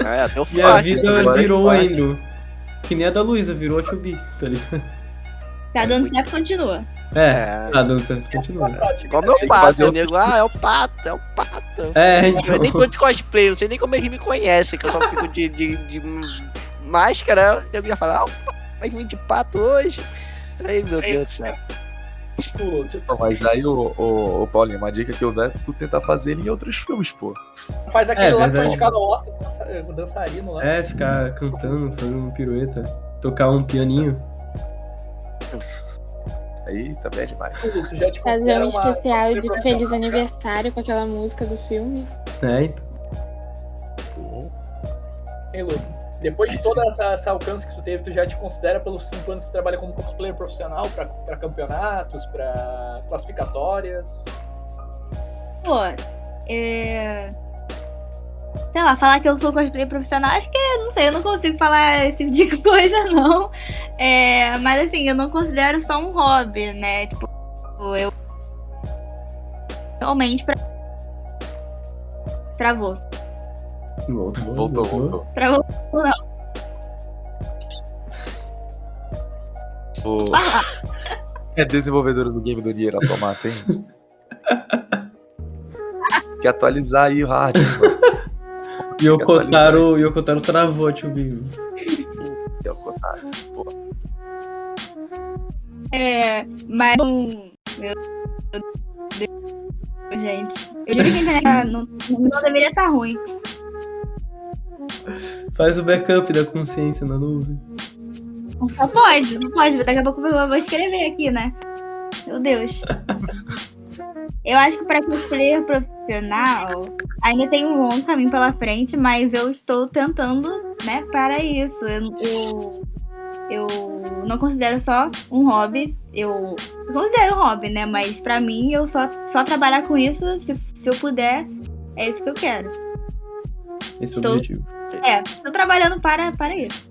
É, até o Minha fácil, vida agora é virou fácil. ainda. Que nem a da Luísa, virou a 2B, tá ligado? Tá dando certo, continua. É, É. tá dando certo, continua. Como eu que pato, o nego, ah, é o pato, é o pato. É, Eu nem então. tô de cosplay, não sei nem como ele me conhece, que eu só fico de, de, de máscara, eu ia falar, ah, vai vir de pato hoje. Ai, meu Deus do céu. Tipo, tipo, Não, mas aí, o, o, o Paulinho, uma dica que eu dou é tu tentar fazer ele em outros filmes, pô. faz aquele É, lá que foi verdade. indicado ao Oscar, o dançarino lá. É, ficar cantando, fazendo pirueta, tocar um pianinho. Aí também é demais. Fazer um especial uma de feliz né? aniversário com aquela música do filme. É, então. Hein, Lu? Depois de todo essa, esse alcance que tu teve, tu já te considera pelos cinco anos que tu trabalha como cosplayer profissional pra, pra campeonatos, pra classificatórias? Pô, é... Sei lá, falar que eu sou cosplay profissional, acho que, não sei, eu não consigo falar esse tipo de coisa, não. É, mas assim, eu não considero só um hobby, né? Tipo, eu. Realmente pra. Travou. Voltou, Voltou, voltou. Travou. O... É desenvolvedora do game do Nier Automata, hein? Quer atualizar aí o hardware, mano. E o Kotaro, e o Kotaro travou, tio Binho. Que é o Kotaro. Pô, É, mas. um, Meu Deus, gente. Eu juro que a internet não, não deveria estar ruim. Faz o backup da consciência na nuvem. Não pode, não pode. Daqui a pouco eu vou escrever aqui, né? Meu Deus. Eu acho que para cosplayer profissional ainda tem um longo caminho pela frente, mas eu estou tentando, né, para isso. Eu, eu, eu não considero só um hobby. Eu, eu considero um hobby, né? Mas para mim, eu só, só trabalhar com isso, se, se eu puder, é isso que eu quero. Esse é o Estou- objetivo. É, estou trabalhando para, para isso.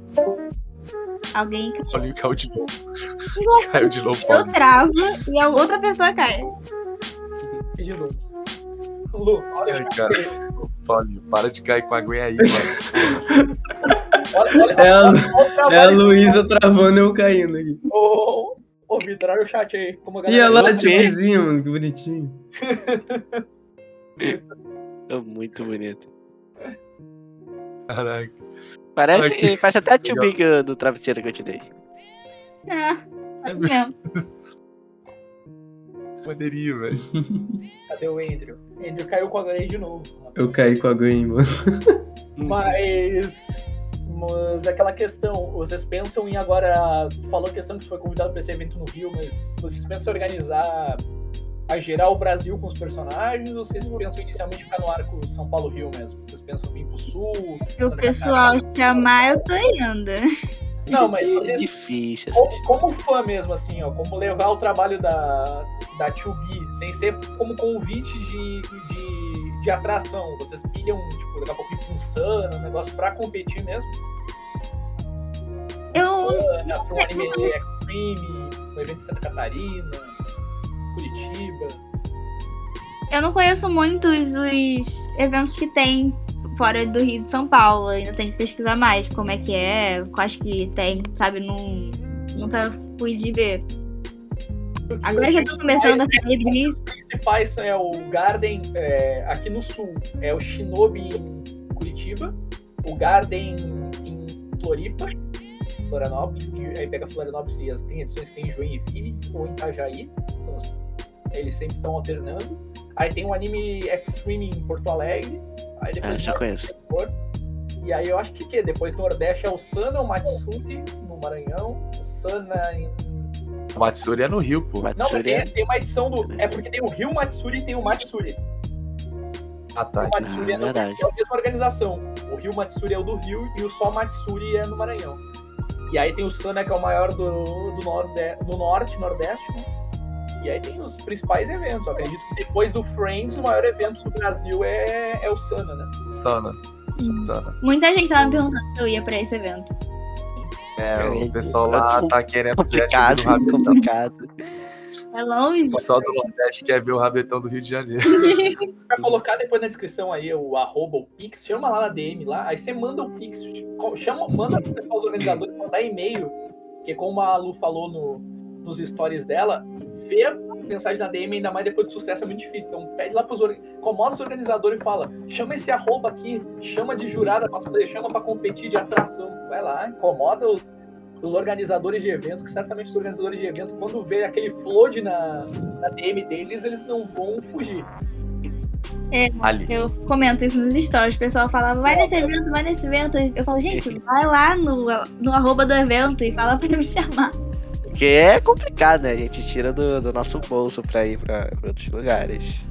Alguém Paulinho caiu de novo. Caiu de novo, eu travo e a outra pessoa cai. E de novo. Lu, olha, Ai, cara. Paulinho, para de cair com a aguinha aí, mano. olha, olha, É a, é a Luísa travando e eu caindo aqui. Ô, ô, Vitor, olha o chat aí. Como a E galera- lá, tio Bizinho, mano, que bonitinho. É muito bonito. Caraca. Parece, Aqui. parece até a tio. Big do travesseiro que eu te dei. É, assim mesmo. Maneirinho, velho. Cadê o Andrew? Andrew caiu com a Grey de novo. Eu caí com a Gwen, mano. Mas. Mas é aquela questão, vocês pensam em agora. Tu falou a questão que tu foi convidado para esse evento no Rio, mas vocês pensam em organizar a geral o Brasil com os personagens ou vocês pensam inicialmente ficar no arco São Paulo-Rio mesmo? Vocês pensam vir pro sul? Se o pessoal chamar, eu tô indo. Não, mas É vocês, difícil. como, como fã mesmo, assim, ó, como levar o trabalho da, da 2B, sem ser como convite de, de, de atração. Vocês pilham, tipo, daqui a pouco ir um Sana, um negócio pra competir mesmo. Eu. Sana, pra um anime Extreme, um evento de Santa Catarina, Curitiba. Eu não conheço muitos os eventos que tem fora do Rio de São Paulo. Ainda tem que pesquisar mais como é que é, quais que tem, sabe? Não, nunca fui de ver. Agora que eu tô começando a sair do Rio, Os principais é o Garden é, aqui no sul, é o Shinobi em Curitiba, o Garden em Floripa, Florianópolis, que aí pega Florianópolis e as, tem edições que tem em Joinville ou em Itajaí, então, eles sempre estão alternando. Aí tem o anime Extreme em Porto Alegre, aí Ah, depois já mais conheço. E aí eu acho que, que depois do Nordeste é o Sana, o Matsuri no Maranhão, o Sana em. O Matsuri é no Rio, pô. Não, mas Matsuri tem, é- tem uma edição do. É porque tem o Rio Matsuri e tem o Matsuri. Ah, tá. O. Matsuri é, no, é verdade. a mesma organização. O Rio Matsuri é o do Rio e o Só Matsuri é no Maranhão. E aí tem o Sana, que é o maior do, do, norde, do Norte, Nordeste, né? E aí tem os principais eventos. Eu acredito que depois do Friends, o maior evento do Brasil é, é o Sana, né? Sana. Hum. Sana. Muita gente tava me perguntando se eu ia pra esse evento. É, o pessoal lá tá querendo Complicado, ver o rabetão. complicado. É longe. O pessoal do Nordeste quer ver o rabetão do Rio de Janeiro. Vai colocar depois na descrição aí o arroba, o Pix, chama lá na DM lá, aí você manda o Pix, chama, manda pro pessoal dos organizadores mandar e-mail, porque como a Lu falou no, nos stories dela, ver mensagem na DM, ainda mais depois do sucesso, é muito difícil. Então pede lá pros incomoda os organizadores e fala, chama esse arroba aqui, chama de jurada chama pra competir de atração. Vai lá, incomoda os, os organizadores de evento, que certamente os organizadores de evento, quando vê aquele flood na, na DM deles, eles não vão fugir. Ali. Eu comento isso nos stories. O pessoal fala, vai nesse evento, vai nesse evento. Eu falo, gente, vai lá no, no arroba do evento e fala pra me chamar. Porque é complicado, né? A gente tira do, do nosso bolso pra ir pra outros lugares.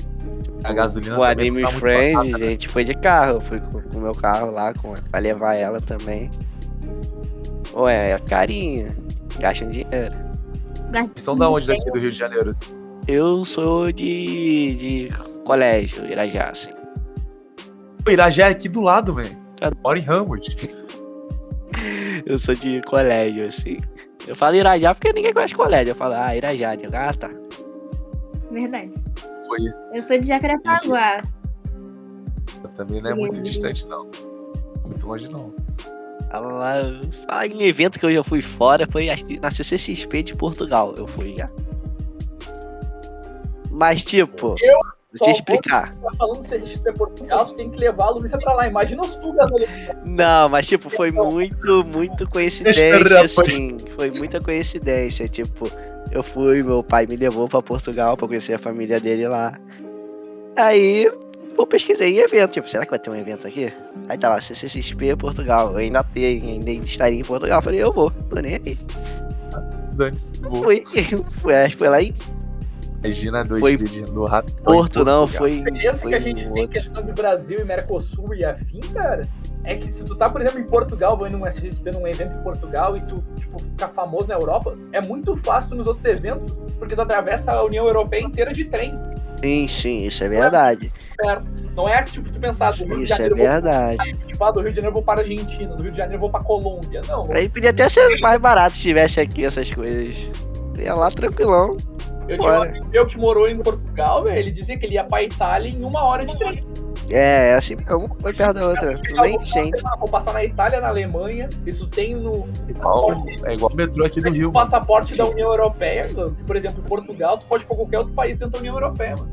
A gasolina O Anime tá Friend, barata, a né? gente foi de carro. Eu fui com com o meu carro lá com, pra levar ela também. Ué, é carinho. Gastam dinheiro. São da onde daqui do Rio de Janeiro? assim? Eu sou de, de colégio, Irajá, assim. O Irajá é aqui do lado, velho. Tá. Mora em Ramos. Eu sou de colégio, assim. Eu falo Irajá porque ninguém conhece colégio. Eu falo, ah, Irajá. Eu, ah, tá. Verdade. Foi. Eu sou de Jacarepaguá. Também não é muito distante, não. Muito longe, não. Falar em evento que eu já fui fora foi acho que na CCXP de Portugal. Eu fui já. Mas, tipo, Eu deixa eu explicar. tá falando se a gente tem Portugal, tu tem que levar a Luísa pra lá. Imagina os tugas ali. Não, mas tipo, foi muito, muito coincidência, assim. Foi muita coincidência. Tipo, eu fui, meu pai me levou pra Portugal pra conhecer a família dele lá. Aí, eu pesquisei em evento, tipo, será que vai ter um evento aqui? Aí tá lá, CCXP Portugal. Eu ainda, tenho, ainda estaria em Portugal. Eu falei, eu vou, tô nem aí. Dane-se. Vou. Fui, fui, acho que foi lá em Regina dois Foi vídeos do Rapidão. em Porto, não, Portugal. foi. A diferença foi que a gente um tem outro. questão de Brasil e Mercosul e afim, cara, é que se tu tá, por exemplo, em Portugal, vai num SXP, num evento em Portugal e tu, tipo, ficar famoso na Europa, é muito fácil nos outros eventos, porque tu atravessa a União Europeia inteira de trem. Sim, sim, isso é verdade. Não é tipo tu pensar do Rio de Isso é Janeiro, eu vou verdade. tipo, ah, do Rio de Janeiro eu vou para a Argentina, do Rio de Janeiro eu vou pra Colômbia. Não, Aí podia até ser mais barato se tivesse aqui essas coisas. Ia lá tranquilão. eu tinha um amigo meu que morou em Portugal, velho, ele dizia que ele ia pra Itália em uma hora de trem. É, é assim, uma foi perto da outra. Tu nem vou, sente. passar, vou passar na Itália, na Alemanha, isso tem no, Igual, é igual o metrô aqui do Tem Rio. o passaporte da União Europeia, que, por exemplo, em Portugal, tu pode ir pra qualquer outro país dentro da União Europeia, mano.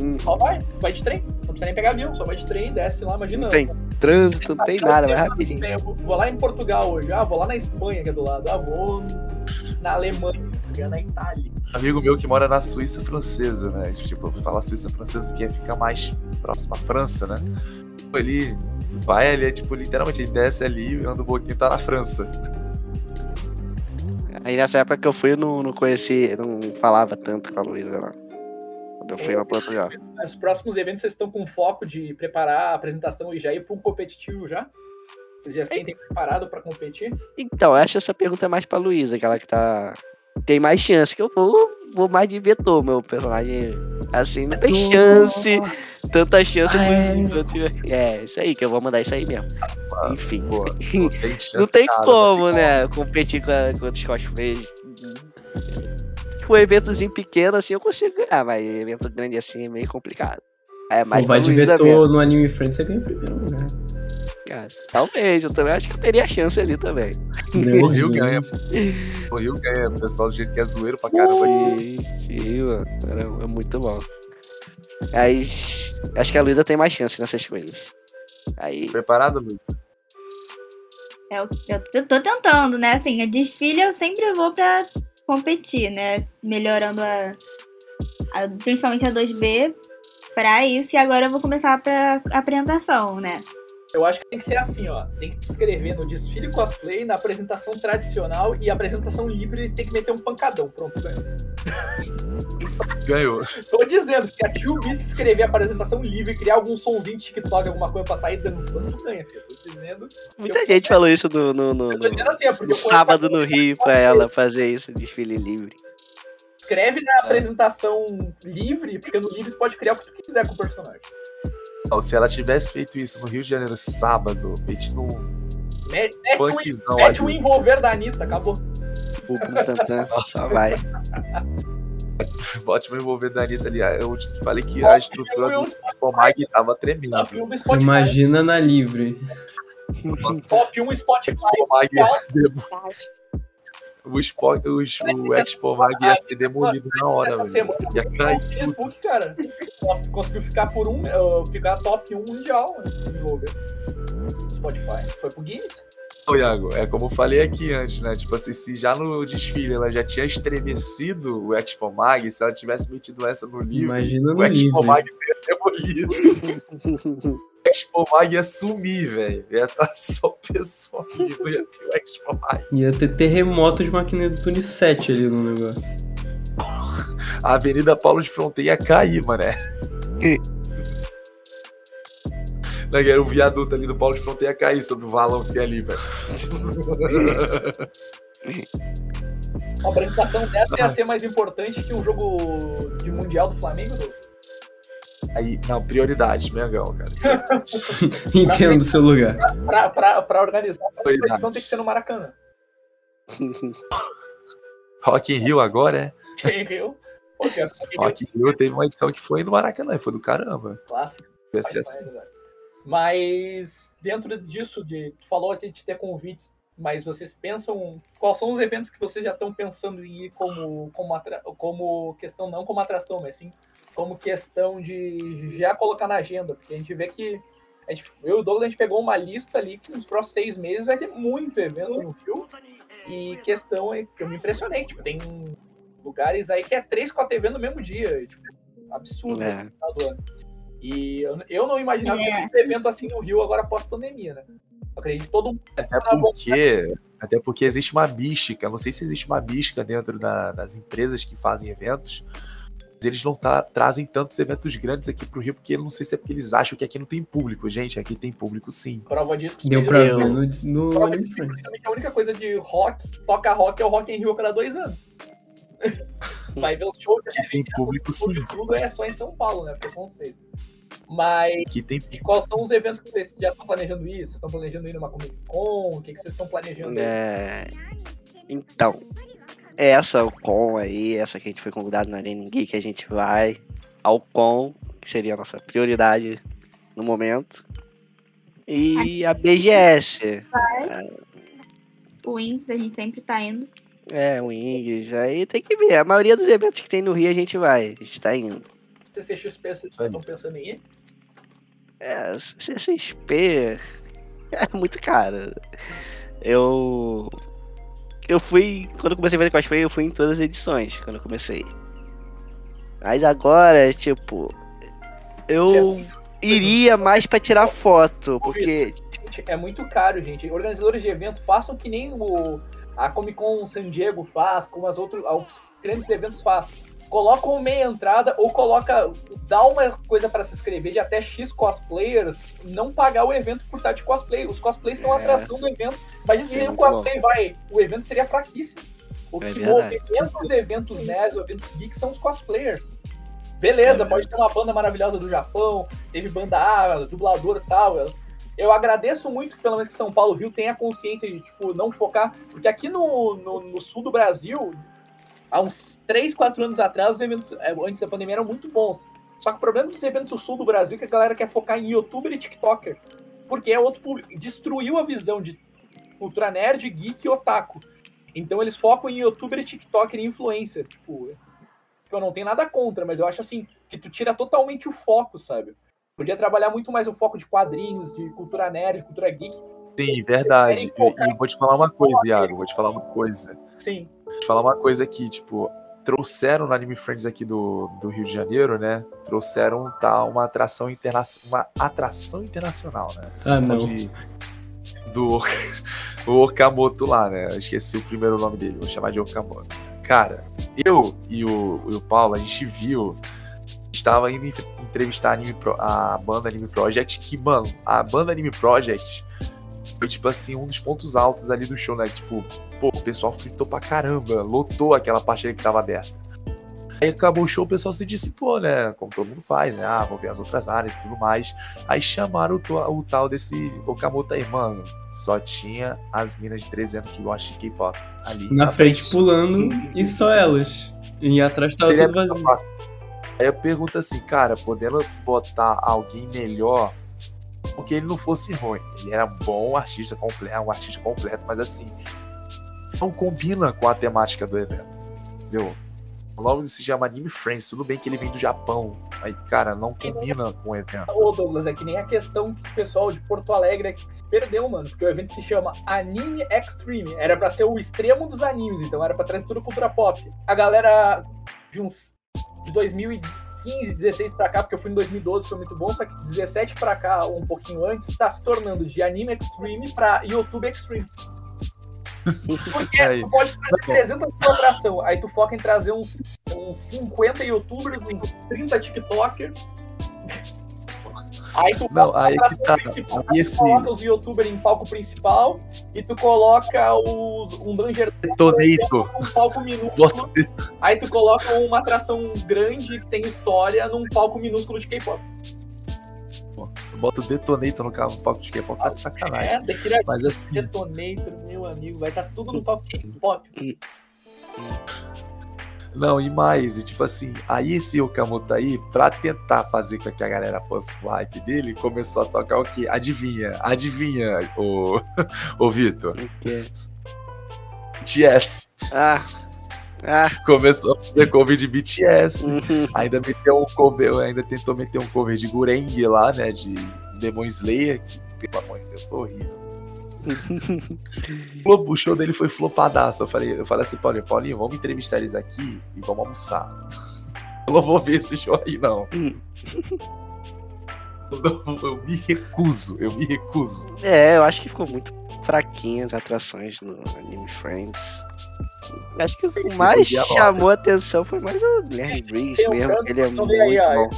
Hum, Só vai, vai de trem. Não precisa nem pegar avião, só vai de trem, desce lá, imagina. Não tem trânsito, não tem nada, vai rapidinho. Vou lá em Portugal hoje, ah, vou lá na Espanha, que é do lado, ah, vou na Alemanha, é na Itália. Amigo meu que mora na Suíça francesa, né? Tipo, falar Suíça francesa porque fica mais próximo à França, né? Ele vai ali, é, tipo, literalmente, ele desce ali, anda um pouquinho e tá na França. Aí nessa época que eu fui, eu não, não conheci, não falava tanto com a Luísa lá. Quando eu fui pra Portugal. Mas os próximos eventos vocês estão com foco de preparar a apresentação e já ir para um competitivo já? Vocês já se sentem preparados para competir? Então, acho essa pergunta mais pra Luísa, aquela que tá. Tem mais chance, que eu vou, vou mais de vetor, meu personagem. Assim, não tem chance. Tanta chance Ah, é. É, isso aí, que eu vou mandar isso aí mesmo. Enfim. Pô, não tem chance, Não tem cara, como, não tem né? chance. Competir com, a, com outros cosplays. Tipo, um eventozinho pequeno assim eu consigo ganhar, mas evento grande assim é meio complicado. É mais vai de vetor mesmo. no Anime Friends, você ganha em primeiro lugar. Ah, Talvez, eu também acho que eu teria chance ali também. O Rio ganha. O Rio ganha, o pessoal do jeito que é zoeiro pra caramba aqui. Sim, sim, mano. Era- É muito bom. Aí, acho que a Luísa tem mais chance nessas coisas. Aí, Preparado, Luiz? Eu, eu, eu tô tentando, né? Assim, a desfile eu sempre vou pra competir, né? Melhorando a, a- principalmente a 2B pra isso. E agora eu vou começar pra apresentação, né? Eu acho que tem que ser assim, ó. Tem que te inscrever no desfile cosplay, na apresentação tradicional e apresentação livre tem que meter um pancadão. Pronto, ganhou. Ganhou. Tô dizendo, se a Tio B se inscrever a apresentação livre, criar algum sonzinho de TikTok, alguma coisa pra sair dançando, ganha, filho. Tô dizendo. Muita gente falou isso no, no, no, Eu tô dizendo assim, é porque no eu sábado no Rio pra ela fazer isso, desfile livre. Escreve na apresentação livre, porque no livre tu pode criar o que tu quiser com o personagem. Não, se ela tivesse feito isso no Rio de Janeiro sábado, mete num Mete, mete, funkzão um, mete um ali. envolver da Anitta, acabou. Pum, tantã, só vai. Bote meu envolver da Anitta ali. Eu te falei que a estrutura do Spomag tava tremendo. Top 1 do Spotify. Imagina na livre. Nossa, Top 1 Spotify. Spomag o, Spo, o, o Expomag ia ser demolido na hora, velho. semana Ia cair. o Facebook, cara. Conseguiu ficar por um. uh, ficar top 1 mundial né, no. Spotify. Foi pro Guinness? Ô, Iago, é como eu falei aqui antes, né? Tipo assim, se já no desfile ela já tinha estremecido o Expomag, se ela tivesse metido essa no livro, Imagina no o livre. Expomag seria demolido. O Expomag ia sumir, velho. Ia estar só o pessoal ali, não ia ter o Expomag. Ia ter terremoto de máquina do Tune 7 ali no negócio. A Avenida Paulo de Fronteira ia cair, mané. Né, que era o viaduto ali do Paulo de Fronteira ia cair sobre o valão que tem ali, velho. A apresentação dessa ia ser mais importante que o jogo de Mundial do Flamengo, Douglas? Aí, não, prioridade, Mengão, cara. Entendo o seu lugar. Pra, pra, pra organizar a Prioridade. competição tem que ser no Maracanã. Rock in Rio agora, é? Entendeu? Pô, cara, Rock in Rio teve uma edição que foi no Maracanã, foi do caramba. clássico. Ser assim. Mas dentro disso, de, tu falou de ter convites, mas vocês pensam. Quais são os eventos que vocês já estão pensando em ir como, como, atra- como questão, não como atração, mas sim como questão de já colocar na agenda? Porque a gente vê que. A gente, eu e o Douglas, a gente pegou uma lista ali que nos próximos seis meses vai ter muito evento no Rio. E questão é que eu me impressionei. Tipo, tem lugares aí que é três, quatro eventos no mesmo dia. e, Tipo, absurdo É. no final do ano. E eu, eu não imaginava É. ter muito evento assim no Rio agora pós-pandemia, né? Eu acredito que todo mundo. Até porque, até porque existe uma mística. eu Não sei se existe uma mística dentro da- das empresas que fazem eventos. Eles não tra- trazem tantos eventos grandes aqui pro Rio, porque eu não sei se é porque eles acham que aqui não tem público. Gente, aqui tem público sim. Prova disso que Deu pra ver no, no Prova disso que a única coisa de rock, que toca rock, é o Rock em Rio a cada dois anos. Vai ver os shows Aqui tem público sim. tudo é só em São Paulo, né? Preconceito. Mas Aqui tem e quais são os eventos que vocês já estão planejando ir? Vocês estão planejando ir numa Comic Con? O que, que vocês estão planejando? aí? É, Então, essa o com aí, essa que a gente foi convidado na Arena Geek, a gente vai ao com, que seria a nossa prioridade no momento. E a BGS, O Wings, a gente sempre tá indo. é, o Ings, aí tem que ver. A maioria dos eventos que tem no Rio a gente vai, a gente tá indo. CCXP, vocês estão pensando em ir? É, CCXP é muito caro. Eu. Eu fui. Quando eu comecei a fazer cosplay, eu fui em todas as edições quando eu comecei. Mas agora, tipo. Eu iria mais pra tirar foto, porque. É muito caro, gente. Organizadores de evento, façam que nem o, a Comic Con San Diego faz, como as outros os grandes eventos fazem. Colocam meia entrada ou coloca. dá uma coisa para se inscrever de até X cosplayers, não pagar o evento por estar de cosplay. Os cosplays são a É. atração do evento. Imagina se É nenhum muito bom. cosplay vai. O evento seria fraquíssimo. O É que movimenta os eventos nerds, os eventos geeks são os cosplayers. Beleza, pode ter uma banda maravilhosa do Japão, teve banda A, dublador e tal. Eu, eu agradeço muito que, pelo menos que São Paulo Rio tenha consciência de, tipo, não focar. Porque aqui no, no, no sul do Brasil, há uns 3, 4 anos atrás, os eventos eh, antes da pandemia eram muito bons. Só que o problema dos eventos do sul do Brasil é que a galera quer focar em youtuber e tiktoker. Porque é outro público. Destruiu a visão de cultura nerd, geek e otaku. Então eles focam em youtuber tiktoker e influencer. Tipo, eu não tenho nada contra, mas eu acho assim, que tu tira totalmente o foco, sabe? Podia trabalhar muito mais o foco de quadrinhos, de cultura nerd, cultura geek. Sim, verdade. E, e vou te falar uma coisa, Iago. Vou te falar uma coisa. Sim. Vou te falar uma coisa aqui, tipo, trouxeram no Anime Friends aqui do, do Rio de Janeiro, né? Trouxeram tá, uma atração internacional. Uma atração internacional, né? Ah, não. De- do o Okamoto lá, né? Eu esqueci o primeiro nome dele, vou chamar de Okamoto. Cara, eu e o, e o Paulo, a gente viu. Estava indo en- entrevistar a, Anime Pro- a banda Anime Project, que, mano, a banda Anime Project foi, tipo assim, um dos pontos altos ali do show, né? Tipo, pô, o pessoal fritou pra caramba, lotou aquela parte ali que tava aberta. Aí acabou o show, o pessoal se dissipou, né? Como todo mundo faz, né? Ah, vou ver as outras áreas e tudo mais. Aí chamaram o, o tal desse Okamoto aí, mano. Só tinha as minas de 13 anos que gostam de K-pop ali. Na frente pulando e só elas. E atrás tava Seria tudo vazio. fácil. Aí eu pergunto assim, cara, podendo botar alguém melhor, porque ele não fosse ruim. Ele era bom artista completo, um artista completo, mas assim, não combina com a temática do evento. Entendeu? O nome se chama Anime Friends, tudo bem que ele vem do Japão. Aí, cara, não combina com o evento. Ô, Douglas, é que nem a questão que o pessoal de Porto Alegre aqui que se perdeu, mano. Porque o evento se chama Anime Extreme. Era pra ser o extremo dos animes, então era pra trazer a cultura pop. A galera de uns. de 2015, 16 pra cá, porque eu fui em 2012, foi muito bom, só que 17 pra cá, ou um pouquinho antes, tá se tornando de Anime Extreme pra YouTube Extreme. Porque Aí. tu pode trazer 300 mil atração, aí tu foca em trazer uns, uns 50 youtubers, uns 30 tiktokers. Aí tu Não, coloca aí a que tá. principal, Aí esse- coloca os youtubers em palco principal e tu coloca os, um Danger Detonator. num palco minúsculo. Aí tu coloca uma atração grande que tem história num palco minúsculo de K-pop. bota o Detonator no carro, no palco de K-pop, tá de sacanagem. É, Dekira Mas assim, Detonator, meu amigo, vai estar tudo no palco K-pop. Não, e mais, e tipo assim, aí esse Okamoto aí, pra tentar fazer com que a galera fosse pro hype dele, começou a tocar o quê? Adivinha, adivinha, o, o Vitor. BTS. Ah. Ah. Começou a fazer cover de BTS. Uhum. ainda meteu um cover, ainda tentou meter um cover de Gureng lá, né? De Demon Slayer, que pelo amor de Deus, foi horrível. O show dele foi flopadaço. Eu falei, eu falei assim, Paulinho, Paulinho, vamos entrevistar eles aqui e vamos almoçar. Eu não vou ver esse show aí, não. Eu, não- eu me recuso, eu me recuso. É, eu acho que ficou muito fraquinhas as atrações no Anime Friends. Acho que o que mais chamou a atenção foi mais o Guilherme Briggs mesmo, ele é muito aí, ó, bom.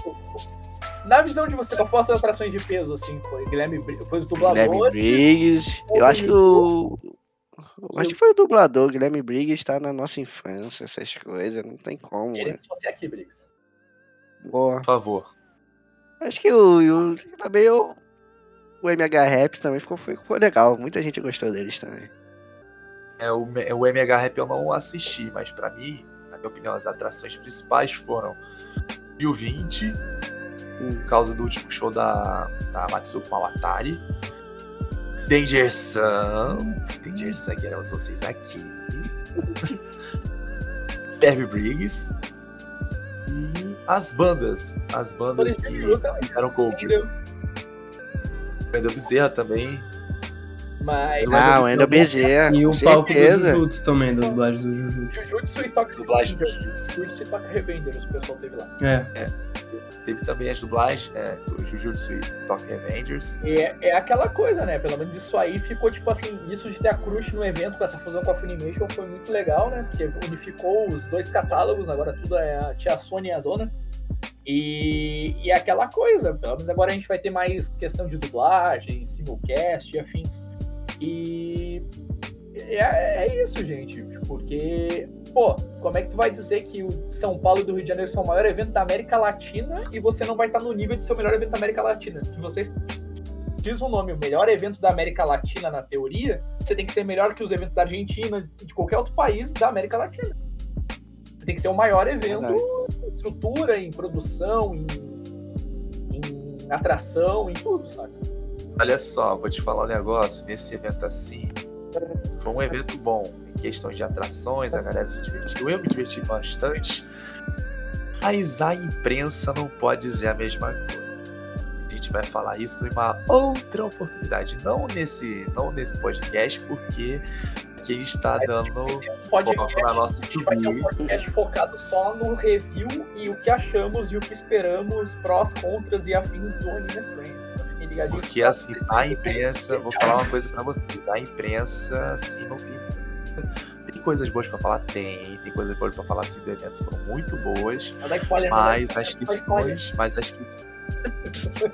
Na visão de você, qual foram as atrações de peso, assim? Foi Guilherme Bri- foi os Guilherme dubladores. Briggs, eu acho que o. eu Acho que foi o dublador, Guilherme Briggs tá na nossa infância, essas coisas, não tem como. né? Queremos você aqui, Briggs. Boa. Por favor. Acho que o, o também o, o MH Rap também ficou, ficou legal, muita gente gostou deles também. É, o, o MH Rap eu não assisti, mas pra mim, na minha opinião, as atrações principais foram 2020, por causa do último show da, da Matsuko Mawatari. Danger Sun. Danger Sun, queremos vocês aqui. Perry Briggs. E as bandas. As bandas que fizeram covers. Wendel Bezerra também. Mas. Ah, o Wendel Bezerra, E com o palco do certeza. Jujutsu também, da dublagem do Jujutsu. Jujutsu e Tokyo Dublagem. Jujutsu e Tokyo Revengers, o pessoal teve lá. É. Teve também as dublagens, é, do Jujutsu e Tokyo Revengers. É, é aquela coisa, né? Pelo menos isso aí ficou, tipo assim, isso de ter a Crush no evento com essa fusão com a Funimation foi muito legal, né? Porque unificou os dois catálogos, agora tudo é a tia Sony e a dona. E, e é aquela coisa, pelo menos agora a gente vai ter mais questão de dublagem, simulcast e afins. E é, é isso, gente. Porque, pô, como é que tu vai dizer que o São Paulo e do Rio de Janeiro são o maior evento da América Latina e você não vai estar no nível de ser o melhor evento da América Latina? Se vocês diz o nome, o melhor evento da América Latina na teoria, você tem que ser melhor que os eventos da Argentina, de qualquer outro país da América Latina. Você tem que ser o maior evento em estrutura, em produção, em, em atração, em tudo, sabe? Olha só, vou te falar um negócio. Nesse evento assim, foi um evento bom. Em questão de atrações, a galera se divertiu. Eu me diverti bastante. Mas a imprensa não pode dizer a mesma coisa. A gente vai falar isso em uma outra oportunidade. Não nesse, não nesse podcast, porque que está dando Podcast, na nossa a gente vai ter um podcast focado só no review e o que achamos e o que esperamos, prós, contras e afins do Anime Friends. Ligadinhos. Porque assim, a imprensa, vou falar uma coisa pra vocês, a imprensa, assim, não tem. Tem coisas boas pra falar? Tem. Tem coisas boas pra falar assim do evento, foram muito boas. Não dá spoiler, dá Mas as não dá spoiler. questões. Mas as que.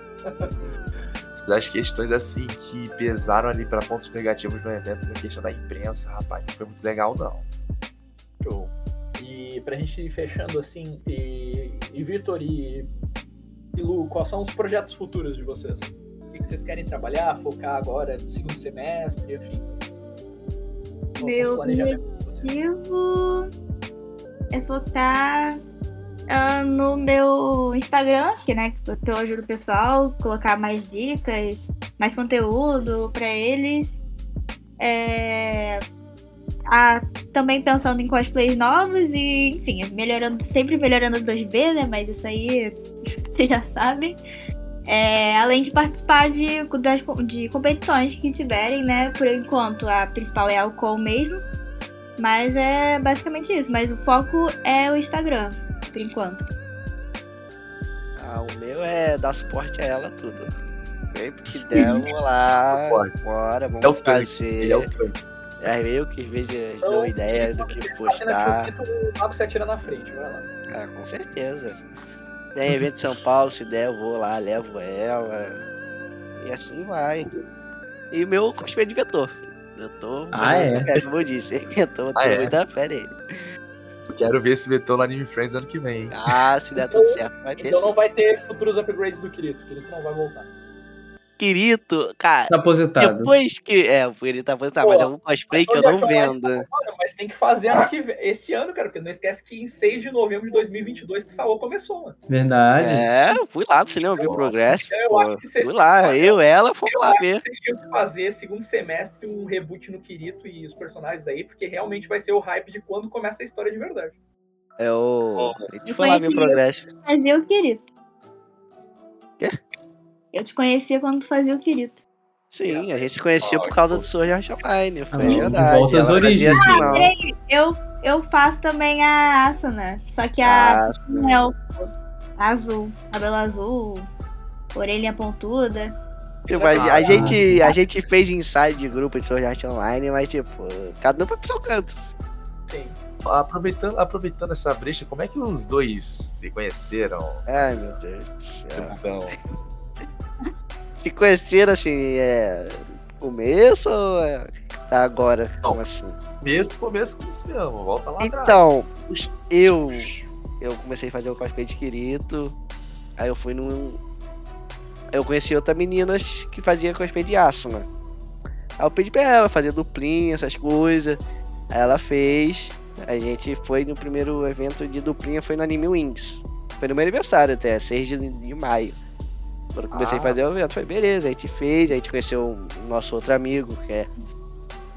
Das questões assim que pesaram ali pra pontos negativos no evento na questão da imprensa, rapaz, não foi muito legal, não. Show. E pra gente ir fechando assim, e, e Vitor e, e Lu, quais são os projetos futuros de vocês? Que vocês querem trabalhar, focar agora no segundo semestre afins? Meu objetivo é focar ah, no meu Instagram, que né, que eu ajudo o pessoal, colocar mais dicas, mais conteúdo pra eles. É, ah, também pensando em cosplays novos e, enfim, melhorando, sempre melhorando os 2B, né? Mas isso aí vocês já sabem. É, além de participar de, das, de competições que tiverem, né? Por enquanto, a principal é a Alcol mesmo. Mas é basicamente isso. Mas o foco é o Instagram, por enquanto. Ah, o meu é dar suporte a ela tudo. Sempre que der, vamos lá. Bora, vamos É o fazer. É o tanque. É eu que às vezes Então, dou ideia do que Batendo postar. se atira na frente, vai lá. Ah, com certeza. Tem evento em São Paulo, se der, eu vou lá, levo ela. E assim vai. E o meu cosplay de vetor. Eu tô Ah, é? fé, como eu disse. Eu tô, tô Ah, é? muita fé nele. Quero ver esse vetor no Anime Friends ano que vem. Ah, se der tudo certo, vai ter Então não sim. vai ter futuros upgrades do Kirito. O Kirito não vai voltar. Kirito, cara, Tá aposentado. depois que. É, ele tá aposentado, Pô, mas é um cosplay que eu não vendo. Agora, Mas tem que fazer ano que vem, esse ano, cara, porque não esquece que em 6 de novembro de 2022 que Saô começou, mano. Verdade. É, eu fui lá no cinema ver o Progresso. Eu Pô, acho que vocês fui lá, que eu, ela, fomos Eu lá acho ver. que vocês tinham que fazer segundo semestre um reboot no Kirito e os personagens aí, porque realmente vai ser o hype de quando começa a história de verdade. É o. A gente Eu foi lá ver o conheci- Progresso. Fazer o Kirito. Quê? Eu te conhecia quando tu fazia o Kirito. Sim, a gente se conheceu por causa do Sword Art Online. Foi Ah, de verdade. volta às origens. assim, Ah, peraí, eu, eu faço também a Asuna. Só que a Ah, não é o azul. Cabelo azul, orelha pontuda. Tipo, a, a Ah. gente, a gente fez ensaio de grupo de Sword Art Online, mas tipo, cada um foi pro seu canto. Sim. Aproveitando, aproveitando essa brecha, como é que os dois se conheceram? Ai, meu Deus do céu. Então, Se conheceram assim, é. Começo ou é tá agora? Como assim? começo, começo com isso mesmo, volta lá atrás. Então, eu. Eu comecei a fazer o cosplay de Kirito. Aí eu fui num. Eu conheci outras meninas que faziam cosplay de Asuna. Aí eu pedi pra ela fazer duplinha, essas coisas. Aí ela fez. A gente foi no primeiro evento de duplinha, foi no Anime Wings. Foi no meu aniversário até, 6 de, de maio. Quando eu comecei Ah. a fazer o evento, foi beleza, a gente fez, a gente conheceu o nosso outro amigo, que é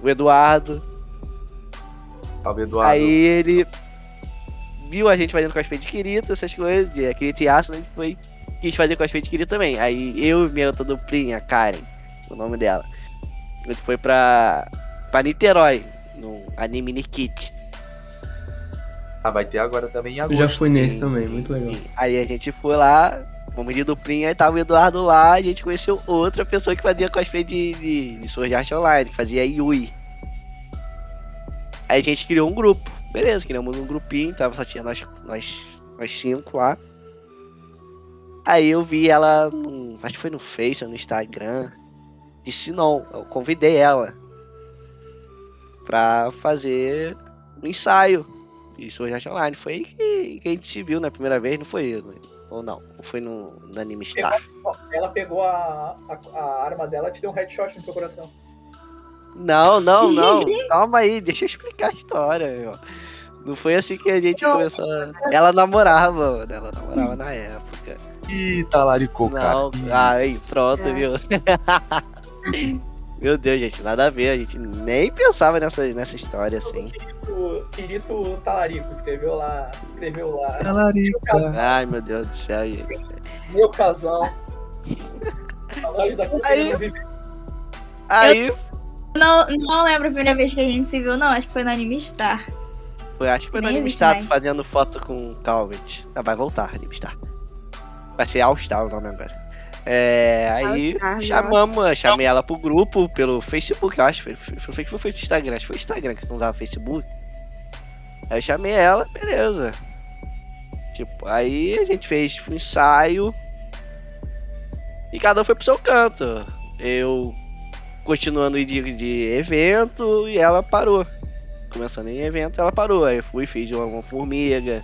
o Eduardo. Salve, Eduardo. Aí ele viu a gente fazendo cosplay de Kirito, essas coisas, de Kirito e Asuna, a gente foi, quis fazer cosplay de Kirito também. Aí eu e minha outra duplinha, Karen, o nome dela, a gente foi pra, pra Niterói, no Anime Nikit. Ah, vai ter agora também em Eu agosto. já fui nesse Sim, também, muito legal. Aí a gente foi lá, fomos de duplinha, aí tava o Eduardo lá, a gente conheceu outra pessoa que fazia cosplay de, de, de Sword Art Online, que fazia Yui. Aí a gente criou um grupo. Beleza, criamos um grupinho, tava só tinha nós, nós, nós cinco lá. Aí eu vi ela, no, acho que foi no Face no Instagram. Disse não, eu convidei ela pra fazer um ensaio de Sword Art Online. Foi aí que, que a gente se viu na primeira vez, não foi né? Ou não, ou foi no, no Anime Star. Ela pegou a, a, a arma dela e te deu um headshot no seu coração. Não, não, não. Calma aí, deixa eu explicar a história, meu. Não foi assim que a gente Não. começou. Ela namorava, mano. Ela namorava na época. Ih, talaricou, cara. Não, aí, pronto, É. viu? Meu Deus, gente, nada a ver. A gente nem pensava nessa, nessa história assim. O Kirito Talarico escreveu lá. Escreveu lá. Talarica. Ai, meu Deus do céu, gente. Meu casal. Aí- Aí... Não, não lembro a primeira vez que a gente se viu, não. Acho que foi no Anime Star. Foi, acho que foi no Nem Anime Star mais. fazendo foto com o Calvet. Ah, vai voltar, Anime Star. Vai ser All Star o nome agora. É, aí chamamos, chamei ela pro grupo pelo Facebook, eu acho. Foi, foi, foi, foi, Instagram, acho que foi o Instagram que não usava Facebook. Aí eu chamei ela, beleza. Tipo, aí a gente fez um ensaio. E cada um foi pro seu canto. Eu continuando de, de evento e ela parou. Começando em evento, ela parou. Aí eu fui, fiz uma, uma formiga.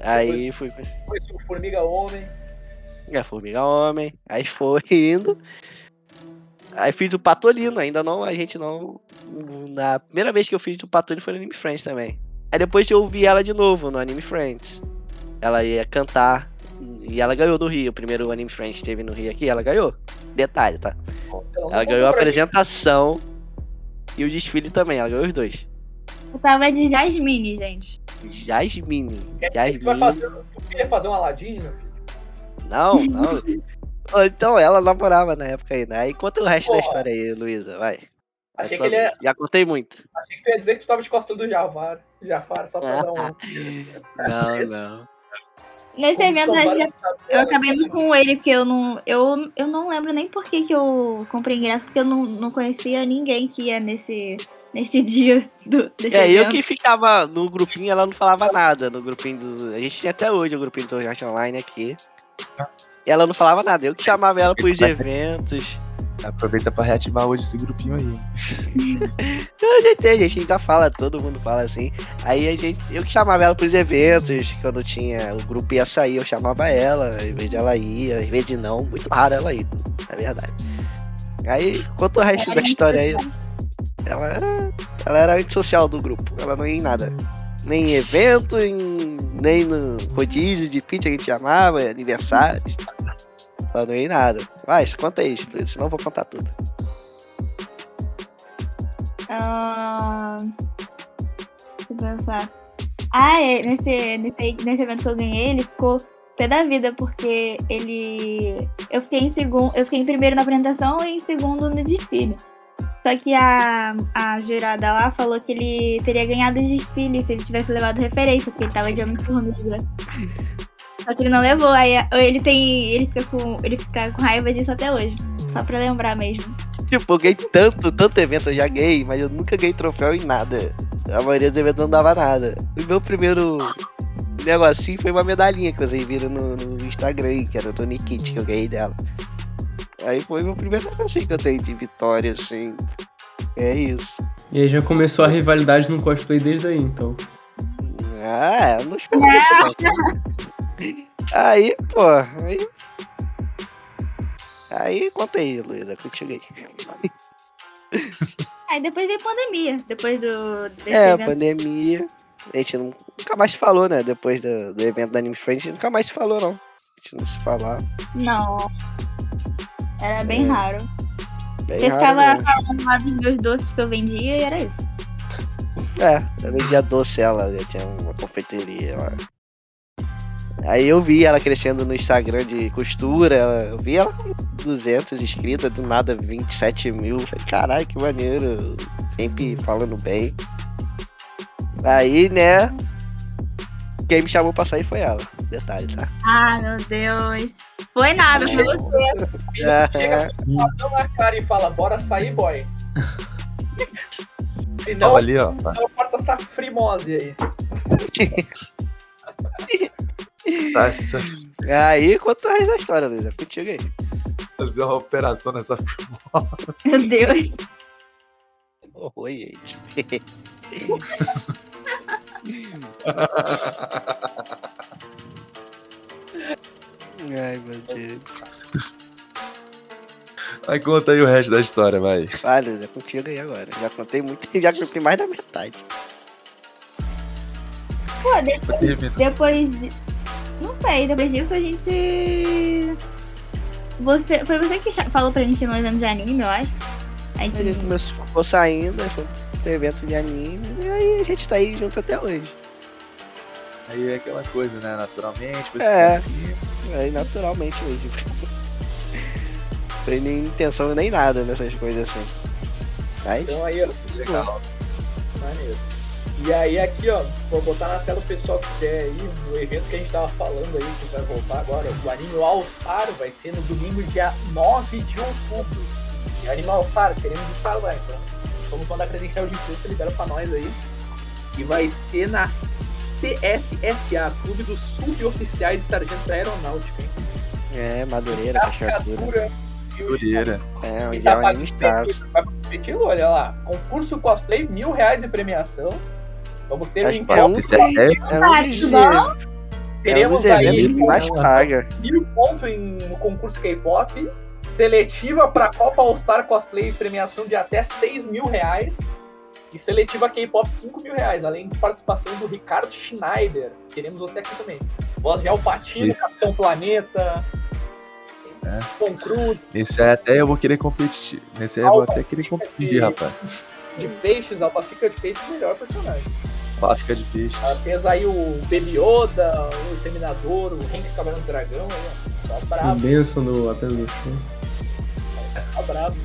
Aí fui. Foi o Formiga Homem. É, formiga homem. Aí foi indo. Aí fiz o Patolino, ainda não, a gente não. Na primeira vez que eu fiz o Patolino foi no Anime Friends também. Aí depois eu vi ela de novo no Anime Friends. Ela ia cantar. E ela ganhou no Rio. O primeiro Anime Friends teve no Rio aqui, ela ganhou. Detalhe, tá? Ela ganhou a apresentação e o desfile também, ela ganhou os dois. Eu tava de Jasmine, gente. Jasmine. Quer dizer que tu vai Jasmine. fazer. Tu queria fazer um Aladdin, meu filho? Não, não. Então ela namorava na época ainda. Aí conta o resto da Porra. história aí, Luísa, vai. Achei É que ele ia, Já contei muito. achei que tu ia dizer que tu tava de cosplay do Jafar. Jafar, só pra dar um. Não, não. Nesse Como evento, gente- eu acabei indo com ele, porque eu não. Eu, eu não lembro nem por que, que eu comprei ingresso, porque eu não, não conhecia ninguém que ia nesse, nesse dia do, desse É, eu evento. que ficava no grupinho, ela não falava nada. No grupinho do. A gente tem até hoje o grupinho do Torjast Online aqui. E ela não falava nada. Eu que chamava ela pros eventos. Aproveita pra reativar hoje esse grupinho aí. hein? A gente, a gente ainda fala, todo mundo fala assim. Aí a gente, eu que chamava ela pros eventos, quando tinha, o grupo ia sair, eu chamava ela, em vez de ela ir, às vezes de não, muito raro ela ir, é verdade. Aí, quanto o resto da história aí, ela, era- ela era antissocial do grupo, ela não ia em nada. Nem em evento, em- nem no rodízio de pizza que a gente chamava, aniversários. Não em nada. Mas, conta aí, senão eu vou contar tudo. Ah, deixa eu pensar. Ah, é, nesse, nesse, nesse evento que eu ganhei, ele ficou pé da vida, porque ele. Eu fiquei em segundo. Eu fiquei em primeiro na apresentação e em segundo no desfile. Só que a, a jurada lá falou que ele teria ganhado o desfile se ele tivesse levado referência, porque ele tava de Homem-Formiga. Só que ele não levou, aí ele tem. Ele fica com. Ele fica com raiva disso até hoje. Só pra lembrar mesmo. Tipo, eu ganhei tanto, tanto evento eu já ganhei, mas eu nunca ganhei troféu em nada. A maioria dos eventos não dava nada. O meu primeiro negocinho foi uma medalhinha que vocês viram no, no Instagram, aí, que era do Nikit, que eu ganhei dela. Aí foi meu primeiro negocinho que eu tenho de vitória, assim. É isso. E aí já começou a rivalidade no cosplay desde aí, então. Ah, eu não esperava isso não. Aí, pô, aí. Aí, conta aí, Luísa, contigo aí. Aí depois veio pandemia, depois do É, a evento. pandemia. A gente nunca mais se falou, né? Depois do, do evento da Anime Friends, a gente nunca mais se falou, não. A gente não se falava. Não. Era bem É, raro. Bem raro ficava mesmo. falando lá dos meus doces que eu vendia e era isso. É, eu vendia doce ela, já tinha uma confeiteria lá. Aí eu vi ela crescendo no Instagram de costura, eu vi ela com 200 inscritos, do nada 27 mil. Falei, caralho, que maneiro, sempre falando bem. Aí, né, quem me chamou pra sair foi ela, detalhe, tá? Ah, meu Deus. Foi nada, foi você. É, Chega com na cara e fala, bora sair, boy. Se não, ali, ó. não corta essa frimose aí. Nossa, Aí, conta o resto da história, Luísa, contigo aí. fazer uma operação nessa Meu Deus. Oi, gente. Ai, meu Deus. Aí conta aí o resto da história, vai. Vai, Luísa, é contigo aí agora. Já contei muito, já contei mais da metade. Pô, depois, depois de... Não sei, depois disso a gente... Você, foi você que falou pra gente ir no evento de anime, eu acho. A A gente gente... começou, ficou saindo, foi pro evento de anime, e aí a gente tá aí junto até hoje. Aí é aquela coisa, né? Naturalmente, foi É. se conhecendo. Aí naturalmente hoje. tem nem intenção nem nada nessas coisas assim. Mas. Então aí, ó. Legal. Maneiro. E aí aqui, ó, vou botar na tela o pessoal que quiser aí, o evento que a gente tava falando aí, que vai voltar agora, o Anime All Star, vai ser no domingo, dia 9 de outubro. E Anime All Star, queremos estar lá, então. Vamos mandar credencial de imprensa, libera pra nós aí. E vai ser na CSSA, Clube dos Suboficiais de Sargento da Aeronáutica, hein? É, Madureira. Cascatura. Madureira. É, E onde tá é o Anime Stars. vai competir, olha lá. Concurso cosplay, mil reais de premiação. Vamos ter um é um, encontro. É- é bom? é um Teremos aí mais paga. mil pontos em, no concurso K-pop. Seletiva para Copa All Star Cosplay, premiação de até 6 mil reais. E seletiva K-pop 5 mil reais, além de participação do Ricardo Schneider. Queremos você aqui também. Voz de Alpatino, Isso. Capitão Planeta. É. Tom Cruise. Esse aí até eu vou querer competir. Nesse aí eu vou até querer competir, rapaz. De peixes, Alpafica de peixe, melhor personagem. Fábrica de peixe. Ah, Fez aí o Baby Yoda, o Examinador, o Henry Camarão do Dragão, aí, ó. Tá O brabo, Benção do Apenas do Show. tá brabo.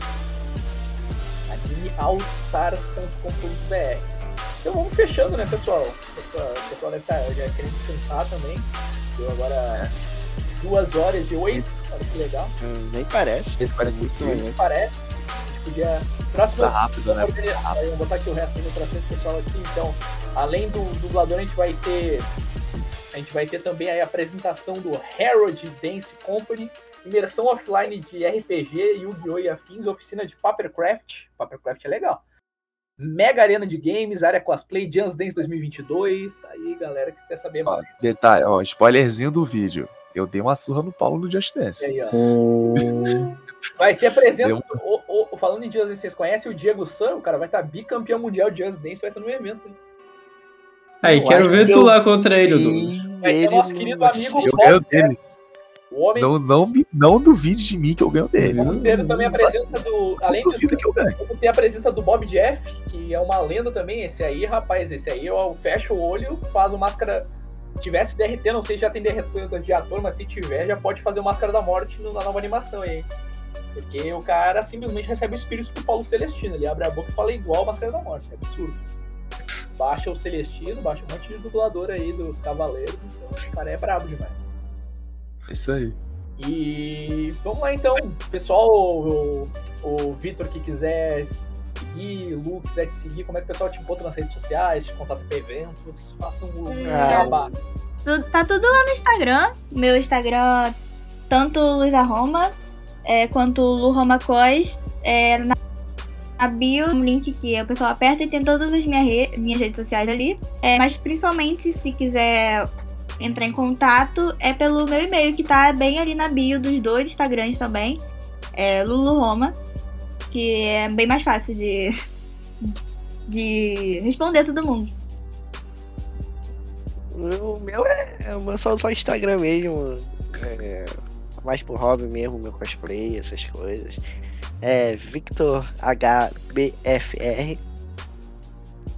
animeallstars.com.br Então vamos fechando, né, pessoal? O pessoal deve estar já querendo descansar também. Deu agora duas horas e oito. Olha que legal. Hum, nem parece. Esse 43. Isso parece. Podia. Próximo. Passa rápido, né? Aí, Vou botar aqui o resto das ilustrações pessoal aqui. Então, além do dublador, a gente vai ter. A gente vai ter também aí a apresentação do Herald Dance Company, imersão offline de RPG, Yu-Gi-Oh! e afins, oficina de Papercraft. Papercraft é legal. Mega Arena de Games, área cosplay, Just Dance 2022. Aí, galera, que quiser saber Ó, mais. detalhe, ó, spoilerzinho do vídeo. Eu dei uma surra no Paulo no Just Dance. Aí, ó. Vai ter a presença. O- o- falando em Just Dance, vocês conhecem o Diego San? O cara vai estar bicampeão mundial de Just Dance, vai estar no evento. Hein? Aí, Eu quero ver que tu eu- lá contra ele, Douglas. Vai ter nosso não querido amigo. Eu ganho Foster, dele. o homem Não, não, não duvide de mim que eu ganho dele. Não, Ter também a presença do. Além disso, que eu ganho. vamos ter a presença do Bob Jeff, que é uma lenda também. Esse aí, rapaz, esse aí, ó, fecha o olho, faz o máscara. Se tivesse DRT, não sei se já tem DRT de ator, mas se tiver, já pode fazer o Máscara da Morte no- na nova animação aí. Porque o cara simplesmente recebe o espírito do Paulo Celestino. Ele abre a boca e fala igual o Máscara da Morte. É absurdo. Baixa o Celestino, baixa um monte de dublador aí do Cavaleiro. Então, o cara é brabo demais. Isso aí. E vamos lá então, pessoal, o, o Vitor que quiser seguir, o Lu quiser te seguir, como é que o pessoal te encontra nas redes sociais, te contato para eventos, façam um Ah. jabá. Tu- Tá tudo lá no Instagram. Meu Instagram, tanto Luísa Roma é, quanto Lu Roma Cos. É, na, na bio, um link que o pessoal aperta e tem todas as minhas, re- minhas redes sociais ali. É, mas principalmente, se quiser entrar em contato, é pelo meu e-mail, que tá bem ali na bio dos dois Instagrams também. É Lulu Roma, que é bem mais fácil de, de responder todo mundo. O meu é, o meu só, só Instagram mesmo. É, mais por hobby mesmo, meu cosplay, essas coisas. É Victor HBFR.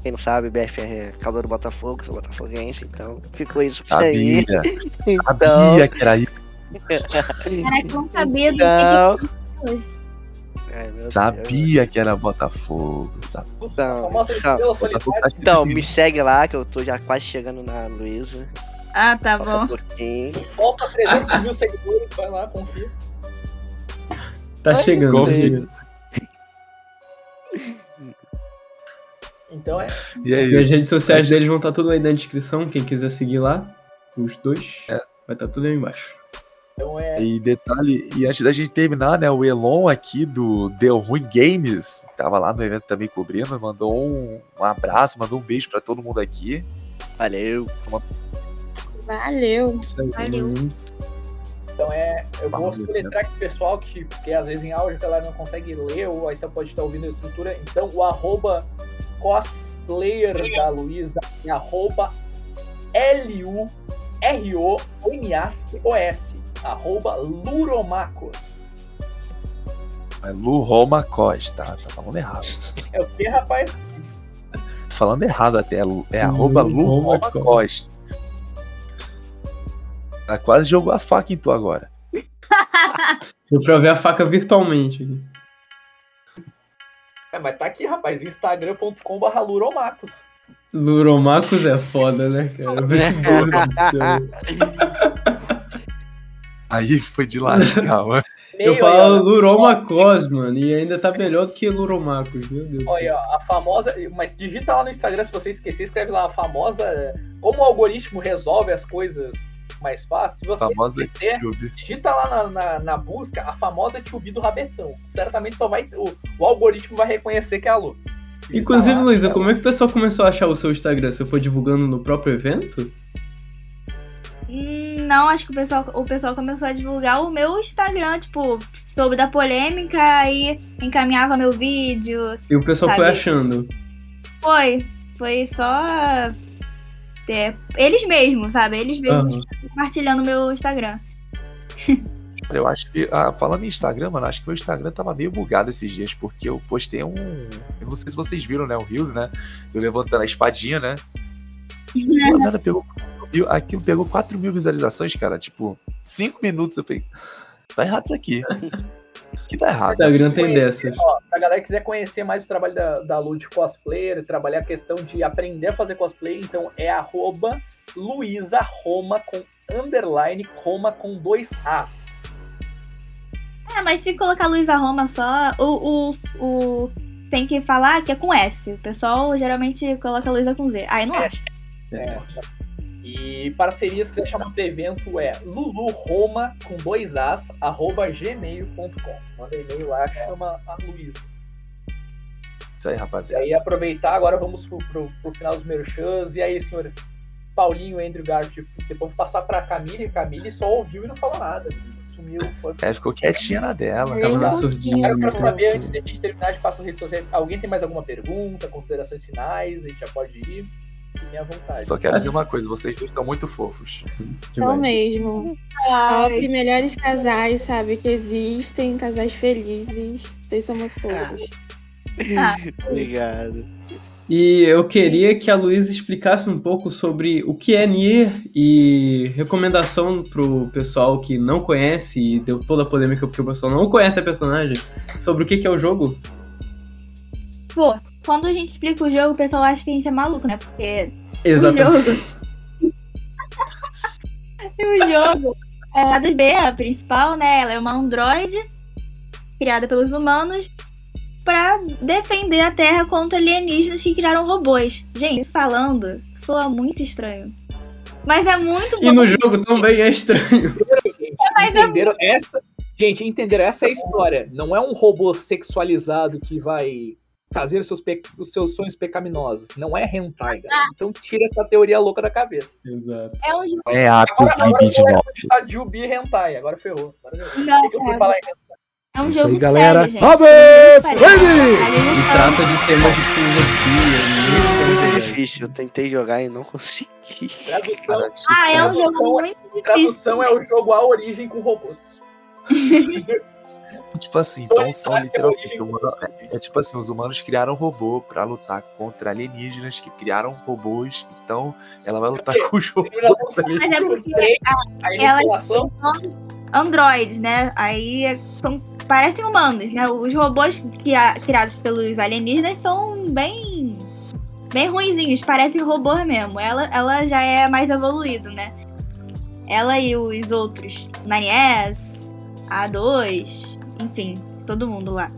Quem não sabe, BFR é calor do Botafogo, sou botafoguense, então ficou isso por aí. Sabia. Então, Sabia que era isso. Caraca, eu não sabia do que então, que hoje. Ai, meu Deus. Sabia que era Botafogo. Sabia. Então, então, tá então, me segue lá que eu tô já quase chegando na Luísa. Ah, tá Falta bom. pouquinho. Volta a 300 mil seguidores, vai lá, confia. Tá Ai, chegando, tá gostei. chegando. Então é. E é E as redes sociais deles vão estar tudo aí na descrição. Quem quiser seguir lá, os dois, É. vai estar tudo aí embaixo. Então é. E detalhe, e antes da gente terminar, né, o Elon aqui do Deu Ruim Games, que tava lá no evento também cobrindo, mandou um, um abraço, mandou um beijo pra todo mundo aqui. Valeu. Valeu. Valeu. Então é. Eu vou soletrar aqui pro pessoal que, porque às vezes em áudio a galera não consegue ler, ou então pode estar ouvindo a estrutura. Então o arroba cosplayer da Luísa é arroba L-U-R-O-M-A-C-O-S. Arroba Luromacos. É Lu Roma Costa, tá falando errado. É o que, rapaz? Tô falando errado até, é, é arroba Lu Roma Costa. Ah, quase jogou a faca em tu agora. Deu pra ver a faca virtualmente aqui. É, mas tá aqui, rapaz, instagram.com.br Luromacos. Luromacos é foda, né, cara? Meu Deus do céu. Aí foi de lascar, mano. Eu falo. Luromacos, mano, e ainda tá melhor do que Luromacos, meu Deus. Olha, ó, a famosa. Mas digita lá no Instagram, se você esquecer, escreve lá a famosa. Como o algoritmo resolve as coisas mais fácil. Se você Famosa Tube. digita lá na, na, na busca a famosa Tubi do Rabetão. Certamente só vai. O, o algoritmo vai reconhecer que é a Lu. E Inclusive, tá lá, Luísa, como é que o pessoal começou a achar o seu Instagram? Você foi divulgando no próprio evento? Hum, Não, acho que o pessoal, o pessoal começou a divulgar o meu Instagram, tipo, soube da polêmica, aí encaminhava meu vídeo. E o pessoal foi Sabe? achando. Foi. Foi só. É, eles mesmos, sabe? Eles mesmos Aham. compartilhando meu Instagram. Eu acho que, ah, falando em Instagram, mano, acho que meu Instagram tava meio bugado esses dias, porque eu postei um. Eu não sei se vocês viram, né? O Rios, né? Eu levantando a espadinha, né? Nada pegou. Aquilo pegou 4 mil visualizações, cara. Tipo, 5 minutos. Eu falei, tá errado isso aqui. Que tá errado. Instagram Se tem conhecer, dessas. Ó, pra galera que quiser conhecer mais o trabalho da, da Lu de cosplayer, trabalhar a questão de aprender a fazer cosplay, então é arroba Luísa Roma com underline Roma com dois As. É, mas se colocar Luísa Roma só, o, o, o. Tem que falar que é com S. O pessoal geralmente coloca Luísa com Z. Aí não É. acha. É. E parcerias que você chama do evento é luluroma com dois As, arroba gmail.com. Manda e-mail lá, chama a Luísa. Isso aí, E rapaziada. aí aproveitar, agora vamos pro, pro, pro final dos merchans. E aí, senhor Paulinho, Andrew Garfield, depois vou passar pra Camille. Camille só ouviu e não falou nada. Sumiu, foi. É, ficou quietinha na dela. Tava na surdinha. eu quero né? saber, antes de a gente terminar de passar as redes sociais, alguém tem mais alguma pergunta, considerações finais? A gente já pode ir. À vontade. Só quero dizer uma coisa, vocês dois estão muito fofos. Então mesmo. Top, melhores casais, sabe, que existem, casais felizes. Vocês são muito fofos. Ah. Obrigado. E eu queria que a Luísa explicasse um pouco sobre o que é Nier e recomendação pro pessoal que não conhece e deu toda a polêmica porque o pessoal não conhece a personagem sobre o que, que é o jogo. Pô, quando a gente explica o jogo, o pessoal acha que a gente é maluco, né? Porque Exatamente. o jogo. o jogo é a do B, a principal, né? Ela é uma androide criada pelos humanos pra defender a Terra contra alienígenas que criaram robôs. Gente, isso falando soa muito estranho. Mas é muito bom. E no jogo também é estranho. Mas é Entenderam essa? Gente, entenderam? Essa é a história. Não é um robô sexualizado que vai fazer os seus, pe- os seus sonhos pecaminosos. Não é hentai, galera. Então tira essa teoria louca da cabeça. Exato. É um jogo. É atos Agora, estar Jubi hentai. Agora ferrou. Agora ferrou. Não, O que, que cara, falar aí? é um Isso jogo aí, galera. sério, gente. Se trata de tema de filosofia. Muito música, difícil. Eu tentei jogar e não consegui. Tradução, Ah, é um jogo muito difícil. tradução é o jogo A Origem com robôs. Tipo assim, então são é literalmente humanos. É, é tipo assim, os humanos criaram robô pra lutar contra alienígenas que criaram robôs. Então ela vai lutar com os robôs. Mas é porque A ela iniquilação androides, né? Aí é- são, parecem humanos, né? Os robôs que a- criados pelos alienígenas são bem bem ruinzinhos, parecem robôs mesmo. Ela, ela já é mais evoluído, né? Ela e os outros, Nanies, A2, enfim, todo mundo lá.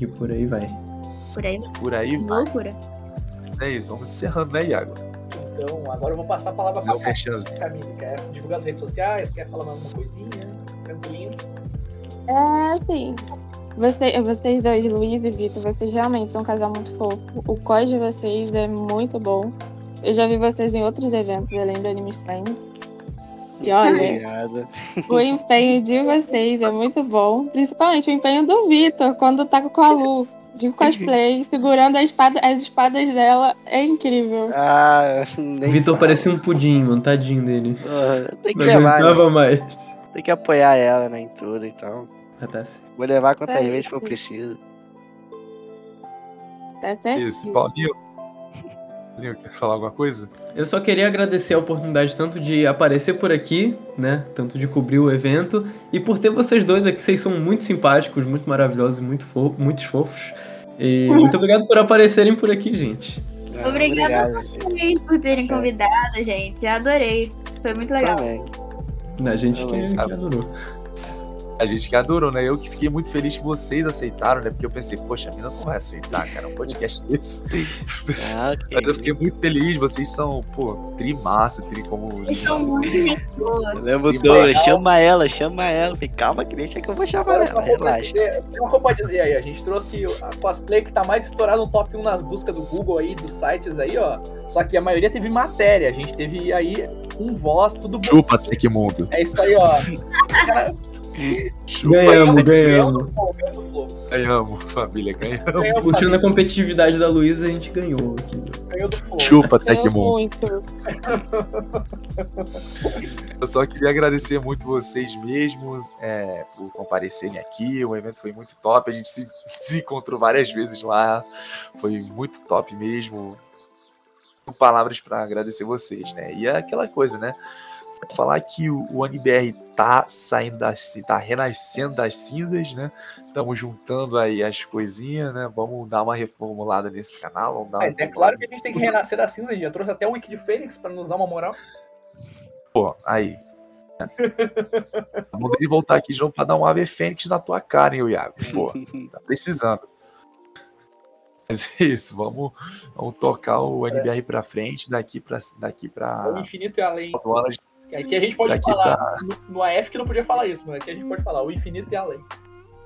E por aí vai. Por aí, Por aí vai. loucura. É isso, vamos encerrando, né, Iago? Então, agora eu vou passar a palavra para merchanzinho. Camille. Quer divulgar as redes sociais? Quer falar mais alguma coisinha? Tranquilinho? É, assim. Você, vocês dois, Luiz e Vitor, vocês realmente são um casal muito fofo. O cós de vocês é muito bom. Eu já vi vocês em outros eventos, além do Anime Friends. E olha, Obrigado. o empenho de vocês é muito bom. Principalmente o empenho do Vitor, quando tá com a Lu, de cosplay, segurando a espada, as espadas dela. É incrível. Ah, Vitor parecia um pudim, mano. Tadinho dele. Porra, Tem que Não levar, né? mais. Tem que apoiar ela, né, em tudo, então. Ah, tá. Vou levar quantas É vezes for preciso. Tá certo? Isso, Paulinho. Leo, quer falar alguma coisa? Eu só queria agradecer a oportunidade tanto de aparecer por aqui, né? Tanto de cobrir o evento e por ter vocês dois aqui. Vocês são muito simpáticos, muito maravilhosos, muito fo muitos fofos. E muito obrigado por aparecerem por aqui, gente. Obrigada a vocês por terem convidado, gente. Eu adorei. Foi muito legal. Também. A gente que, que adorou. A gente que adorou, né? Eu que fiquei muito feliz que vocês aceitaram, né? Porque eu pensei, poxa, a mina não vai aceitar, cara, um podcast desse. Ah, ok. Mas eu fiquei muito feliz, vocês são, pô, tri massa, tri como. Vocês são muito. Eu lembro do chama ela, chama ela. Falei, calma que deixa que eu vou chamar ela, relaxa. tem uma coisa dizer aí, a gente trouxe a cosplay que tá mais estourada no top 1 nas buscas do Google aí, dos sites aí, ó. Só que a maioria teve matéria, a gente teve aí um voz, tudo bom. Chupa, Tecmundo. É isso aí, ó. Ganhamos, ganhamos. ganhamos. família, ganhamos. Ganhamos, Puxando a competitividade da Luísa, a gente ganhou aqui. ganhou do Flow. Chupa, Ganhou Tecmundo. muito. Eu só queria agradecer muito vocês mesmos é, por comparecerem aqui. O evento foi muito top. A gente se, se encontrou várias vezes lá. Foi muito top mesmo. Palavras para agradecer vocês, né? E é aquela coisa, né? Falar que o, o ANBR tá saindo das, tá renascendo das cinzas, né? Estamos juntando aí as coisinhas, né? Vamos dar uma reformulada nesse canal. Vamos dar Mas uma é claro que a gente tem que renascer da cinza, a gente já trouxe até o Wiki de Fênix pra nos dar uma moral. Pô, aí. Vamos ele voltar aqui novo pra dar um ave fênix na tua cara, hein, Iago? Pô, tá precisando. Mas é isso, vamos, vamos tocar o NBR pra frente, daqui pra. Daqui O pra. infinito e além. Aduanas, Aqui a gente pode Daqui falar. pra- No, no AF que não podia falar isso, mas aqui a gente pode falar o infinito e além.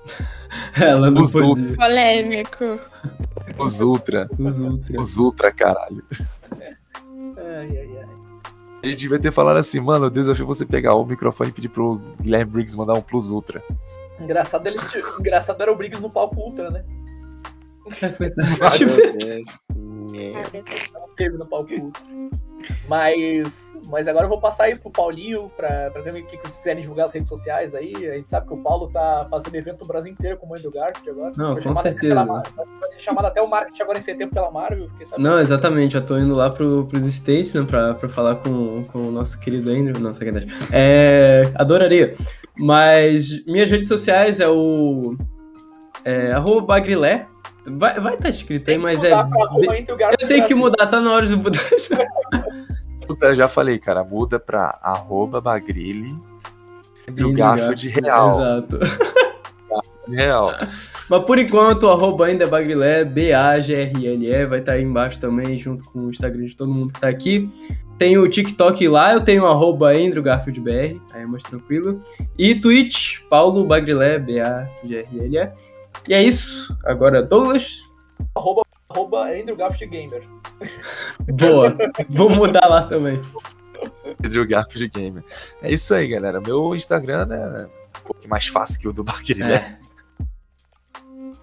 Ela não Os podia. Polêmico. os Ultra. Os ultra. Os Ultra, caralho. Ai, ai, ai. A gente devia ter falado assim, mano, eu desafio você pegar o microfone e pedir pro Guilherme Briggs mandar um Plus Ultra. Engraçado, ele, engraçado era o Briggs no palco Ultra, né? Meu Deus. É. Não teve no palco. Mas, mas agora eu vou passar aí pro Paulinho pra, pra ver o que, vocês quiserem divulgar as redes sociais aí. A gente sabe que o Paulo tá fazendo evento no Brasil inteiro com o Mãe do Garfield agora. Não, Foi com certeza. Vai ser chamado até o marketing agora em setembro pela Marvel. Fiquei sabendo. Não, exatamente, já tô indo lá pro, pros States, né, pra, pra falar com, com o nosso querido Andrew. Não, sacanagem. É, adoraria. Mas minhas redes sociais é o. É, arroba Bagrilé. Vai estar vai tá escrito aí, mas é. Eu tenho que mudar, tá na hora de mudar. Puta, eu já falei, cara, muda pra arroba entre o Andrew Garfield real. Exato. Real. Mas por enquanto, o arroba ainda é Bagrilé, B-A-G-R-L-E, vai estar aí embaixo também, junto com o Instagram de todo mundo que tá aqui. Tem o TikTok lá, eu tenho o arroba Andrew Garfield BR, aí é mais tranquilo. E Twitch, Paulo Bagrilé, B-A-G-R-L-E. E é isso. Agora, Douglas, Arroba, arroba Andrew Garfield Gamer. boa. Vou mudar lá também. Andrew Garfield Gamer. É isso aí, galera. Meu Instagram é um pouco mais fácil que o do Bagrilé.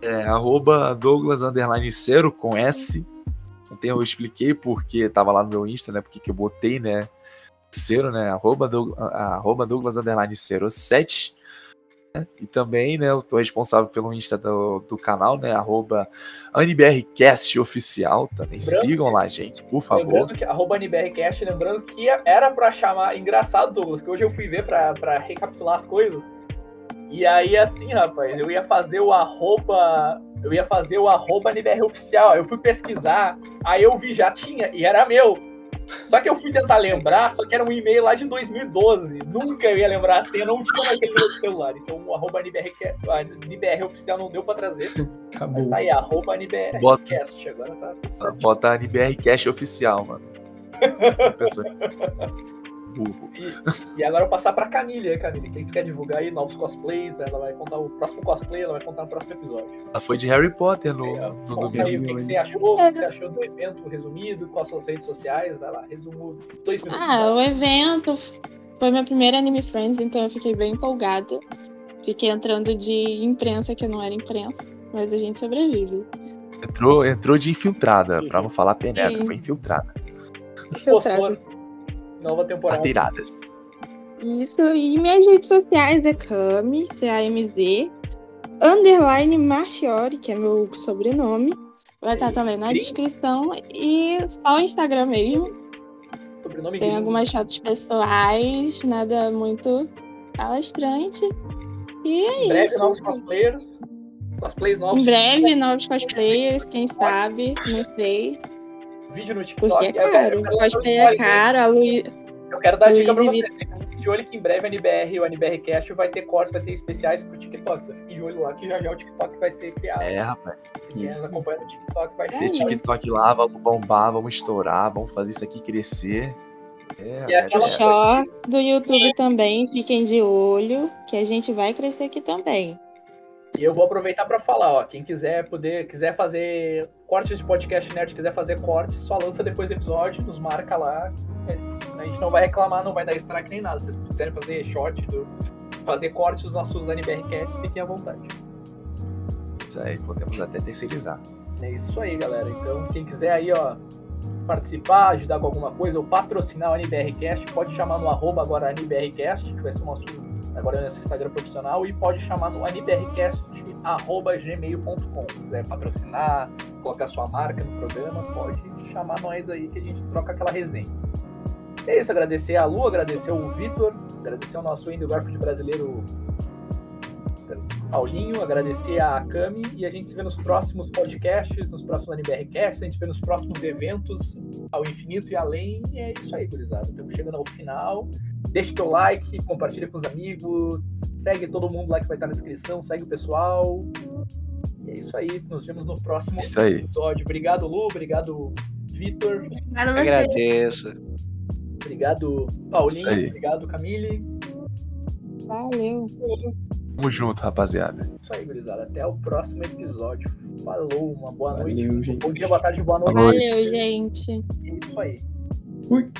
É, arroba Douglas underline Cero com S. Ontem eu expliquei porque tava lá no meu Insta, né? Porque que eu botei, né? Cero, né? Arroba, Doug, arroba Douglas underline Cero 7. E também, né? Eu tô responsável pelo Insta do, do canal, né? Arroba ANBRcast Oficial. Também Lembrando sigam lá, gente, por favor. Lembrando que, arroba NBRcast, lembrando que era pra chamar, engraçado, Douglas, que hoje eu fui ver pra, pra recapitular as coisas. E aí, assim, rapaz, eu ia fazer o arroba. Eu ia fazer o arroba NBR oficial. Aí eu fui pesquisar, aí eu vi, já tinha, e era meu. Só que eu fui tentar lembrar, só que era um e-mail lá de 2012. Nunca eu ia lembrar a senha, não tinha naquele meu celular. Então o arroba NBR, NBR oficial não deu pra trazer. Mas Acabou. tá aí, arroba NBRcast. Bota. Agora tá. Bota NBRcast Oficial, mano. Pessoa- Burro. E, e agora eu vou passar pra Camille, Camille. Quem tu quer divulgar aí novos cosplays, ela vai contar o próximo cosplay, ela vai contar no próximo episódio. Ela foi de Harry Potter no, ó, no aí domingo. o que, que você achou, o que, você achou do evento resumido, quais são as redes sociais, vai lá, resumo dois minutos. Ah, o evento foi meu primeiro Anime Friends, então eu fiquei bem empolgada. Fiquei entrando de imprensa que não era imprensa, mas a gente sobrevive. Entrou, entrou de infiltrada, pra não falar penetra, Sim. foi infiltrada. Postou nova temporada. Carteiradas. Isso, e minhas redes sociais é Cami, C-A-M-Z, underline Marchiori, que é meu sobrenome. Vai estar também na descrição e só o Instagram mesmo. Sobrenome Tem algumas fotos pessoais, nada muito palestrante. E é Em breve, isso. novos cosplayers. Cosplays novos. Em breve, novos cosplayers, quem sabe, não sei. Vídeo no TikTok. Porque é Eu quero- caro. eu O quero dar cosplay é spoiler. caro, a Luí... Eu quero dar dica pra Luiz você. Fique de olho que em breve a NBR e o NBR Cast vai ter cortes, vai ter especiais pro TikTok. Então Fique de olho lá que já já o TikTok vai ser criado. É, rapaz. Isso. acompanha no TikTok vai Ter TikTok lá, vamos bombar, vamos estourar, vamos fazer isso aqui crescer. É, E aquela é, Shorts do YouTube também, fiquem de olho, que a gente vai crescer aqui também. E eu vou aproveitar para falar, ó, quem quiser poder, quiser fazer cortes de podcast nerd, quiser fazer cortes, só lança depois do episódio, nos marca lá. É, A gente não vai reclamar, não vai dar strike nem nada. Se vocês quiserem fazer short, do, fazer cortes dos nossos NBR Cats, fiquem à vontade. isso aí, podemos até terceirizar. É isso aí, galera. Então, quem quiser aí, ó, participar, ajudar com alguma coisa ou patrocinar o NBRcast, pode chamar no arroba agora NBRcast, que vai ser o nosso agora é nosso Instagram profissional, e pode chamar no NBRcast arroba gmail.com. Se quiser patrocinar, colocar sua marca no programa, pode chamar nós aí que a gente troca aquela resenha. É isso, agradecer a Lu, agradecer o Vitor, agradecer ao nosso Andrew Garfield brasileiro Paulinho, agradecer a Cami e a gente se vê nos próximos podcasts, nos próximos NBRcasts, a gente se vê nos próximos eventos ao infinito e além. E é isso aí, gurizada. Estamos chegando ao final. Deixa teu like, compartilha com os amigos, segue todo mundo lá que vai estar na descrição, segue o pessoal. E é isso aí, nos vemos no próximo Isso aí. episódio. Obrigado, Lu, obrigado, Vitor, você. Agradeço. obrigado, Paulinho, obrigado, Camille. Valeu. Tamo junto, rapaziada. Isso aí, gurizada. Até o próximo episódio. Falou, uma boa Valeu, noite. gente. Bom dia, boa tarde, boa noite. Boa noite. Valeu, gente. É isso aí. Fui.